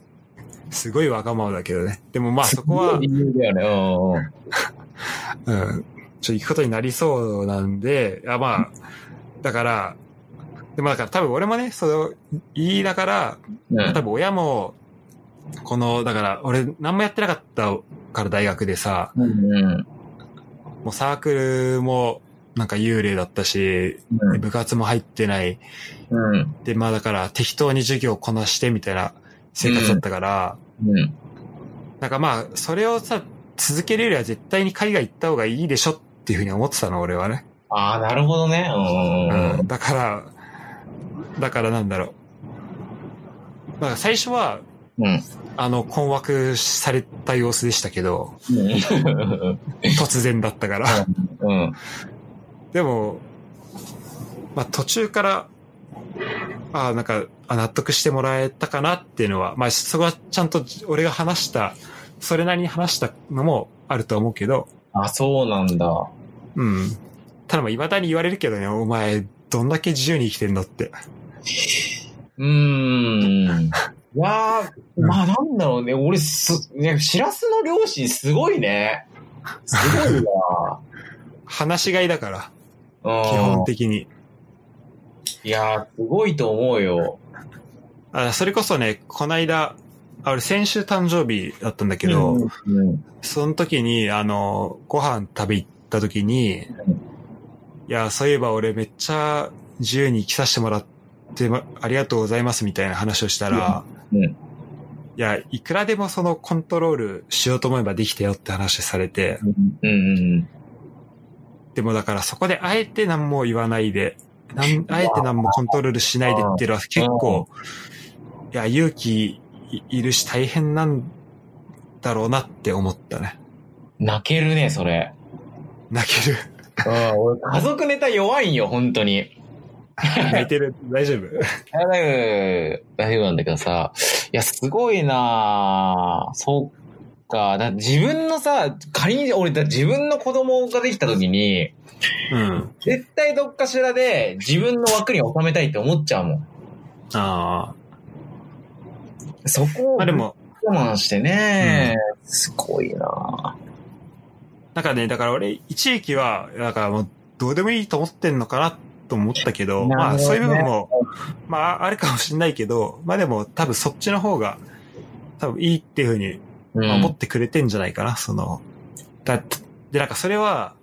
[SPEAKER 1] すごいわがままだけどね。でもまあそこは、
[SPEAKER 2] 理由だよね。うん
[SPEAKER 1] ちょ行くことになりそうなんで、あまあ、だから、でもだから多分俺もね、それを言いながら、
[SPEAKER 2] うん
[SPEAKER 1] 多分親も、この、だから俺何もやってなかったから大学でさ、
[SPEAKER 2] うんうん。
[SPEAKER 1] もうサークルもなんか幽霊だったし、
[SPEAKER 2] うん
[SPEAKER 1] 部活も入ってない。
[SPEAKER 2] うん。
[SPEAKER 1] で、まあだから適当に授業をこなしてみたいな生活だったから、
[SPEAKER 2] うん。
[SPEAKER 1] なんかまあ、それをさ、続けるよりは絶対に海外行った方がいいでしょっていうふうに思ってたの、俺はね。
[SPEAKER 2] ああ、なるほどね。うん。
[SPEAKER 1] うん。だから、だからなんだろう。だから最初は、
[SPEAKER 2] うん。
[SPEAKER 1] あの、困惑された様子でしたけど、
[SPEAKER 2] うん。
[SPEAKER 1] 突然だったから。
[SPEAKER 2] うん。
[SPEAKER 1] でも、まあ途中から、ああ、なんか、あ納得してもらえたかなっていうのは、まあそこはちゃんと俺が話した、それなりに話したのもあると思うけど、
[SPEAKER 2] あ、そうなんだ。
[SPEAKER 1] うん。ただまあ未だに言われるけどね、お前、どんだけ自由に生きてんのって。
[SPEAKER 2] うーん。いやー、まあなんだろうね。俺す、ね、しらすの両親すごいね。すごいわ。[LAUGHS]
[SPEAKER 1] 話し飼いだから、
[SPEAKER 2] うん
[SPEAKER 1] 基本的に。
[SPEAKER 2] いやー、すごいと思うよ。
[SPEAKER 1] あそれこそね、こないだ、あ俺先週誕生日だったんだけど、
[SPEAKER 2] うん、うん。
[SPEAKER 1] その時に、あの、ご飯食べ行った時に、いや、そういえば俺めっちゃ自由に生きさせてもらって、まありがとうございますみたいな話をしたら、
[SPEAKER 2] うんうん
[SPEAKER 1] いや、いくらでもそのコントロールしようと思えばできたよって話されて、
[SPEAKER 2] うんうん
[SPEAKER 1] でもだからそこであえて何も言わないで、なんあえて何もコントロールしないでっていうのは結構、いや、勇気いいるし大変なんだろうなって思ったね。
[SPEAKER 2] うん。泣けるね、それ。
[SPEAKER 1] 泣ける。
[SPEAKER 2] うん、俺、家族ネタ弱いんよ、本当に。[LAUGHS]
[SPEAKER 1] 泣いてる大丈夫
[SPEAKER 2] 大丈夫、大丈夫なんだけどさ、いや、すごいなぁそうか。だ自分のさ、仮に俺、だ自分の子供ができた時に、
[SPEAKER 1] うん。
[SPEAKER 2] 絶対どっかしらで自分の枠に収めたいって思っちゃうもん。
[SPEAKER 1] あ
[SPEAKER 2] そこ
[SPEAKER 1] あ。
[SPEAKER 2] を
[SPEAKER 1] まあでも、
[SPEAKER 2] 我慢してね、すごいな
[SPEAKER 1] なんかね、だから俺、一時期は、だからもう、どうでもいいと思ってんのかなと思ったけど、まあそういう部分も、まああるかもしれないけど、まあでも多分そっちの方が、多分いいっていうふうに
[SPEAKER 2] うん
[SPEAKER 1] 思ってくれてんじゃないかな、その。だで、なんかそれは、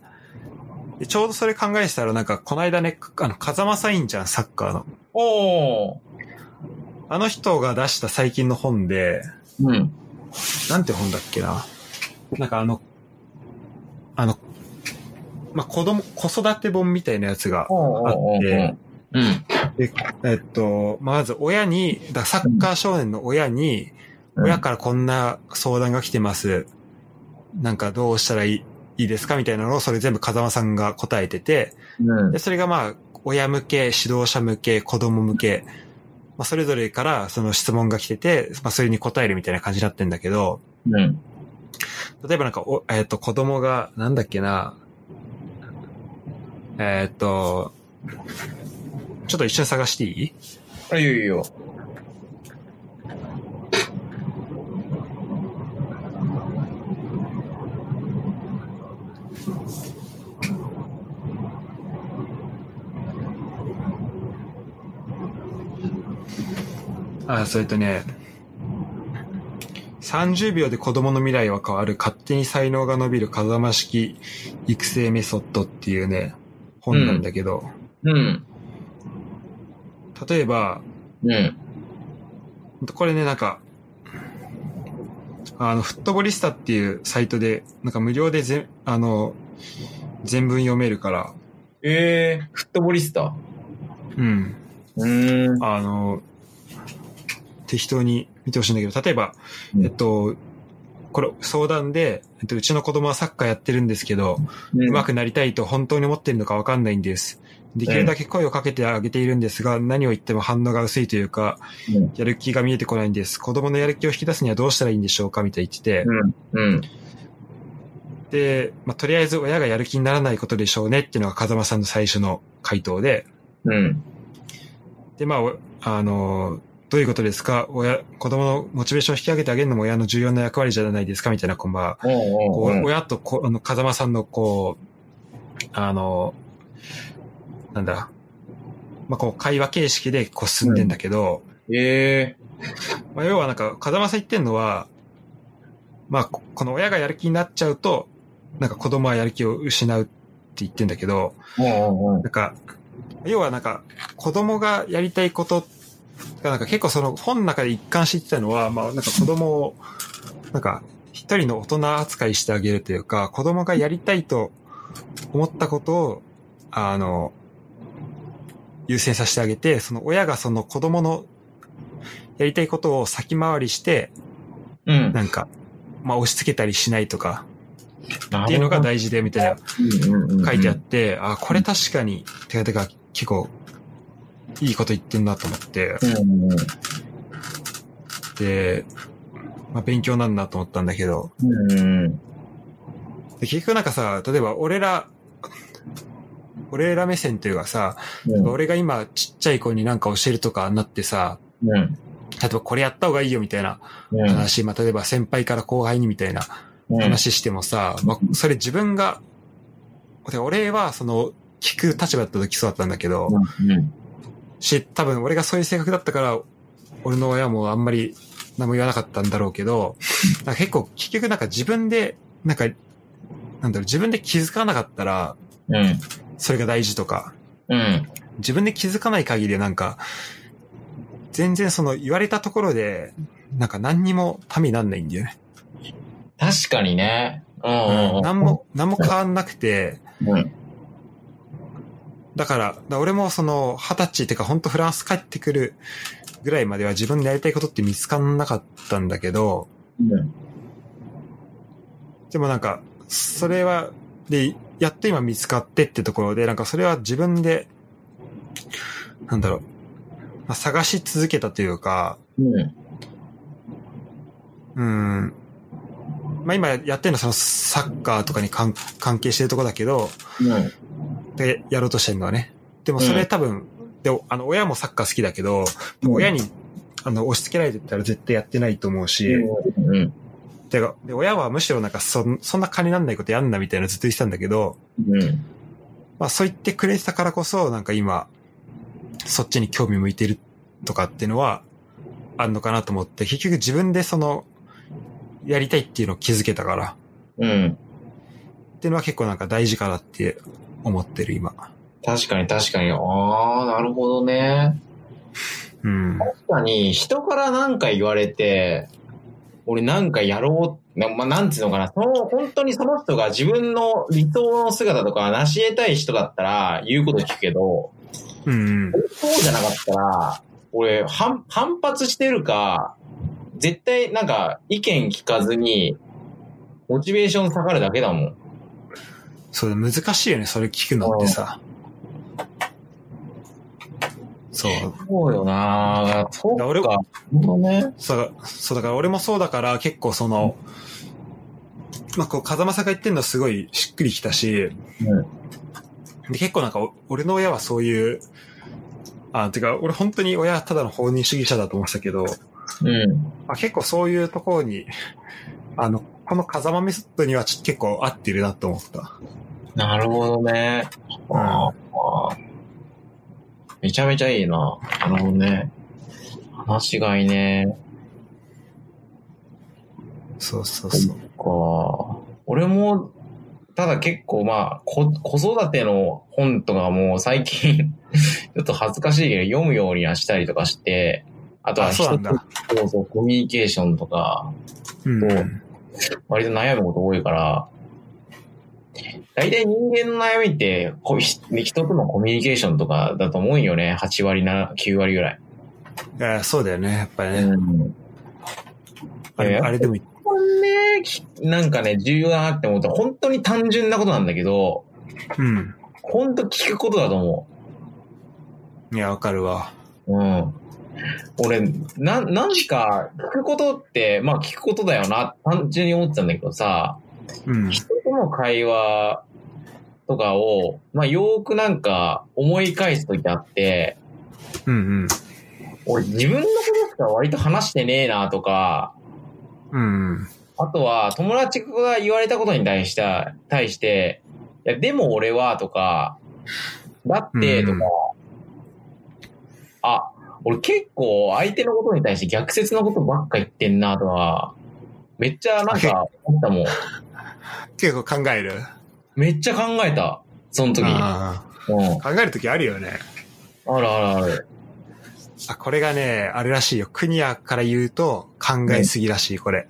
[SPEAKER 1] でちょうどそれ考えてたらなんかこの間ね、あの、風間サインじゃん、サッカーの。
[SPEAKER 2] おー。
[SPEAKER 1] あの人が出した最近の本で、
[SPEAKER 2] うん。
[SPEAKER 1] なんて本だっけな。なんかあの、あの、まあ、子供、子育て本みたいなやつがあって、
[SPEAKER 2] うん。
[SPEAKER 1] で、えっと、まず親に、だサッカー少年の親に、
[SPEAKER 2] うん
[SPEAKER 1] 親からこんな相談が来てます。なんかどうしたらいいいいですかみたいなのをそれ全部風間さんが答えてて、
[SPEAKER 2] うん
[SPEAKER 1] で、。それがまあ、親向け、指導者向け、子供向け、まあ、それぞれからその質問が来てて、まあ、それに答えるみたいな感じになってんだけど、
[SPEAKER 2] うん。
[SPEAKER 1] 例えばなんか、お、えっ、と、子供が、なんだっけな、えっ、と、ちょっと一緒に探していい？
[SPEAKER 2] あ、いいよいいよ。
[SPEAKER 1] あ、それとね、30秒で子供の未来は変わる。勝手に才能が伸びる風間式育成メソッドっていうね、本なんだけど、
[SPEAKER 2] うん。
[SPEAKER 1] 例えば、
[SPEAKER 2] うん。
[SPEAKER 1] これね、なんか、あの、フットボリスタっていうサイトで、なんか無料でぜあの、全文読めるから、
[SPEAKER 2] えー、フットボリスタ。
[SPEAKER 1] うん。
[SPEAKER 2] うーん。
[SPEAKER 1] あの、適当に見てほしいんだけど、例えば、
[SPEAKER 2] うん
[SPEAKER 1] えっと、これ相談で、えっと、うちの子供はサッカーやってるんですけど、
[SPEAKER 2] う
[SPEAKER 1] 上手くなりたいと本当に思ってるのかわかんないんです。できるだけ声をかけてあげているんですが、何を言っても反応が薄いというか、
[SPEAKER 2] うん
[SPEAKER 1] やる気が見えてこないんです。子供のやる気を引き出すにはどうしたらいいんでしょうかみたいに言ってて、
[SPEAKER 2] うん。うん。
[SPEAKER 1] で、まあ、とりあえず親がやる気にならないことでしょうねっていうのが風間さんの最初の回答で、
[SPEAKER 2] うん。
[SPEAKER 1] で、まあ、おあの、どういうことですか？親、子供のモチベーションを引き上げてあげるのも親の重要な役割じゃないですか？みたいな、こう、まあ、
[SPEAKER 2] おうお
[SPEAKER 1] こう
[SPEAKER 2] うおう
[SPEAKER 1] 親とこ、あの、風間さんの、こう、あの、なんだ、まあ、こう、会話形式で、こう、進んでんだけど、
[SPEAKER 2] え。
[SPEAKER 1] まあ、要はなんか、風間さん言ってんのは、まあ、ここの親がやる気になっちゃうと、なんか子供はやる気を失うって言ってんだけど、
[SPEAKER 2] うおうおう
[SPEAKER 1] なんか、要はなんか、子供がやりたいことが、なんか結構その本の中で一貫して言ってたのは、まあなんか子供を、なんか、一人の大人扱いしてあげるというか、子供がやりたいと思ったことを、あの、優先させてあげて、その親がその子供のやりたいことを先回りして、
[SPEAKER 2] うん。
[SPEAKER 1] なんか、まあ押し付けたりしないとか、
[SPEAKER 2] っ
[SPEAKER 1] っていうのが大事だよみたいな
[SPEAKER 2] 事
[SPEAKER 1] 書いてあって、あ、これ確かに、てかてか結構、いいこと言ってんなと思って、
[SPEAKER 2] うんうん
[SPEAKER 1] で、まあ、勉強なんだと思ったんだけど、
[SPEAKER 2] うんうん。
[SPEAKER 1] で結局なんかさ、例えば俺ら、俺ら目線というかさ、
[SPEAKER 2] うん
[SPEAKER 1] 俺が今ちっちゃい子になんか教えるとかなってさ、
[SPEAKER 2] うん。
[SPEAKER 1] 例えばこれやった方がいいよみたいな
[SPEAKER 2] うん。
[SPEAKER 1] 話、まあ、例えば先輩から後輩にみたいな話してもさ、まあ、それ自分が、で俺はその、聞く立場だった時そうだったんだけど、
[SPEAKER 2] うん。
[SPEAKER 1] し、多分俺がそういう性格だったから、俺の親もあんまり何も言わなかったんだろうけど、[LAUGHS] なんか結構結局なんか自分で、なんか、なんだろう、自分で気づかなかったら、
[SPEAKER 2] うん。
[SPEAKER 1] それが大事とか、
[SPEAKER 2] うん。
[SPEAKER 1] 自分で気づかない限りなんか、全然その言われたところで、なんか何にもためになんないんだよね。
[SPEAKER 2] 確かにね。うんうんうん。
[SPEAKER 1] 何も、何も変わんなくて、
[SPEAKER 2] うん。
[SPEAKER 1] だから、だから俺もその、二十歳ってか本当フランス帰ってくるぐらいまでは自分でやりたいことって見つかんなかったんだけど、
[SPEAKER 2] うん。
[SPEAKER 1] でもなんか、それは、で、やっと今見つかってってところで、なんかそれは自分で、なんだろう、まあ、探し続けたというか、
[SPEAKER 2] うん。
[SPEAKER 1] うん。まあ今やってるのはそのサッカーとかに関関係してるとこだけど、
[SPEAKER 2] うん。
[SPEAKER 1] で、やろうとしてるのはね。でもそれ多分、で、あの、親もサッカー好きだけど、親に、あの、押し付けられてたら絶対やってないと思うし、
[SPEAKER 2] うん。
[SPEAKER 1] てか、で、親はむしろなんかそ、そんな金になんないことやんなみたいなのずっと言ってたんだけど、
[SPEAKER 2] うん。
[SPEAKER 1] まあそう言ってくれてたからこそ、なんか今、そっちに興味向いてるとかっていうのは、あるのかなと思って、結局自分でその、やりたいっていうのを気づけたから、
[SPEAKER 2] うん。
[SPEAKER 1] っていうのは結構なんか大事かなって思ってる今。
[SPEAKER 2] 確かに確かに。ああ、なるほどね。
[SPEAKER 1] うん。
[SPEAKER 2] 確かに、人から何か言われて、俺なんかやろう、なまあ、なんていうのかな、その、本当にその人が自分の理想の姿とか成し得たい人だったら言うこと聞くけど、
[SPEAKER 1] うん。
[SPEAKER 2] そうじゃなかったら、俺、反、反発してるか、絶対なんか意見聞かずに、モチベーション下がるだけだもん。
[SPEAKER 1] そうだ、難しいよね、それ聞くのってさ。そう。
[SPEAKER 2] そうよなそうか。
[SPEAKER 1] 俺
[SPEAKER 2] なるほどね。
[SPEAKER 1] そう、そうだから俺もそうだから結構その、まあこう、風間さんが言ってんのすごいしっくりきたし、で結構なんかお俺の親はそういう、あ、てか俺本当に親はただの放任主義者だと思ってたけど、
[SPEAKER 2] うん。
[SPEAKER 1] あ結構そういうところに、あの、この風間メソッドにはち結構合ってるなと思った。
[SPEAKER 2] なるほどね。ああめちゃめちゃいいな。なるほどね。話しがいね。
[SPEAKER 1] そうそうそう。
[SPEAKER 2] か。俺も、ただ結構まあ、こ子育ての本とかも最近、[LAUGHS] ちょっと恥ずかしいけど読むようにはしたりとかして、あとは人とそうそうコミュニケーションとか、
[SPEAKER 1] うん。
[SPEAKER 2] 割と悩むこと多いから、大体人間の悩みって、人とのコミュニケーションとかだと思うよね。8割な、9割ぐらい。
[SPEAKER 1] いやそうだよね、やっぱりね。
[SPEAKER 2] うん。
[SPEAKER 1] あれあれでも
[SPEAKER 2] ね、きなんかね、重要だなって思うと、本当に単純なことなんだけど、
[SPEAKER 1] うん。
[SPEAKER 2] 本当聞くことだと思
[SPEAKER 1] いや、わかるわ。
[SPEAKER 2] う。うん。俺、な、何か聞くことって、まあ聞くことだよな、単純に思ってたんだけどさ、
[SPEAKER 1] うん。
[SPEAKER 2] 人との会話とかを、まあよーくなんか思い返すときあって、
[SPEAKER 1] うんうん。
[SPEAKER 2] 俺自分のことしか割と話してねえなとか、
[SPEAKER 1] うん。
[SPEAKER 2] あとは友達が言われたことに対して、対して、いや、でも俺はとか、だってとか、
[SPEAKER 1] うん
[SPEAKER 2] あ、俺結構相手のことに対して逆説のことばっか言ってんなとか、めっちゃなんか思ったもん。
[SPEAKER 1] 結構考える？
[SPEAKER 2] めっちゃ考えた。その時うん。
[SPEAKER 1] あ考えるときあるよね。
[SPEAKER 2] あるあるある。
[SPEAKER 1] あ、これがね、あれらしいよ。国谷から言うと考えすぎらしい、これ。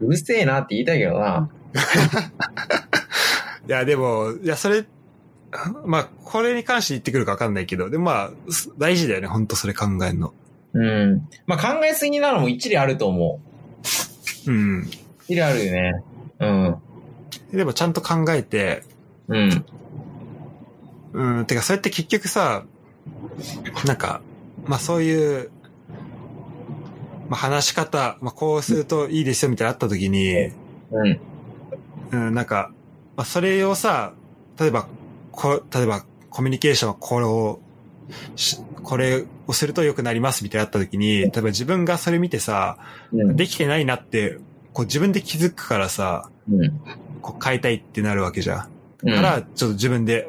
[SPEAKER 2] うるせえなって言いたいけどな。[LAUGHS]
[SPEAKER 1] いや、でも、いや、それ、[LAUGHS] まあ、これに関して言ってくるかわかんないけど、でもまあ、す大事だよね、本当それ考えるの。
[SPEAKER 2] うん。まあ考えすぎなのも一理あると思う。
[SPEAKER 1] うん。
[SPEAKER 2] 一理あるよね。うん。
[SPEAKER 1] でもちゃんと考えて、
[SPEAKER 2] うん。
[SPEAKER 1] うん、てか、それって結局さ、なんか、まあそういう、まあ話し方、まあこうするといいですよみたいなのあった時に、
[SPEAKER 2] うん。
[SPEAKER 1] うん、なんか、まあそれをさ、例えば、こ例えばコミュニケーションはこれをし、これをすると良くなりますみたいなのあった時に、例えば自分がそれ見てさ、
[SPEAKER 2] うん。
[SPEAKER 1] できてないなって、こう自分で気づくからさ、
[SPEAKER 2] うん。
[SPEAKER 1] こう変えたいってなるわけじゃん。
[SPEAKER 2] うん。
[SPEAKER 1] から、ちょっと自分で、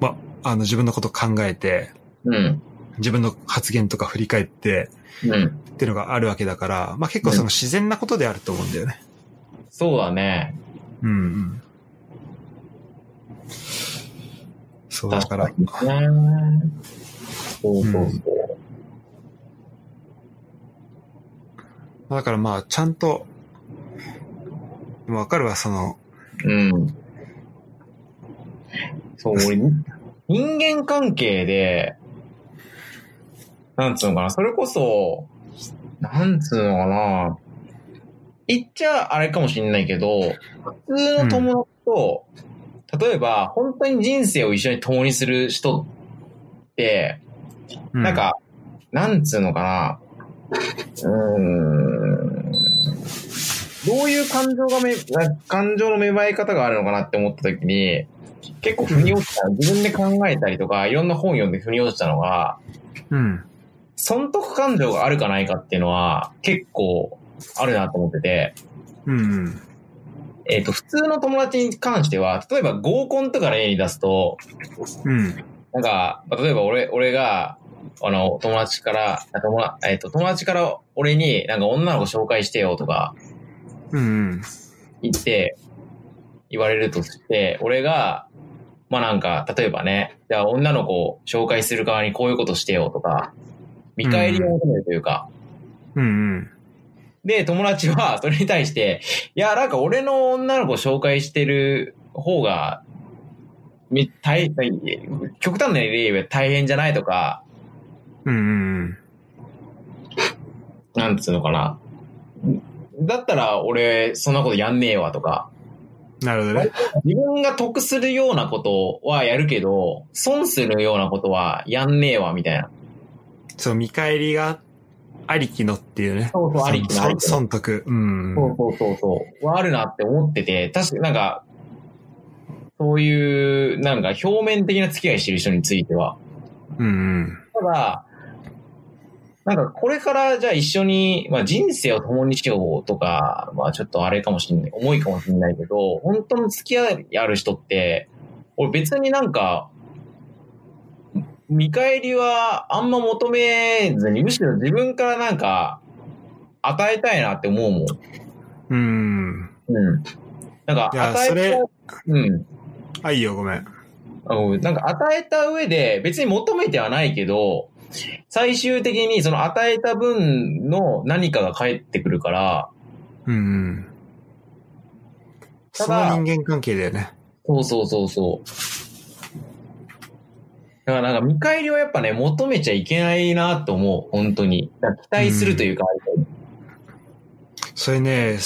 [SPEAKER 1] ま、あの自分のこと考えて、
[SPEAKER 2] うん。
[SPEAKER 1] 自分の発言とか振り返って、
[SPEAKER 2] うん。
[SPEAKER 1] っていうのがあるわけだから、まあ結構その自然なことであると思うんだよね。
[SPEAKER 2] そうだね。
[SPEAKER 1] うんうん。そうだから。
[SPEAKER 2] そうそうそう。
[SPEAKER 1] だからまあちゃんと、わかるわ、その、
[SPEAKER 2] うん。そう、俺、[LAUGHS] 人間関係で、なんつうのかな、それこそ、なんつうのかな、言っちゃあれかもしんないけど、普通の友達と、例えば、本当に人生を一緒に共にする人って、
[SPEAKER 1] う
[SPEAKER 2] なん、か、なんつうのかな。うーん。どういう感情がめ、な感情の芽生え方があるのかなって思った時に、結構腑に落ちた、自分で考えたりとか、いろんな本読んで腑に落ちたのが、
[SPEAKER 1] うん。
[SPEAKER 2] 損得感情があるかないかっていうのは結構あるなと思ってて、
[SPEAKER 1] うんうん。
[SPEAKER 2] えっ、と、普通の友達に関しては、例えば合コンとか例に出すと、
[SPEAKER 1] うん。
[SPEAKER 2] なんか、まあ例えば俺、俺が、あの、友達から、あ友達えっ、と、友達から俺になんか女の子紹介してよとか
[SPEAKER 1] うんうん。
[SPEAKER 2] 言って、言われるとして、俺が、まあなんか、例えばね、じゃあ女の子を紹介する側にこういうことしてよとか、見返りを求めるというか、
[SPEAKER 1] うんうん。
[SPEAKER 2] で、友達は [LAUGHS] それに対して、いや、なんか俺の女の子を紹介してる方が、み大極端な例言えば大変じゃないとか、
[SPEAKER 1] うんうん。
[SPEAKER 2] なんつうのかな。だったら俺、そんなことやんねえわとか、
[SPEAKER 1] なるほどね。
[SPEAKER 2] 自分が得するようなことはやるけど、損するようなことはやんねえわみたいな。
[SPEAKER 1] そう、見返りがありきのっていうね。
[SPEAKER 2] そうそうありきのありきの
[SPEAKER 1] そ損得。うん。
[SPEAKER 2] そうそうそうそう。はあるなって思ってて、確かになんか、そういう、なんか表面的な付き合いしてる人については。
[SPEAKER 1] うんうん。
[SPEAKER 2] ただ、なんかこれからじゃあ一緒に、まあ人生を共にしようとか、まあちょっとあれかもしれない、重いかもしれないけど、本当の付き合いある人って、俺別になんか、見返りはあんま求めずに、むしろ自分からなんか、与えたいなって思うもん。
[SPEAKER 1] うん。
[SPEAKER 2] うん。なんか、与え
[SPEAKER 1] それ
[SPEAKER 2] た、うん。
[SPEAKER 1] あ、いいよ、ごめん。
[SPEAKER 2] あのなんか与えた上で、別に求めてはないけど、最終的にその与えた分の何かが返ってくるから、
[SPEAKER 1] うんうん。そ
[SPEAKER 2] ただ
[SPEAKER 1] の人間関係だよね。
[SPEAKER 2] そうそうそうそう。だからなんか見返りはやっぱね、求めちゃいけないなと思う、本当に。期待するというか、
[SPEAKER 1] それね、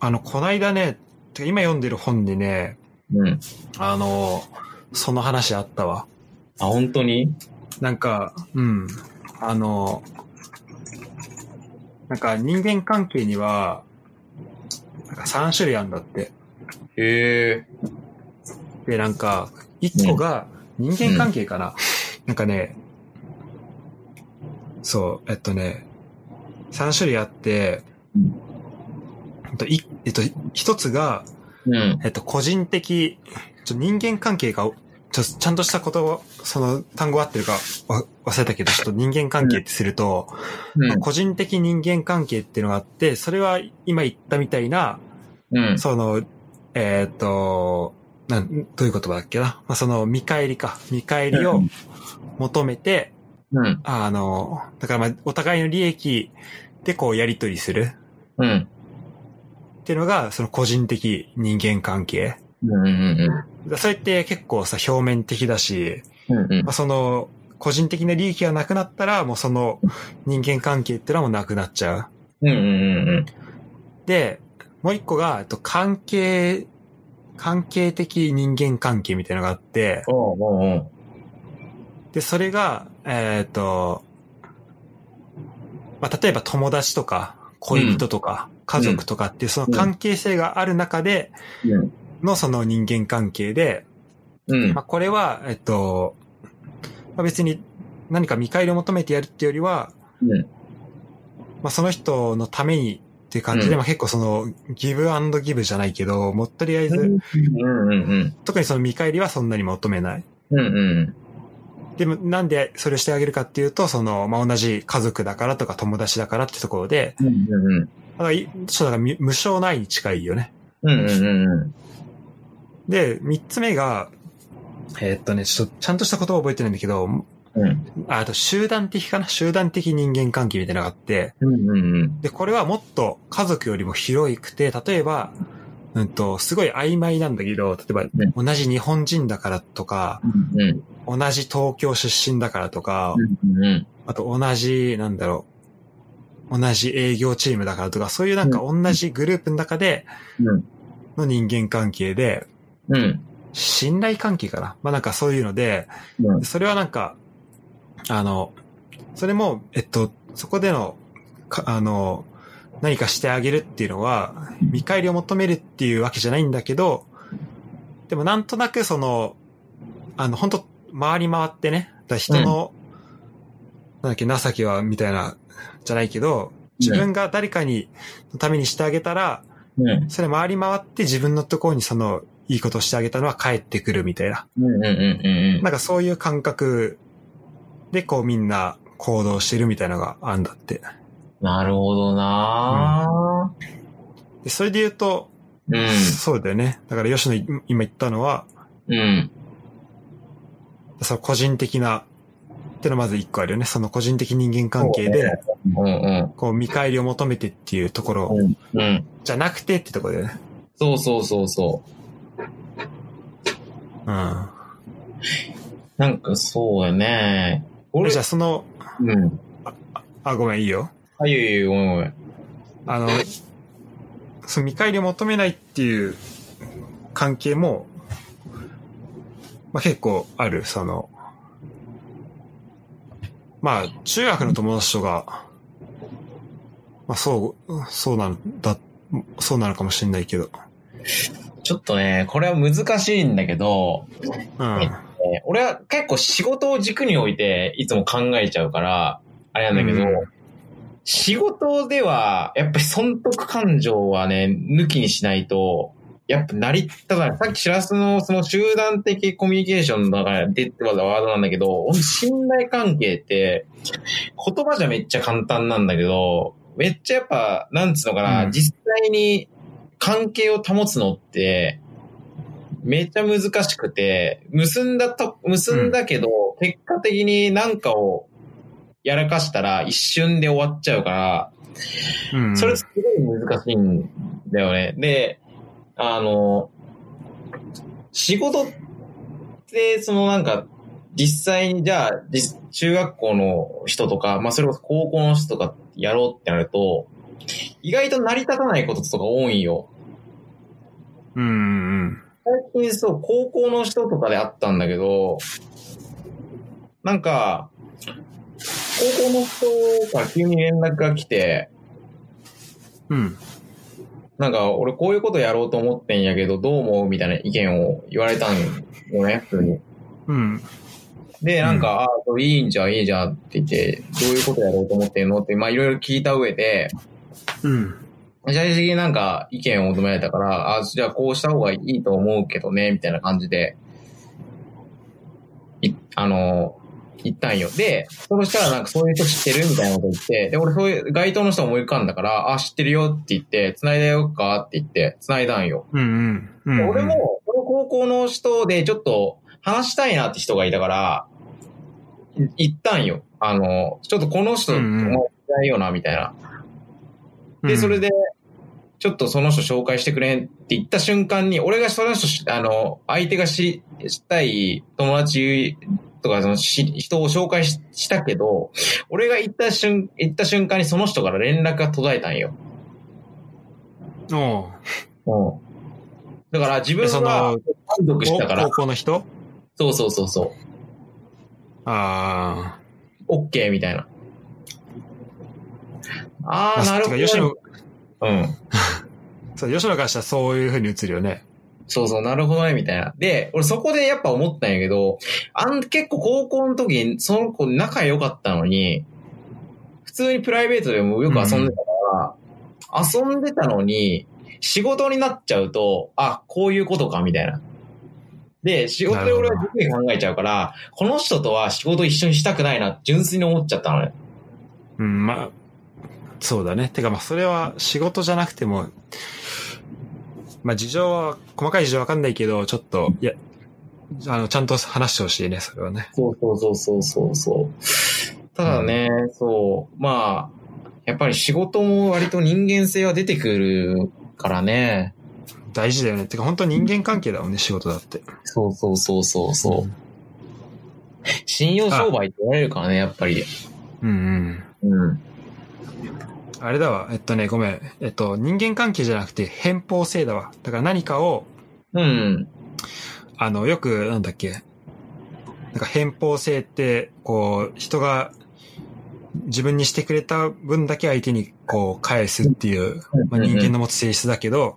[SPEAKER 1] あの、こないだね、今読んでる本でね、
[SPEAKER 2] うん。
[SPEAKER 1] あの、その話あったわ。
[SPEAKER 2] あ、本当に？
[SPEAKER 1] なんか、うん。あの、なんか人間関係には、なんか3種類あるんだって。
[SPEAKER 2] へえ。
[SPEAKER 1] で、なんか、1個が人間関係かな？なんかね、そう、えっとね、3種類あって、
[SPEAKER 2] うん
[SPEAKER 1] えっと、いえっと、一つが、
[SPEAKER 2] うん。
[SPEAKER 1] えっと、個人的、ちょ人間関係が、ちょちゃんとした言葉、その単語合ってるかわ忘れたけど、ちょっと人間関係ってすると、
[SPEAKER 2] うん。
[SPEAKER 1] 個人的人間関係っていうのがあって、それは今言ったみたいな、
[SPEAKER 2] うん。
[SPEAKER 1] その、えっ、と、なん、どういう言葉だっけな？まあ、その見返りか。見返りを求めて、
[SPEAKER 2] うん。
[SPEAKER 1] あの、だからまあ、お互いの利益でこうやり取りする
[SPEAKER 2] うん。
[SPEAKER 1] っていうのが、その個人的人間関係。
[SPEAKER 2] うん。うん。
[SPEAKER 1] それって結構さ、表面的だし、
[SPEAKER 2] うん。うん
[SPEAKER 1] まあ、その、個人的な利益がなくなったら、もうその人間関係ってのはもうなくなっちゃう。
[SPEAKER 2] うん。うん。うん。
[SPEAKER 1] で、もう一個が、えっと、関係、関係的人間関係みたいなのがあって、
[SPEAKER 2] おうおうおう
[SPEAKER 1] で、それが、えっ、と、まあ、例えば友達とか、恋人とか、家族とかっていうその関係性がある中で
[SPEAKER 2] うん。
[SPEAKER 1] のその人間関係で、
[SPEAKER 2] うん
[SPEAKER 1] まあ、。これは、えっと、まあ、別に何か見返りを求めてやるっていうよりは、
[SPEAKER 2] うん。
[SPEAKER 1] まあ、その人のためにっていう感じで、
[SPEAKER 2] うん
[SPEAKER 1] まあ、結構その、ギブアンドギブじゃないけど、もうとりあえず、
[SPEAKER 2] うん。うん。うん。
[SPEAKER 1] 特にその見返りはそんなに求めない。
[SPEAKER 2] うん。うん。
[SPEAKER 1] でも、なんでそれをしてあげるかっていうと、その、まあ、同じ家族だからとか友達だからってところで、
[SPEAKER 2] うん。うん。
[SPEAKER 1] だからいちょっとだからみ無償ないに近いよね。
[SPEAKER 2] うん。うん。うん。
[SPEAKER 1] で、三つ目が、えーっとね、ちょっとちゃんとした言葉覚えてないんだけど、
[SPEAKER 2] うん。
[SPEAKER 1] ああと集団的かな？集団的人間関係みたいなのがあって、
[SPEAKER 2] うん。うん。
[SPEAKER 1] で、これはもっと家族よりも広くて、例えば、うんと、すごい曖昧なんだけど、例えば、同じ日本人だからとか、
[SPEAKER 2] うん。
[SPEAKER 1] 同じ東京出身だからとか、
[SPEAKER 2] うん。うん。
[SPEAKER 1] あと同じ、なんだろう、同じ営業チームだからとか、そういうなんか同じグループの中で
[SPEAKER 2] うん。
[SPEAKER 1] の人間関係で、
[SPEAKER 2] うん。
[SPEAKER 1] 信頼関係かな？まあなんかそういうので、
[SPEAKER 2] うん。
[SPEAKER 1] それはなんか、あの、それも、えっと、そこでの、かあの、何かしてあげるっていうのは、見返りを求めるっていうわけじゃないんだけど、でもなんとなくその、あの、本当回り回ってね、だ人の、なんだっけ、情けは、みたいな、じゃないけど、自分が誰かに、のためにしてあげたら、
[SPEAKER 2] うん。
[SPEAKER 1] それ回り回って自分のところにその、いいことをしてあげたのは帰ってくるみたいな。
[SPEAKER 2] うんうんうんうん
[SPEAKER 1] なんかそういう感覚でこうみんな行動してるみたいなのがあるんだって。
[SPEAKER 2] なるほどな
[SPEAKER 1] で、それで言うと、
[SPEAKER 2] うん。
[SPEAKER 1] そうだよね。だから吉野今言ったのは、
[SPEAKER 2] うん。
[SPEAKER 1] その個人的な、ってのまず一個あるよね。その個人的人間関係で、
[SPEAKER 2] うんうん。
[SPEAKER 1] こう見返りを求めてっていうところ
[SPEAKER 2] うん。うん。
[SPEAKER 1] じゃなくてってところだよね。
[SPEAKER 2] そうそうそうそ
[SPEAKER 1] うん。
[SPEAKER 2] う。なんかそうやね。俺
[SPEAKER 1] じゃあその、
[SPEAKER 2] うん。
[SPEAKER 1] あ、ごめん、いいよ。
[SPEAKER 2] あ、いえいえ、ごめんごめん。
[SPEAKER 1] あの、その見返りを求めないっていう関係も、まあ結構ある、その、まあ中学の友達とか、まあそう、そうなんだ、そうなのかもしれないけど、
[SPEAKER 2] ちょっとね、これは難しいんだけど、
[SPEAKER 1] うん。
[SPEAKER 2] えー俺は結構仕事を軸に置いていつも考えちゃうから、あれなんだけど、
[SPEAKER 1] うん
[SPEAKER 2] 仕事では、やっぱり損得感情はね、抜きにしないと、やっぱ成り立たない。さっきしらすのその集団的コミュニケーションの中で出てたワードなんだけど、信頼関係って、言葉じゃめっちゃ簡単なんだけど、めっちゃやっぱ、なんつうのかな、
[SPEAKER 1] うん
[SPEAKER 2] 実際に関係を保つのって、めっちゃ難しくて、結んだと、結んだけど、結果的になんかをやらかしたら一瞬で終わっちゃうから、
[SPEAKER 1] うん。
[SPEAKER 2] それすごい難しいんだよね。で、あの、仕事って、そのなんか、実際にじゃあ、実中学校の人とか、まあそれこそ高校の人とかやろうってなると、意外と成り立たないこととか多いんよ。
[SPEAKER 1] うんうん
[SPEAKER 2] 最近そう、高校の人とかであったんだけど、なんか、高校の人から急に連絡が来て、
[SPEAKER 1] うん。うん。
[SPEAKER 2] なんか、俺こういうことやろうと思ってんやけど、どう思うみたいな意見を言われたんよね、普通に。
[SPEAKER 1] うん。
[SPEAKER 2] で、なんか、ああ、それいいんじゃん、いいじゃんって言って、どういうことやろうと思ってんのって、まあいろいろ聞いた上で、
[SPEAKER 1] うん。
[SPEAKER 2] 最終的になんか意見を求められたから、あじゃあこうした方がいいと思うけどね、みたいな感じで、い、あの、言ったんよ。で、そしたらなんかそういう人知ってる？みたいなこと言って、で、俺そういう該当の人思い浮かんだから、あ、知ってるよって言って、繋いだよっかって言って、繋いだんよ。
[SPEAKER 1] うんうん。うん。
[SPEAKER 2] で俺も、この高校の人でちょっと話したいなって人がいたから、い言ったんよ。あの、ちょっとこの人、
[SPEAKER 1] うんうん
[SPEAKER 2] もういいよな、みたいな。
[SPEAKER 1] うん、
[SPEAKER 2] で、それで、ちょっとその人紹介してくれんって言った瞬間に、俺がその人し、あの、相手がし、したい友達とか、そのし、人を紹介ししたけど、俺が行った瞬、行った瞬間にその人から連絡が途絶えたんよ。
[SPEAKER 1] おう
[SPEAKER 2] うん。だから自分
[SPEAKER 1] そ
[SPEAKER 2] は
[SPEAKER 1] の、
[SPEAKER 2] 満足したから
[SPEAKER 1] 高、校の人？
[SPEAKER 2] そうそうそうそう。
[SPEAKER 1] あ
[SPEAKER 2] オッケーみたいな。あ
[SPEAKER 1] あ。
[SPEAKER 2] あ、なるほど。うん。[LAUGHS]
[SPEAKER 1] そう、吉野からしたらそういう風に映るよね。
[SPEAKER 2] そうそう、なるほどね、みたいな。で、俺そこでやっぱ思ったんやけど、あん、結構高校の時にその子仲良かったのに、普通にプライベートでもよく遊んでたから、遊んでたのに、仕事になっちゃうと、あ、こういうことか、みたいな。で、仕事で俺は自分に考えちゃうから、この人とは仕事一緒にしたくないな、純粋に思っちゃったのね。
[SPEAKER 1] うん、まあ、そうだね。てかまあ、それは仕事じゃなくても、まあ事情は、細かい事情わかんないけど、ちょっと、いや、あの、ちゃんと話してほしいね、それはね。
[SPEAKER 2] そうそうそうそうそうそう。ただね、そう、まあ、やっぱり仕事も割と人間性は出てくるからね。
[SPEAKER 1] 大事だよね。てか本当人間関係だもんね、仕事だって。
[SPEAKER 2] そうそうそうそうそう。信用商売って言われるからね、やっぱり。
[SPEAKER 1] うんうん。
[SPEAKER 2] うん。
[SPEAKER 1] あれだわ。えっとね、ごめん。えっと、人間関係じゃなくて、偏方性だわ。だから何かを、
[SPEAKER 2] うん。
[SPEAKER 1] あの、よく、なんだっけ。なんか偏方性って、こう、人が自分にしてくれた分だけ相手にこう返すっていう、まあ、人間の持つ性質だけど、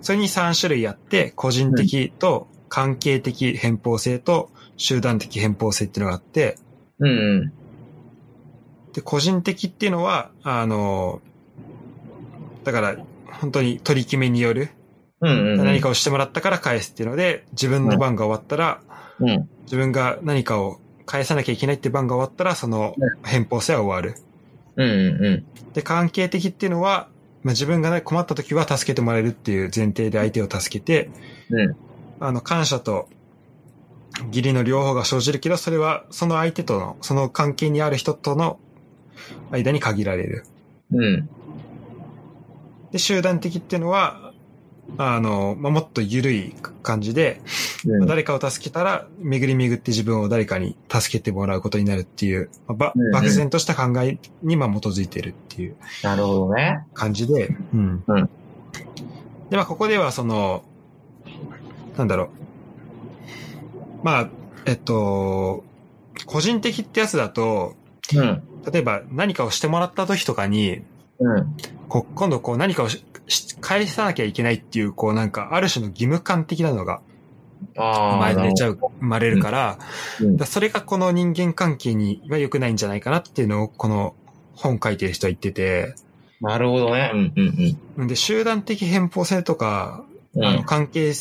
[SPEAKER 1] それに3種類あって、個人的と関係的偏方性と集団的偏方性っていうのがあって、
[SPEAKER 2] うんうん。
[SPEAKER 1] で、個人的っていうのは、あの、だから、本当に取り決めによる、
[SPEAKER 2] うんうんうん。
[SPEAKER 1] 何かをしてもらったから返すっていうので、自分の番が終わったら、
[SPEAKER 2] うん。
[SPEAKER 1] 自分が何かを返さなきゃいけないって番が終わったら、その偏方性は終わる。
[SPEAKER 2] うんうんうん。
[SPEAKER 1] で、関係的っていうのは、まあ、自分がね困った時は助けてもらえるっていう前提で相手を助けて、
[SPEAKER 2] うん。
[SPEAKER 1] あの、感謝と義理の両方が生じるけど、それはその相手との、その関係にある人との間に限られる。
[SPEAKER 2] うん。
[SPEAKER 1] で、集団的っていうのは、あの、まあ、もっと緩い感じで、
[SPEAKER 2] うん。
[SPEAKER 1] 誰かを助けたら、巡り巡って自分を誰かに助けてもらうことになるっていう、まあば
[SPEAKER 2] うんうん
[SPEAKER 1] 漠然とした考えにまあ基づいてるっていう
[SPEAKER 2] なるほどね。
[SPEAKER 1] 感じで、うん。
[SPEAKER 2] うん
[SPEAKER 1] で、まあ、ここではその、なんだろう。まあ、えっと、個人的ってやつだと、
[SPEAKER 2] うん。
[SPEAKER 1] 例えば何かをしてもらった時とかに、
[SPEAKER 2] うん。
[SPEAKER 1] こ今度こう何かを返さなきゃいけないっていう、こうなんか、ある種の義務感的なのが。生まれちゃ
[SPEAKER 2] う。
[SPEAKER 1] う、生まれるから、
[SPEAKER 2] うん
[SPEAKER 1] だからそれがこの人間関係には良くないんじゃないかなっていうのを、この本書いてる人は言ってて、
[SPEAKER 2] なるほどね。うんうん
[SPEAKER 1] んで、集団的偏方性とか、
[SPEAKER 2] うん。
[SPEAKER 1] あの、関係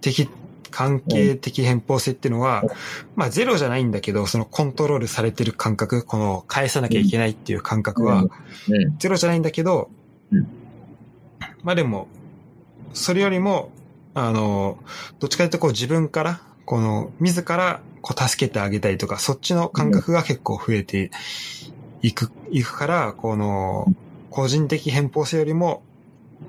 [SPEAKER 1] 的、関係的偏方性っていうのは、
[SPEAKER 2] うん
[SPEAKER 1] まあゼロじゃないんだけど、そのコントロールされてる感覚、この返さなきゃいけないっていう感覚は、
[SPEAKER 2] うん。
[SPEAKER 1] ゼロじゃないんだけど、
[SPEAKER 2] うん
[SPEAKER 1] まあでも、それよりも、あの、どっちかというとこう自分から、この、自ら、こう助けてあげたいとか、そっちの感覚が結構増えていく、いくから、この、個人的偏方性よりも、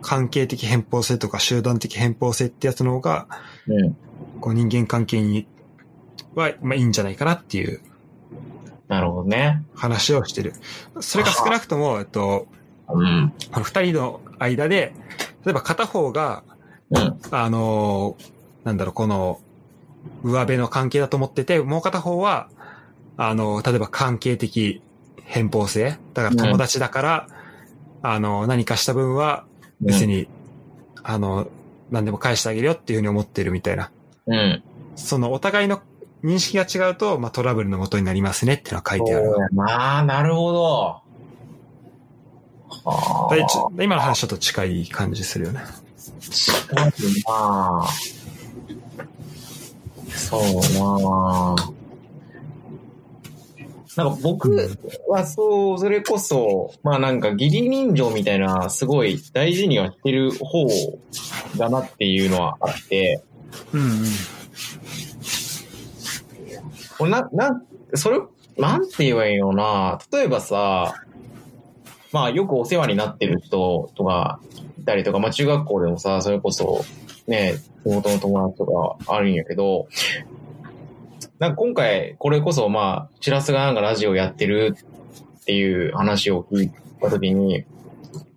[SPEAKER 1] 関係的偏方性とか集団的偏方性ってやつの方が、
[SPEAKER 2] うん。
[SPEAKER 1] こう人間関係には、まあいいんじゃないかなっていう
[SPEAKER 2] なるほどね。
[SPEAKER 1] 話をしてる。それが少なくとも、えっと、
[SPEAKER 2] うん。
[SPEAKER 1] この二人の間で、例えば片方が、
[SPEAKER 2] うん。
[SPEAKER 1] あのーなんだろう、この、上辺の関係だと思ってて、もう片方は、あのー例えば関係的偏方性だから友達だから、あのー何かした分は、別に、あのー何でも返してあげるよっていうふうに思ってるみたいな。
[SPEAKER 2] うん。
[SPEAKER 1] そのお互いの認識が違うと、まあ、トラブルの元になりますねっていうのは書いてある。
[SPEAKER 2] そうやなあ、なるほど。
[SPEAKER 1] 今の話ちょっと近い感じするよね。
[SPEAKER 2] 近いなあそうなあなんか僕はそう、それこそ、まあなんか義理人情みたいな、すごい大事にはしてる方だなっていうのはあって、
[SPEAKER 1] うんうん。
[SPEAKER 2] な、な、それ、なんて言えばいいのな？例えばさ、まあよくお世話になってる人とかいたりとか、まあ中学校でもさ、それこそ、ね、地元の友達とかあるんやけど、なんか今回、これこそまあ、チラスがなんかラジオやってるっていう話を聞いたときに、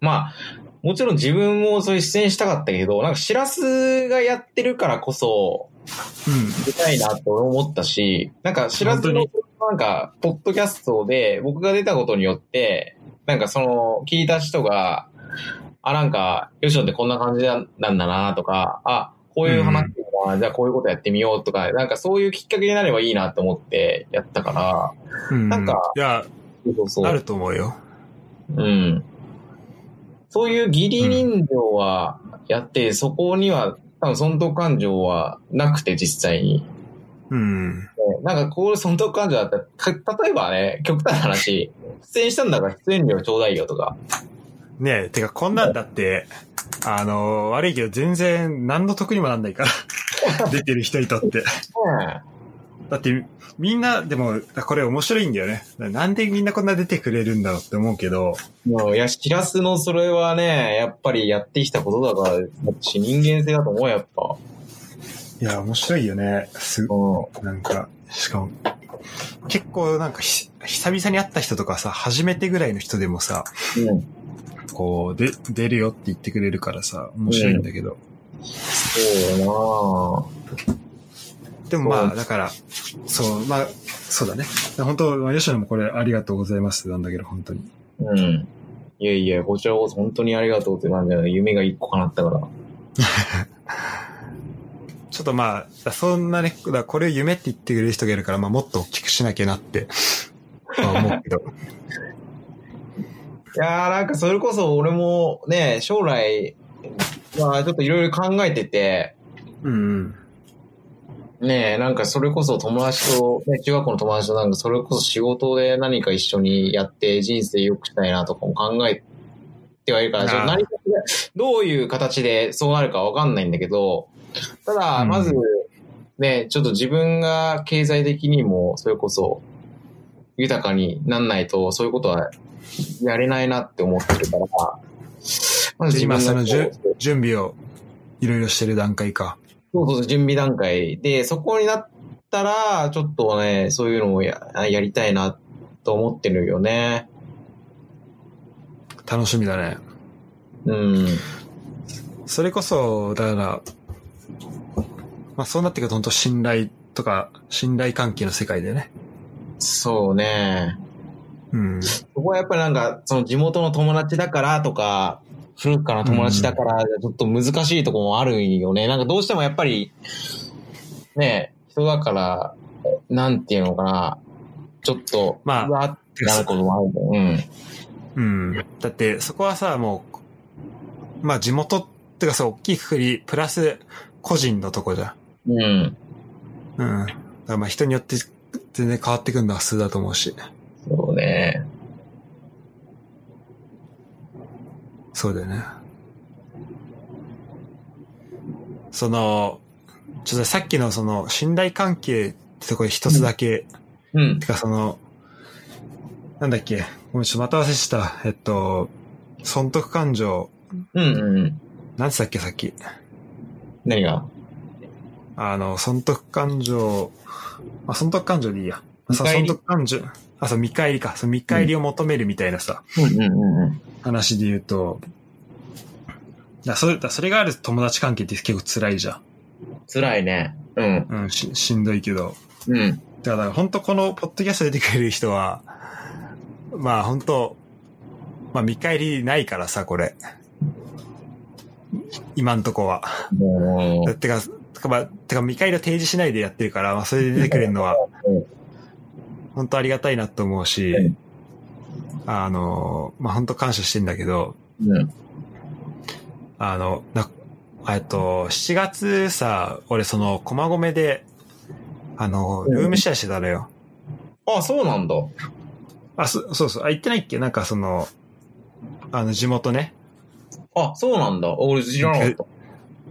[SPEAKER 2] まあ、もちろん自分もそういう出演したかったけど、なんかシラスがやってるからこそ、
[SPEAKER 1] うん。
[SPEAKER 2] 出たいなって俺思ったし、なんか、知らずの
[SPEAKER 1] 本、
[SPEAKER 2] なんか、ポッドキャストで僕が出たことによって、なんかその、聞いた人が、あ、なんか、よしのってこんな感じなんだなとか、あ、こういう話っていうのは、じゃあこういうことやってみようとか、なんかそういうきっかけになればいいなって思ってやったから、
[SPEAKER 1] うん。
[SPEAKER 2] なんか
[SPEAKER 1] いや、
[SPEAKER 2] そうそうそう。
[SPEAKER 1] あると思うよ。
[SPEAKER 2] うん。そういう義理人情はやって、そこには多分損得感情はなくて実際に。
[SPEAKER 1] うん。
[SPEAKER 2] ねなんかこういう損得感情だったら、か例えばね、極端な話、出演したんだから出演料ちょうだいよとか。
[SPEAKER 1] ねえ、てかこんなんだって、あの、悪いけど全然何の得にもなんないから。[LAUGHS] 出てる人にとって。だって、みんな、でも、これ面白いんだよね。なんでみんなこんな出てくれるんだろうって思うけど、
[SPEAKER 2] もう、いや、しらすのそれはね、やっぱりやってきたことだから、し人間性だと思う、やっぱ。
[SPEAKER 1] いや、面白いよね。す
[SPEAKER 2] う
[SPEAKER 1] なんか、しかも、結構なんかひ、久々に会った人とかさ、初めてぐらいの人でもさ、
[SPEAKER 2] ん。うん。
[SPEAKER 1] こう、で、出るよって言ってくれるからさ、面白いんだけど。
[SPEAKER 2] そうだなぁ。
[SPEAKER 1] でもまあ、だから、そう、まあ、そうだね。本当、まあ吉野もこれありがとうございますなんだけど、本当に。
[SPEAKER 2] うん。いやいや、こちらこそ本当にありがとうってなんだよね。夢が一個叶ったから。[LAUGHS]
[SPEAKER 1] ちょっとまあ、そんなね、だこれを夢って言ってくれる人がいるから、まあもっと大きくしなきゃなって、まあ思うけど。[LAUGHS]
[SPEAKER 2] いやーなんかそれこそ俺もね、将来、まあちょっといろいろ考えてて、
[SPEAKER 1] うんうん。
[SPEAKER 2] ねえ、なんかそれこそ友達と、ね、中学校の友達となんかそれこそ仕事で何か一緒にやって人生良くしたいなとかも考えてはいるから、
[SPEAKER 1] あー
[SPEAKER 2] ちょっと何かどういう形でそうなるかわかんないんだけど、ただ、
[SPEAKER 1] うん
[SPEAKER 2] まず、ね、ちょっと自分が経済的にもそれこそ豊かになんないとそういうことはやれないなって思ってるから、まず自分
[SPEAKER 1] 今その準備をいろいろしてる段階か。
[SPEAKER 2] そうそう、準備段階で、そこになったら、ちょっとね、そういうのをややりたいなと思ってるよね。
[SPEAKER 1] 楽しみだね。
[SPEAKER 2] うん。
[SPEAKER 1] それこそ、だから、まあそうなってくると本当信頼とか、信頼関係の世界でね。
[SPEAKER 2] そうね。
[SPEAKER 1] うん。
[SPEAKER 2] そこはやっぱりなんか、その地元の友達だからとか、古くから友達だから、ちょっと難しいところもあるよね。なんかどうしてもやっぱり、ね、人だから、なんていうのかな、ちょっと、
[SPEAKER 1] まあ
[SPEAKER 2] うわってなることもあるんだよ。
[SPEAKER 1] うん。だって、そこはさ、もう、まあ地元ってかさ、大きいくくり、プラス個人のとこじゃん。
[SPEAKER 2] うん。うん。
[SPEAKER 1] うん。だからまあ人によって全然変わってくるのは普通だと思うし。
[SPEAKER 2] そうね。
[SPEAKER 1] そうだよね。その、ちょっとさっきのその信頼関係ってところで一つだけ、
[SPEAKER 2] うん
[SPEAKER 1] て。かその、なんだっけ、ごめん、ちょっとまた忘れした。えっと、損得感情、
[SPEAKER 2] うんうん。
[SPEAKER 1] なんつったっけ、さっき。
[SPEAKER 2] 何が？
[SPEAKER 1] あの、損得感情、あ、損得感情でいいや。損得感情、あ、そう、見返りか。そう、見返りを求めるみたいなさ。話で言うと、だそれ、だそれがある友達関係って結構辛いじゃん。
[SPEAKER 2] 辛いね。うん。
[SPEAKER 1] うん、ししんどいけど。
[SPEAKER 2] うん。
[SPEAKER 1] だから、本当このポッドキャスト出てくれる人は、まあ本当まあ見返りないからさ、これ。今んとこは。
[SPEAKER 2] も
[SPEAKER 1] てか、てかまあ、てか見返りを提示しないでやってるから、まあそれで出てくれるのは
[SPEAKER 2] うん、
[SPEAKER 1] 本当ありがたいなと思うし
[SPEAKER 2] うん、
[SPEAKER 1] あの、まあ本当感謝してんだけど、
[SPEAKER 2] う、うん。
[SPEAKER 1] あの、な、えっと、7月さ、俺その、駒込で、あの、ルームシェアしてたのよ。
[SPEAKER 2] あ、そうなんだ。
[SPEAKER 1] あ、そそうそう。あ、行ってないっけ？なんかその、あの、地元ね。
[SPEAKER 2] あ、そうなんだ。俺知らなかった。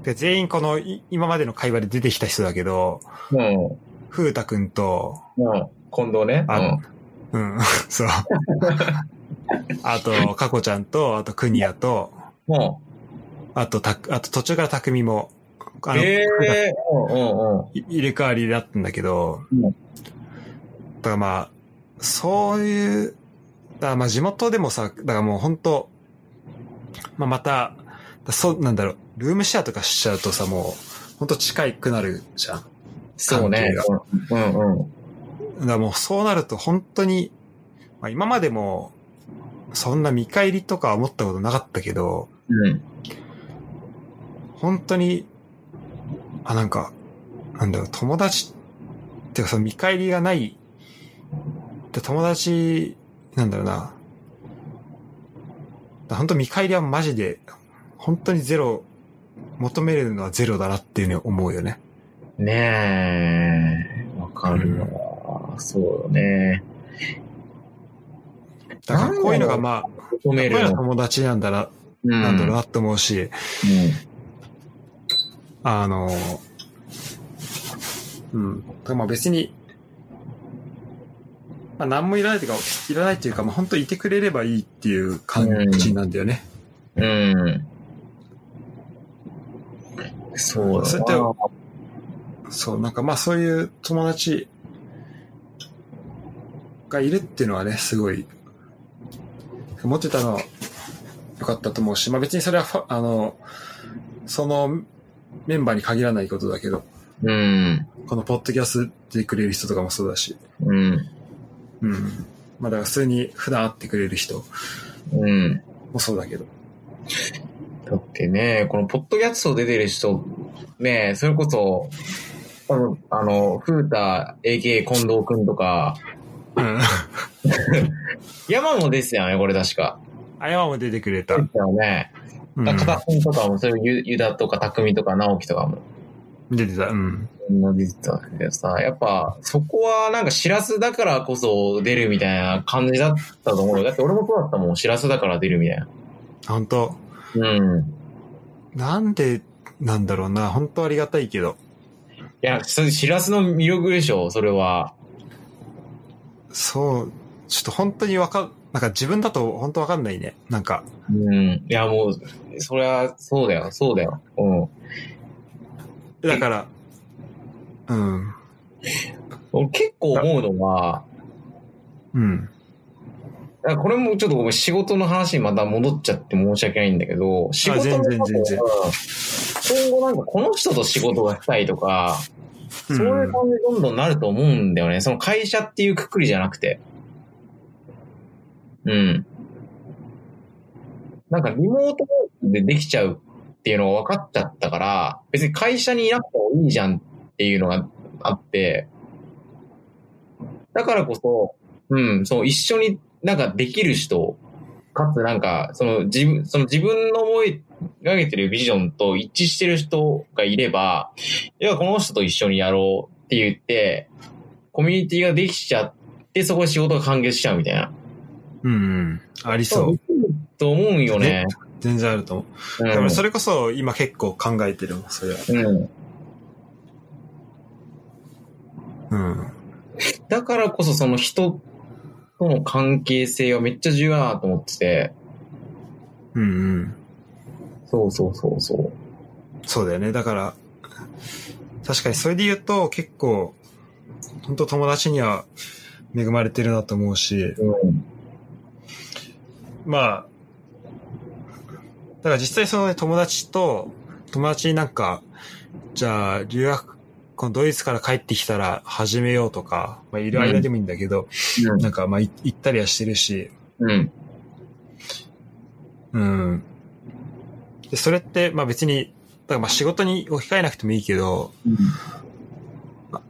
[SPEAKER 1] で全員この、い今までの会話で出てきた人だけど、
[SPEAKER 2] うん。
[SPEAKER 1] 風太くんと、
[SPEAKER 2] うん。近藤ね。
[SPEAKER 1] あうん、[LAUGHS] そう。[LAUGHS] あと、かこちゃんと、あと、くにやと、
[SPEAKER 2] うん。うん。
[SPEAKER 1] あと、た、あと途中からたくみも、あの、
[SPEAKER 2] え
[SPEAKER 1] 風太
[SPEAKER 2] えうんうんうん。
[SPEAKER 1] い入れ替わりだったんだけど、
[SPEAKER 2] うん
[SPEAKER 1] だからまあ、そういう、だまあ地元でもさ、だからもう本当まあまた、そう、なんだろう、ルームシェアとかしちゃうとさ、もう、本当近くなるじゃん。
[SPEAKER 2] そうね
[SPEAKER 1] 関。
[SPEAKER 2] うんうん。
[SPEAKER 1] だからもうそうなると本当に、まあ今までも、そんな見返りとかは思ったことなかったけど、
[SPEAKER 2] うん。
[SPEAKER 1] 本当に、あ、なんか、なんだろう、友達っていうかさ、見返りがない、で友達、なんだろうな、本当見返りはマジで、本当にゼロ、求めるのはゼロだなっていうふうに思うよね。
[SPEAKER 2] ねえ。わかるわ。そうよね。
[SPEAKER 1] だからこういうのがまあ、
[SPEAKER 2] 求
[SPEAKER 1] こういうの。友達なんだな、
[SPEAKER 2] うん
[SPEAKER 1] なんだろうなって思うし、あの、うん。まあ別に、まあ何もいらないというか、いらないというか、まあ本当いてくれればいいっていう感じなんだよね。
[SPEAKER 2] うん。うん。そう
[SPEAKER 1] それって
[SPEAKER 2] だな。
[SPEAKER 1] そう、なんかまあそういう友達がいるっていうのはね、すごい、持ってたのは良かったと思うし、まあ別にそれはあの、そのメンバーに限らないことだけど、
[SPEAKER 2] うん。
[SPEAKER 1] このポッドキャストでくれる人とかもそうだし。
[SPEAKER 2] うん。
[SPEAKER 1] うん。まあだから普通に普段会ってくれる人
[SPEAKER 2] うん。
[SPEAKER 1] もそうだけど。
[SPEAKER 2] だってね、このポッドキャスト出てる人、ね、それこそ、多分あの、風太 AK 近藤くんとか、
[SPEAKER 1] うん。
[SPEAKER 2] 山もですよね、これ確か。
[SPEAKER 1] あやまも出てくれた。
[SPEAKER 2] ですよね。
[SPEAKER 1] うん
[SPEAKER 2] 片君とかも、そういうゆゆだとか匠とか直樹とかも。
[SPEAKER 1] 出てた。うん。
[SPEAKER 2] の出てたけどさ、やっぱ、そこはなんか、しらすだからこそ出るみたいな感じだったと思うよ。だって俺もそうだったもん、しらすだから出るみたいな。
[SPEAKER 1] 本当
[SPEAKER 2] うん。
[SPEAKER 1] なんでなんだろうな。本当ありがたいけど。
[SPEAKER 2] いや、それしらすの魅力でしょ、それは。
[SPEAKER 1] そう、ちょっと本当にわかん、なんか自分だと本当わかんないね。なんか、
[SPEAKER 2] うん。いや、もう、それは、そうだよ、そうだよ。うん。
[SPEAKER 1] だから、うん。
[SPEAKER 2] 俺結構思うのは、
[SPEAKER 1] うん。
[SPEAKER 2] これもちょっとごめん仕事の話にまた戻っちゃって申し訳ないんだけど、仕事の今後なんかこの人と仕事がしたいとか、そういう感じでどんどんなると思うんだよね。その会社っていうくくりじゃなくて。うん。なんかリモートでできちゃうっていうのが分かっちゃったから、別に会社にいなくてもいいじゃんっていうのがあって、だからこそ、うん、そう、一緒になんかできる人、かつなんか、その自分、その自分の思いがけてるビジョンと一致してる人がいれば、いや、この人と一緒にやろうって言って、コミュニティができちゃって、そこで仕事が完結しちゃうみたいな。
[SPEAKER 1] うんうん。ありそう。
[SPEAKER 2] と思うよね。
[SPEAKER 1] 全然あると思う。
[SPEAKER 2] うん
[SPEAKER 1] だからそれこそ今結構考えてるもん、それは。
[SPEAKER 2] うん。
[SPEAKER 1] うん。
[SPEAKER 2] だからこそその人との関係性はめっちゃ重要だなと思ってて。
[SPEAKER 1] うんうん。
[SPEAKER 2] そうそうそうそう。
[SPEAKER 1] そうだよね。だから、確かにそれで言うと結構、本当友達には恵まれてるなと思うし、
[SPEAKER 2] うん。
[SPEAKER 1] まあ、だから実際そのね、友達と、友達になんか、じゃあ留学、このドイツから帰ってきたら始めようとか、まあいる間でもいいんだけど、なんかまあい行ったりはしてるし、
[SPEAKER 2] うん。
[SPEAKER 1] うん。で、それって、まあ別に、だからまあ仕事に置き換えなくてもいいけど、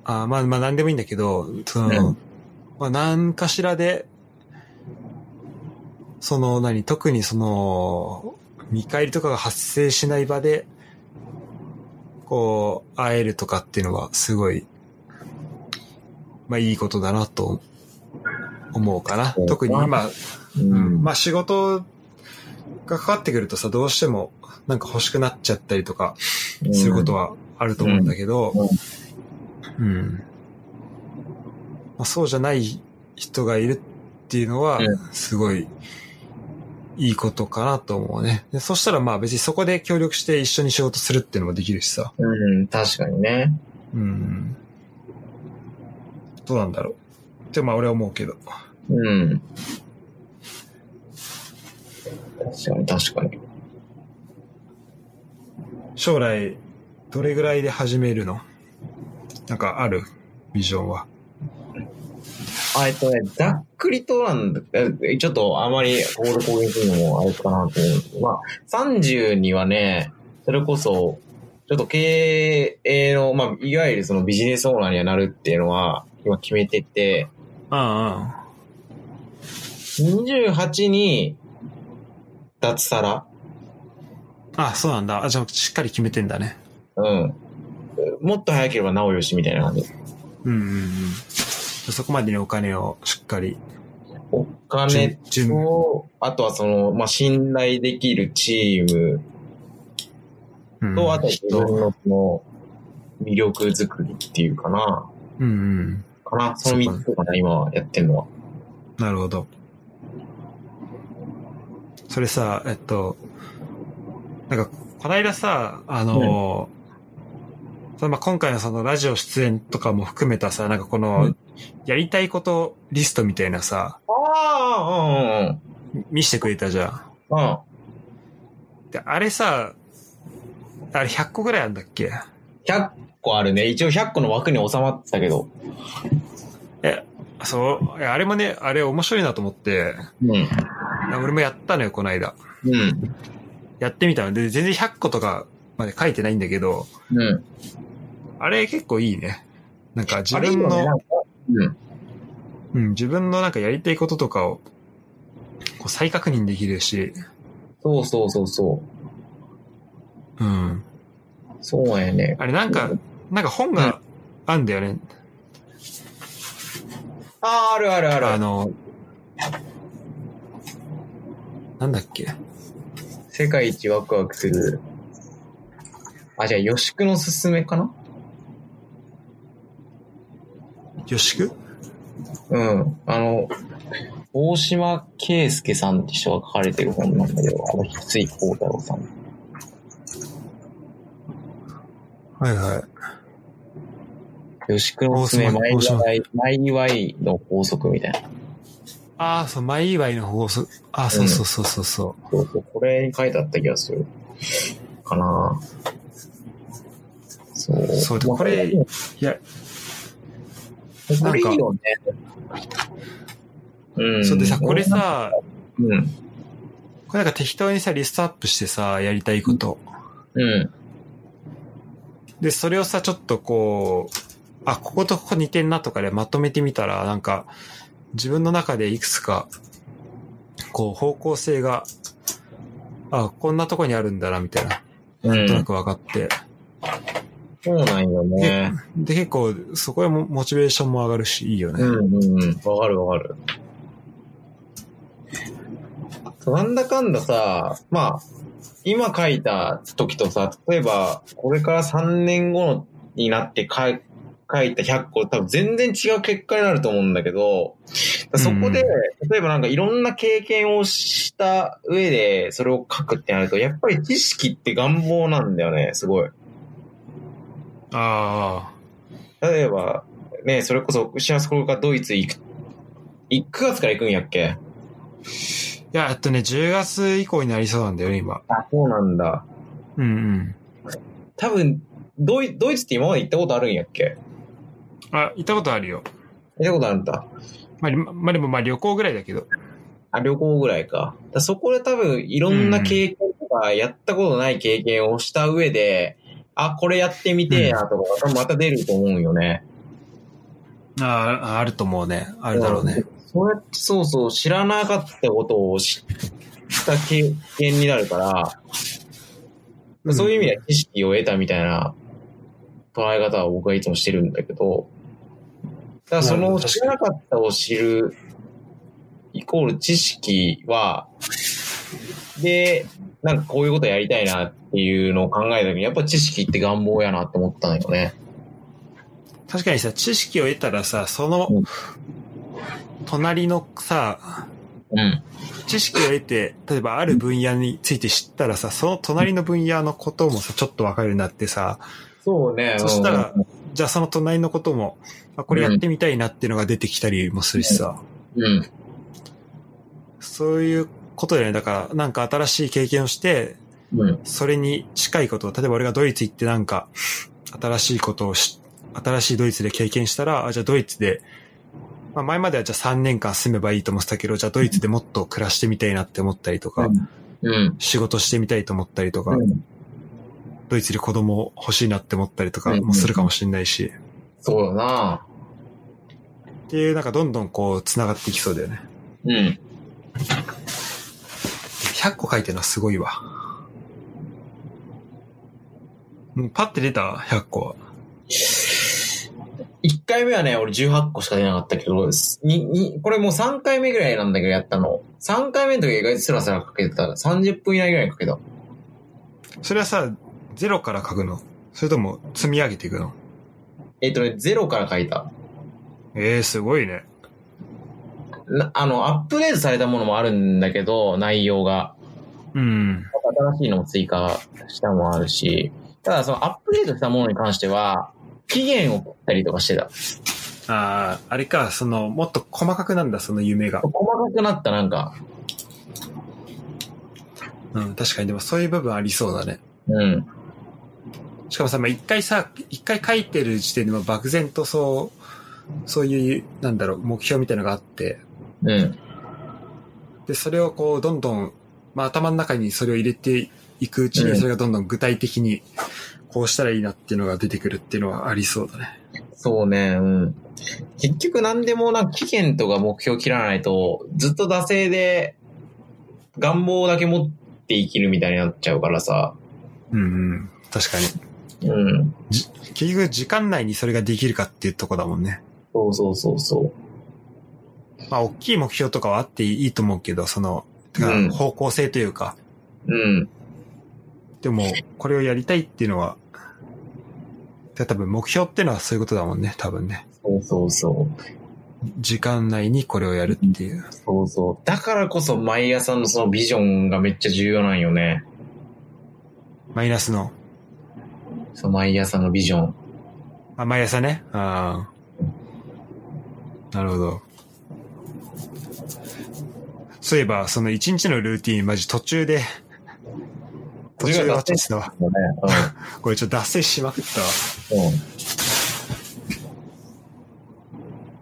[SPEAKER 1] あまあまあ何でもいいんだけど、その、
[SPEAKER 2] うん
[SPEAKER 1] まあ何かしらで、その何、特にその、見返りとかが発生しない場で、こう、会えるとかっていうのはすごい、まあいいことだなと思うかな。特に今、
[SPEAKER 2] う
[SPEAKER 1] うん
[SPEAKER 2] ん。
[SPEAKER 1] まあ仕事がかかってくるとさ、どうしてもなんか欲しくなっちゃったりとかすることはあると思うんだけど、うん。まあ、そうじゃない人がいるっていうのは
[SPEAKER 2] うん、
[SPEAKER 1] すごいいいことかなと思うね。でそしたらまあ別にそこで協力して一緒に仕事するっていうのもできるしさ。
[SPEAKER 2] うん、確かにね。
[SPEAKER 1] うん。どうなんだろう。ってまあ俺は思うけど。
[SPEAKER 2] うん。確かに、確かに。
[SPEAKER 1] 将来、どれぐらいで始めるの？なんかある？ビジョンは。
[SPEAKER 2] あ、えっとね、ざっくりとなんだ、えちょっとあまりここで攻撃するのもあれかなと思うんですけど、まあ、30にはね、それこそ、ちょっと経営の、まあ、いわゆるそのビジネスオーナーにはなるっていうのは、今決めてて、
[SPEAKER 1] あ
[SPEAKER 2] 28に、脱サラ？
[SPEAKER 1] あ、そうなんだ。あ、じゃあしっかり決めてんだね。
[SPEAKER 2] うん。もっと早ければなおよしみたいな感じ。
[SPEAKER 1] うんうんうん。そこまでにお金をしっかり。
[SPEAKER 2] お金と、あとはその、まあ、信頼できるチーム
[SPEAKER 1] うん、
[SPEAKER 2] と、あと自分
[SPEAKER 1] 人
[SPEAKER 2] のその魅力作りっていうかな。
[SPEAKER 1] うんうん。
[SPEAKER 2] かな。その3つかな、今やってんのは。
[SPEAKER 1] なるほど。それさ、えっと、なんか、こないださ、あの、そのまあ、今回のそのラジオ出演とかも含めたさ、なんかこ
[SPEAKER 2] う
[SPEAKER 1] の
[SPEAKER 2] ん、
[SPEAKER 1] やりたいことリストみたいなさ、
[SPEAKER 2] ああ、
[SPEAKER 1] 見してくれたじゃん。
[SPEAKER 2] うん、うん。うん。
[SPEAKER 1] で、あれさ、あれ100個ぐらいあるんだっけ
[SPEAKER 2] ？100個あるね。一応100個の枠に収まってたけど。
[SPEAKER 1] え、そう、あれもね、あれ面白いなと思って、
[SPEAKER 2] うん。
[SPEAKER 1] 俺もやったのよ、この間。
[SPEAKER 2] うん。
[SPEAKER 1] やってみたので、全然100個とかまで書いてないんだけど、
[SPEAKER 2] うん。
[SPEAKER 1] あれ結構いいね。なんか自分の、
[SPEAKER 2] うん。
[SPEAKER 1] うん、自分のなんかやりたいこととかを、こう再確認できるし、
[SPEAKER 2] そうそうそうそ
[SPEAKER 1] うん。
[SPEAKER 2] う。そうやね。
[SPEAKER 1] あれなんか、なんか本があんだよね。
[SPEAKER 2] ああ、あるあるある。
[SPEAKER 1] あの、なんだっけ？
[SPEAKER 2] 世界一ワクワクする。あ、じゃあ、予宿のすすめかな？
[SPEAKER 1] よしく？
[SPEAKER 2] うん。あの、大島圭介さんって人が書かれてる本なんだけど、あの、翡翠光太郎さん。
[SPEAKER 1] はいはい。
[SPEAKER 2] 予宿のすすめ、マイワイの法則みたいな。
[SPEAKER 1] ああ、そう、マイ祝いの放送。ああ、そうそうそうそうそう。
[SPEAKER 2] そうそう、これに書いてあった気がする。かなそう。
[SPEAKER 1] そうで
[SPEAKER 2] まあ
[SPEAKER 1] これいや、
[SPEAKER 2] これいいよね。うん。
[SPEAKER 1] そうでさ、これ、さ、
[SPEAKER 2] うん。
[SPEAKER 1] これなんか適当にさ、リストアップしてさ、やりたいこと。
[SPEAKER 2] うん。
[SPEAKER 1] で、それをさ、ちょっとこう、あ、こことここ似てんなとかでまとめてみたら、なんか、自分の中でいくつか、こう、方向性が、あ、こんなとこにあるんだな、みたいな、
[SPEAKER 2] うん。
[SPEAKER 1] なんとなく分かって。
[SPEAKER 2] そうなんよね。
[SPEAKER 1] で、結構、そこでもモチベーションも上がるし、いいよね。
[SPEAKER 2] うんうんうん。わかるわかる。なんだかんださ、まあ、今書いた時とさ、例えば、これから3年後になって書い書いた100個、多分全然違う結果になると思うんだけど、そこで、例えばなんかいろんな経験をした上で、それを書くってなると、やっぱり知識って願望なんだよね、すごい。
[SPEAKER 1] あ
[SPEAKER 2] 例えば、ね、それこそ、幸せこれからドイツ行く、い9月から行くんやっけ？
[SPEAKER 1] あ。いや、えっとね、10月以降になりそうなんだよね、今。
[SPEAKER 2] あ、そうなんだ。
[SPEAKER 1] うんうん。
[SPEAKER 2] 多分、ドイドイツって今まで行ったことあるんやっけ？
[SPEAKER 1] あ、行ったことあるよ。
[SPEAKER 2] 行ったことあるんだ。
[SPEAKER 1] まあ、りまあ、でもまあ旅行ぐらいだけど。
[SPEAKER 2] あ、旅行ぐらいか。だそこで多分、いろんな経験とか、やったことない経験をした上で、あ、これやってみてえなとか、また出ると思うんよね。
[SPEAKER 1] ああ、あると思うね。あるだろうね。
[SPEAKER 2] そうやって、そうそう、知らなかったことを知った経験になるから、そういう意味では知識を得たみたいな捉え方は僕はいつもしてるんだけど、だからその知らなかったを知るイコール知識は、で、なんかこういうことやりたいなっていうのを考えた時に、やっぱ知識って願望やなって思ったんよね。
[SPEAKER 1] 確かにさ、知識を得たらさ、その
[SPEAKER 2] うん、
[SPEAKER 1] 隣のさ、
[SPEAKER 2] うん。
[SPEAKER 1] 知識を得て、例えばある分野について知ったらさ、その隣の分野のこともさ、ちょっとわかるようになってさ、
[SPEAKER 2] そうね。
[SPEAKER 1] そしたら
[SPEAKER 2] うん
[SPEAKER 1] じゃあその隣のことも、あこれやってみたいなっていうのが出てきたりもするしさ、
[SPEAKER 2] うん。
[SPEAKER 1] そういうことだよね。だから、なんか新しい経験をして、
[SPEAKER 2] うん。
[SPEAKER 1] それに近いことを、例えば俺がドイツ行ってなんか、新しいことをし、新しいドイツで経験したら、あ、じゃあドイツで、まあ前まではじゃあ3年間住めばいいと思ってたけど、じゃあドイツでもっと暮らしてみたいなって思ったりとか、
[SPEAKER 2] うん。
[SPEAKER 1] 仕事してみたいと思ったりとか、
[SPEAKER 2] うん。
[SPEAKER 1] ドイツで子供欲しいなって思ったりとか
[SPEAKER 2] うん
[SPEAKER 1] もするかもしれないし、
[SPEAKER 2] そうだな。
[SPEAKER 1] っていうなんかどんどんこう繋がっていきそうだよね。
[SPEAKER 2] うん。
[SPEAKER 1] 100個書いてるのはすごいわ。パッて出た ?100 個は。
[SPEAKER 2] 1回目はね、俺18個しか出なかったけど、に、に、これもう3回目ぐらいなんだけどやったの。3回目の時は意外とスラスラかけてた。30分以内ぐらいかけた。
[SPEAKER 1] それはさ、ゼロから書くの？それとも積み上げていくの？
[SPEAKER 2] えっ、とね、ゼロから書いた。
[SPEAKER 1] ええー、すごいね。
[SPEAKER 2] なあの、アップデートされたものもあるんだけど、内容が。
[SPEAKER 1] うん。
[SPEAKER 2] 新しいのも追加したのもあるし、ただそのアップデートしたものに関しては、期限を切ったりとかしてた。
[SPEAKER 1] ああ、あれか、その、もっと細かくなんだ、その夢が。
[SPEAKER 2] 細かくなったなんか、
[SPEAKER 1] うん、確かに、でもそういう部分ありそうだね。
[SPEAKER 2] うん。
[SPEAKER 1] しかもさ、まあ、一回さ、一回書いてる時点でも漠然とそう、そういう、なんだろう、目標みたいなのがあって、
[SPEAKER 2] うん。
[SPEAKER 1] で、それをこう、どんどん、まあ、頭の中にそれを入れていくうちに、
[SPEAKER 2] うん
[SPEAKER 1] それがどんどん具体的に、こうしたらいいなっていうのが出てくるっていうのはありそうだね。
[SPEAKER 2] そうね、うん。結局何でもなんか期限とか目標切らないと、ずっと惰性で願望だけ持って生きるみたいになっちゃうからさ。
[SPEAKER 1] うんうん。確かに。
[SPEAKER 2] うん。
[SPEAKER 1] 結局、時間内にそれができるかっていうとこだもんね。
[SPEAKER 2] そうそうそうそ
[SPEAKER 1] まあ、大きい目標とかはあっていいと思うけど、その、方向性というか、
[SPEAKER 2] う。うん。
[SPEAKER 1] でも、これをやりたいっていうのは、で多分目標っていうのはそういうことだもんね、多分ね。
[SPEAKER 2] そうそうそう。
[SPEAKER 1] 時間内にこれをやるっていう。
[SPEAKER 2] そうそう。だからこそ毎朝のそのビジョンがめっちゃ重要なんよね。
[SPEAKER 1] マイナスの、
[SPEAKER 2] その毎朝のビジョン。
[SPEAKER 1] あ、毎朝ね？ああ。なるほど。そういえば、その一日のルーティン、マジ途中で、途中で終わっちゃってたわ。[LAUGHS] これちょっと脱線しまくったわ。
[SPEAKER 2] うん。うん。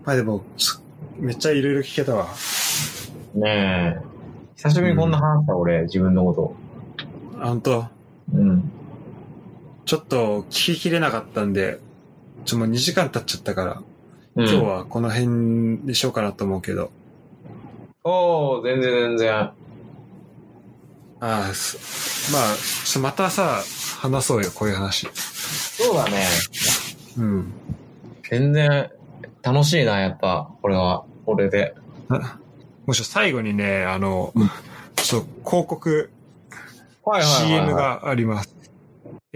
[SPEAKER 1] まあでも、すめっちゃいろいろ聞けたわ。
[SPEAKER 2] ねえ。久しぶりにこんな話した、俺、自分のこ
[SPEAKER 1] あ、本当？
[SPEAKER 2] と。うん。
[SPEAKER 1] ちょっと聞ききれなかったんで、ちょ、もう2時間経っちゃったから、
[SPEAKER 2] うん、
[SPEAKER 1] 今日はこの辺でしようかなと思うけど。
[SPEAKER 2] おー、全然全然。
[SPEAKER 1] ああ、すまあ、またさ、話そうよ、こういう話。
[SPEAKER 2] そうだね。
[SPEAKER 1] うん。
[SPEAKER 2] 全然、楽しいな、やっぱ、これは。俺で。
[SPEAKER 1] あもし最後にね、あの、ちょっと広告、
[SPEAKER 2] はい
[SPEAKER 1] CM。があります。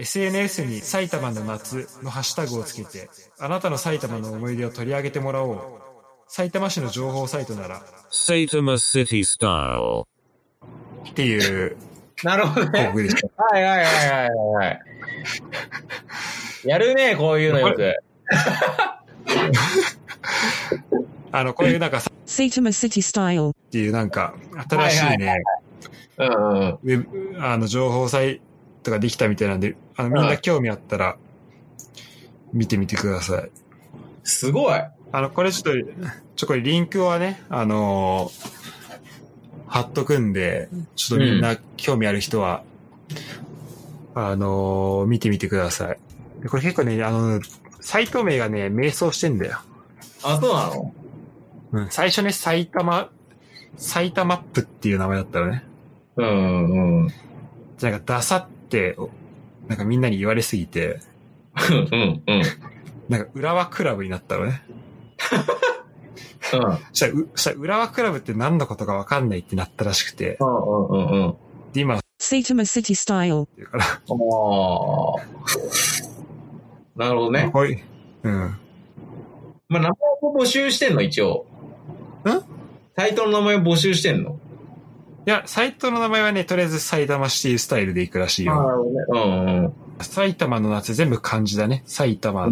[SPEAKER 1] SNS に埼玉の夏のハッシュタグをつけて、あなたの埼玉の思い出を取り上げてもらおう。埼玉市の情報サイトなら、
[SPEAKER 3] Saitama City Style.
[SPEAKER 1] っていう
[SPEAKER 2] なるほどね。はいはいはいはいはい。やるね、こういうのよく。
[SPEAKER 1] あの、こういうなんかさ
[SPEAKER 4] Saitama City Style.
[SPEAKER 1] っていうなんか、新しいね、
[SPEAKER 2] うんうん。
[SPEAKER 1] ウェブ、あの、情報サイトができたみたいなんで、あの、みんな興味あったら、見てみてください。
[SPEAKER 2] すごい。
[SPEAKER 1] あの、これちょっと、ちょ、これリンクはね、あのー貼っとくんで、ちょっとみんな興味ある人は、あのー見てみてください。でこれ結構ね、あの、サイト名がね、迷走してんだよ。
[SPEAKER 2] あ、そうなの？
[SPEAKER 1] うん、最初ね、埼玉、埼玉マップっていう名前だったらね。
[SPEAKER 2] うんうん。うん
[SPEAKER 1] なんかダサって、なんかみんなに言われすぎて、
[SPEAKER 2] うんうん。
[SPEAKER 1] なんか浦和クラブになったのね。
[SPEAKER 2] うん
[SPEAKER 1] そしたら、うそしたら浦和クラブって何のことかわかんないってなったらしくて、
[SPEAKER 2] うんうんうんうん。
[SPEAKER 1] で、今、
[SPEAKER 4] Saitama City
[SPEAKER 1] ていうから、
[SPEAKER 2] ああ。なるほどね。
[SPEAKER 1] こういう、うん。
[SPEAKER 2] まあ、名前を募集してんの、一応。
[SPEAKER 1] ん？
[SPEAKER 2] サイトの名前を募集してんの？
[SPEAKER 1] いや、サイトの名前はね、とりあえず埼玉シティスタイルで行くらしいよ。
[SPEAKER 2] るほどね。うんうん。
[SPEAKER 1] 埼玉の夏全部漢字だね。埼玉、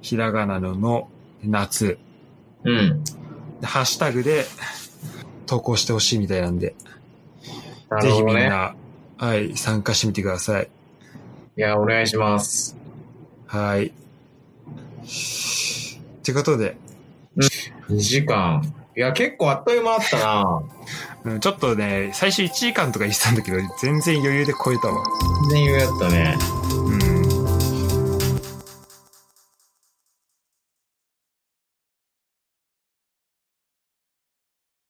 [SPEAKER 1] ひらがなのの夏。
[SPEAKER 2] うん。
[SPEAKER 1] でハッシュタグで投稿してほしいみたいなんで、
[SPEAKER 2] な
[SPEAKER 1] ぜひ。みんな、はい、参加してみてください。
[SPEAKER 2] いや、お願いします。
[SPEAKER 1] はい。ってことで、
[SPEAKER 2] 2時間。いや、結構あっという間だったな
[SPEAKER 1] うんちょっとね、最初1時間とか言ってたんだけど、全然余裕で超えたわ。
[SPEAKER 2] 全然余裕だったね。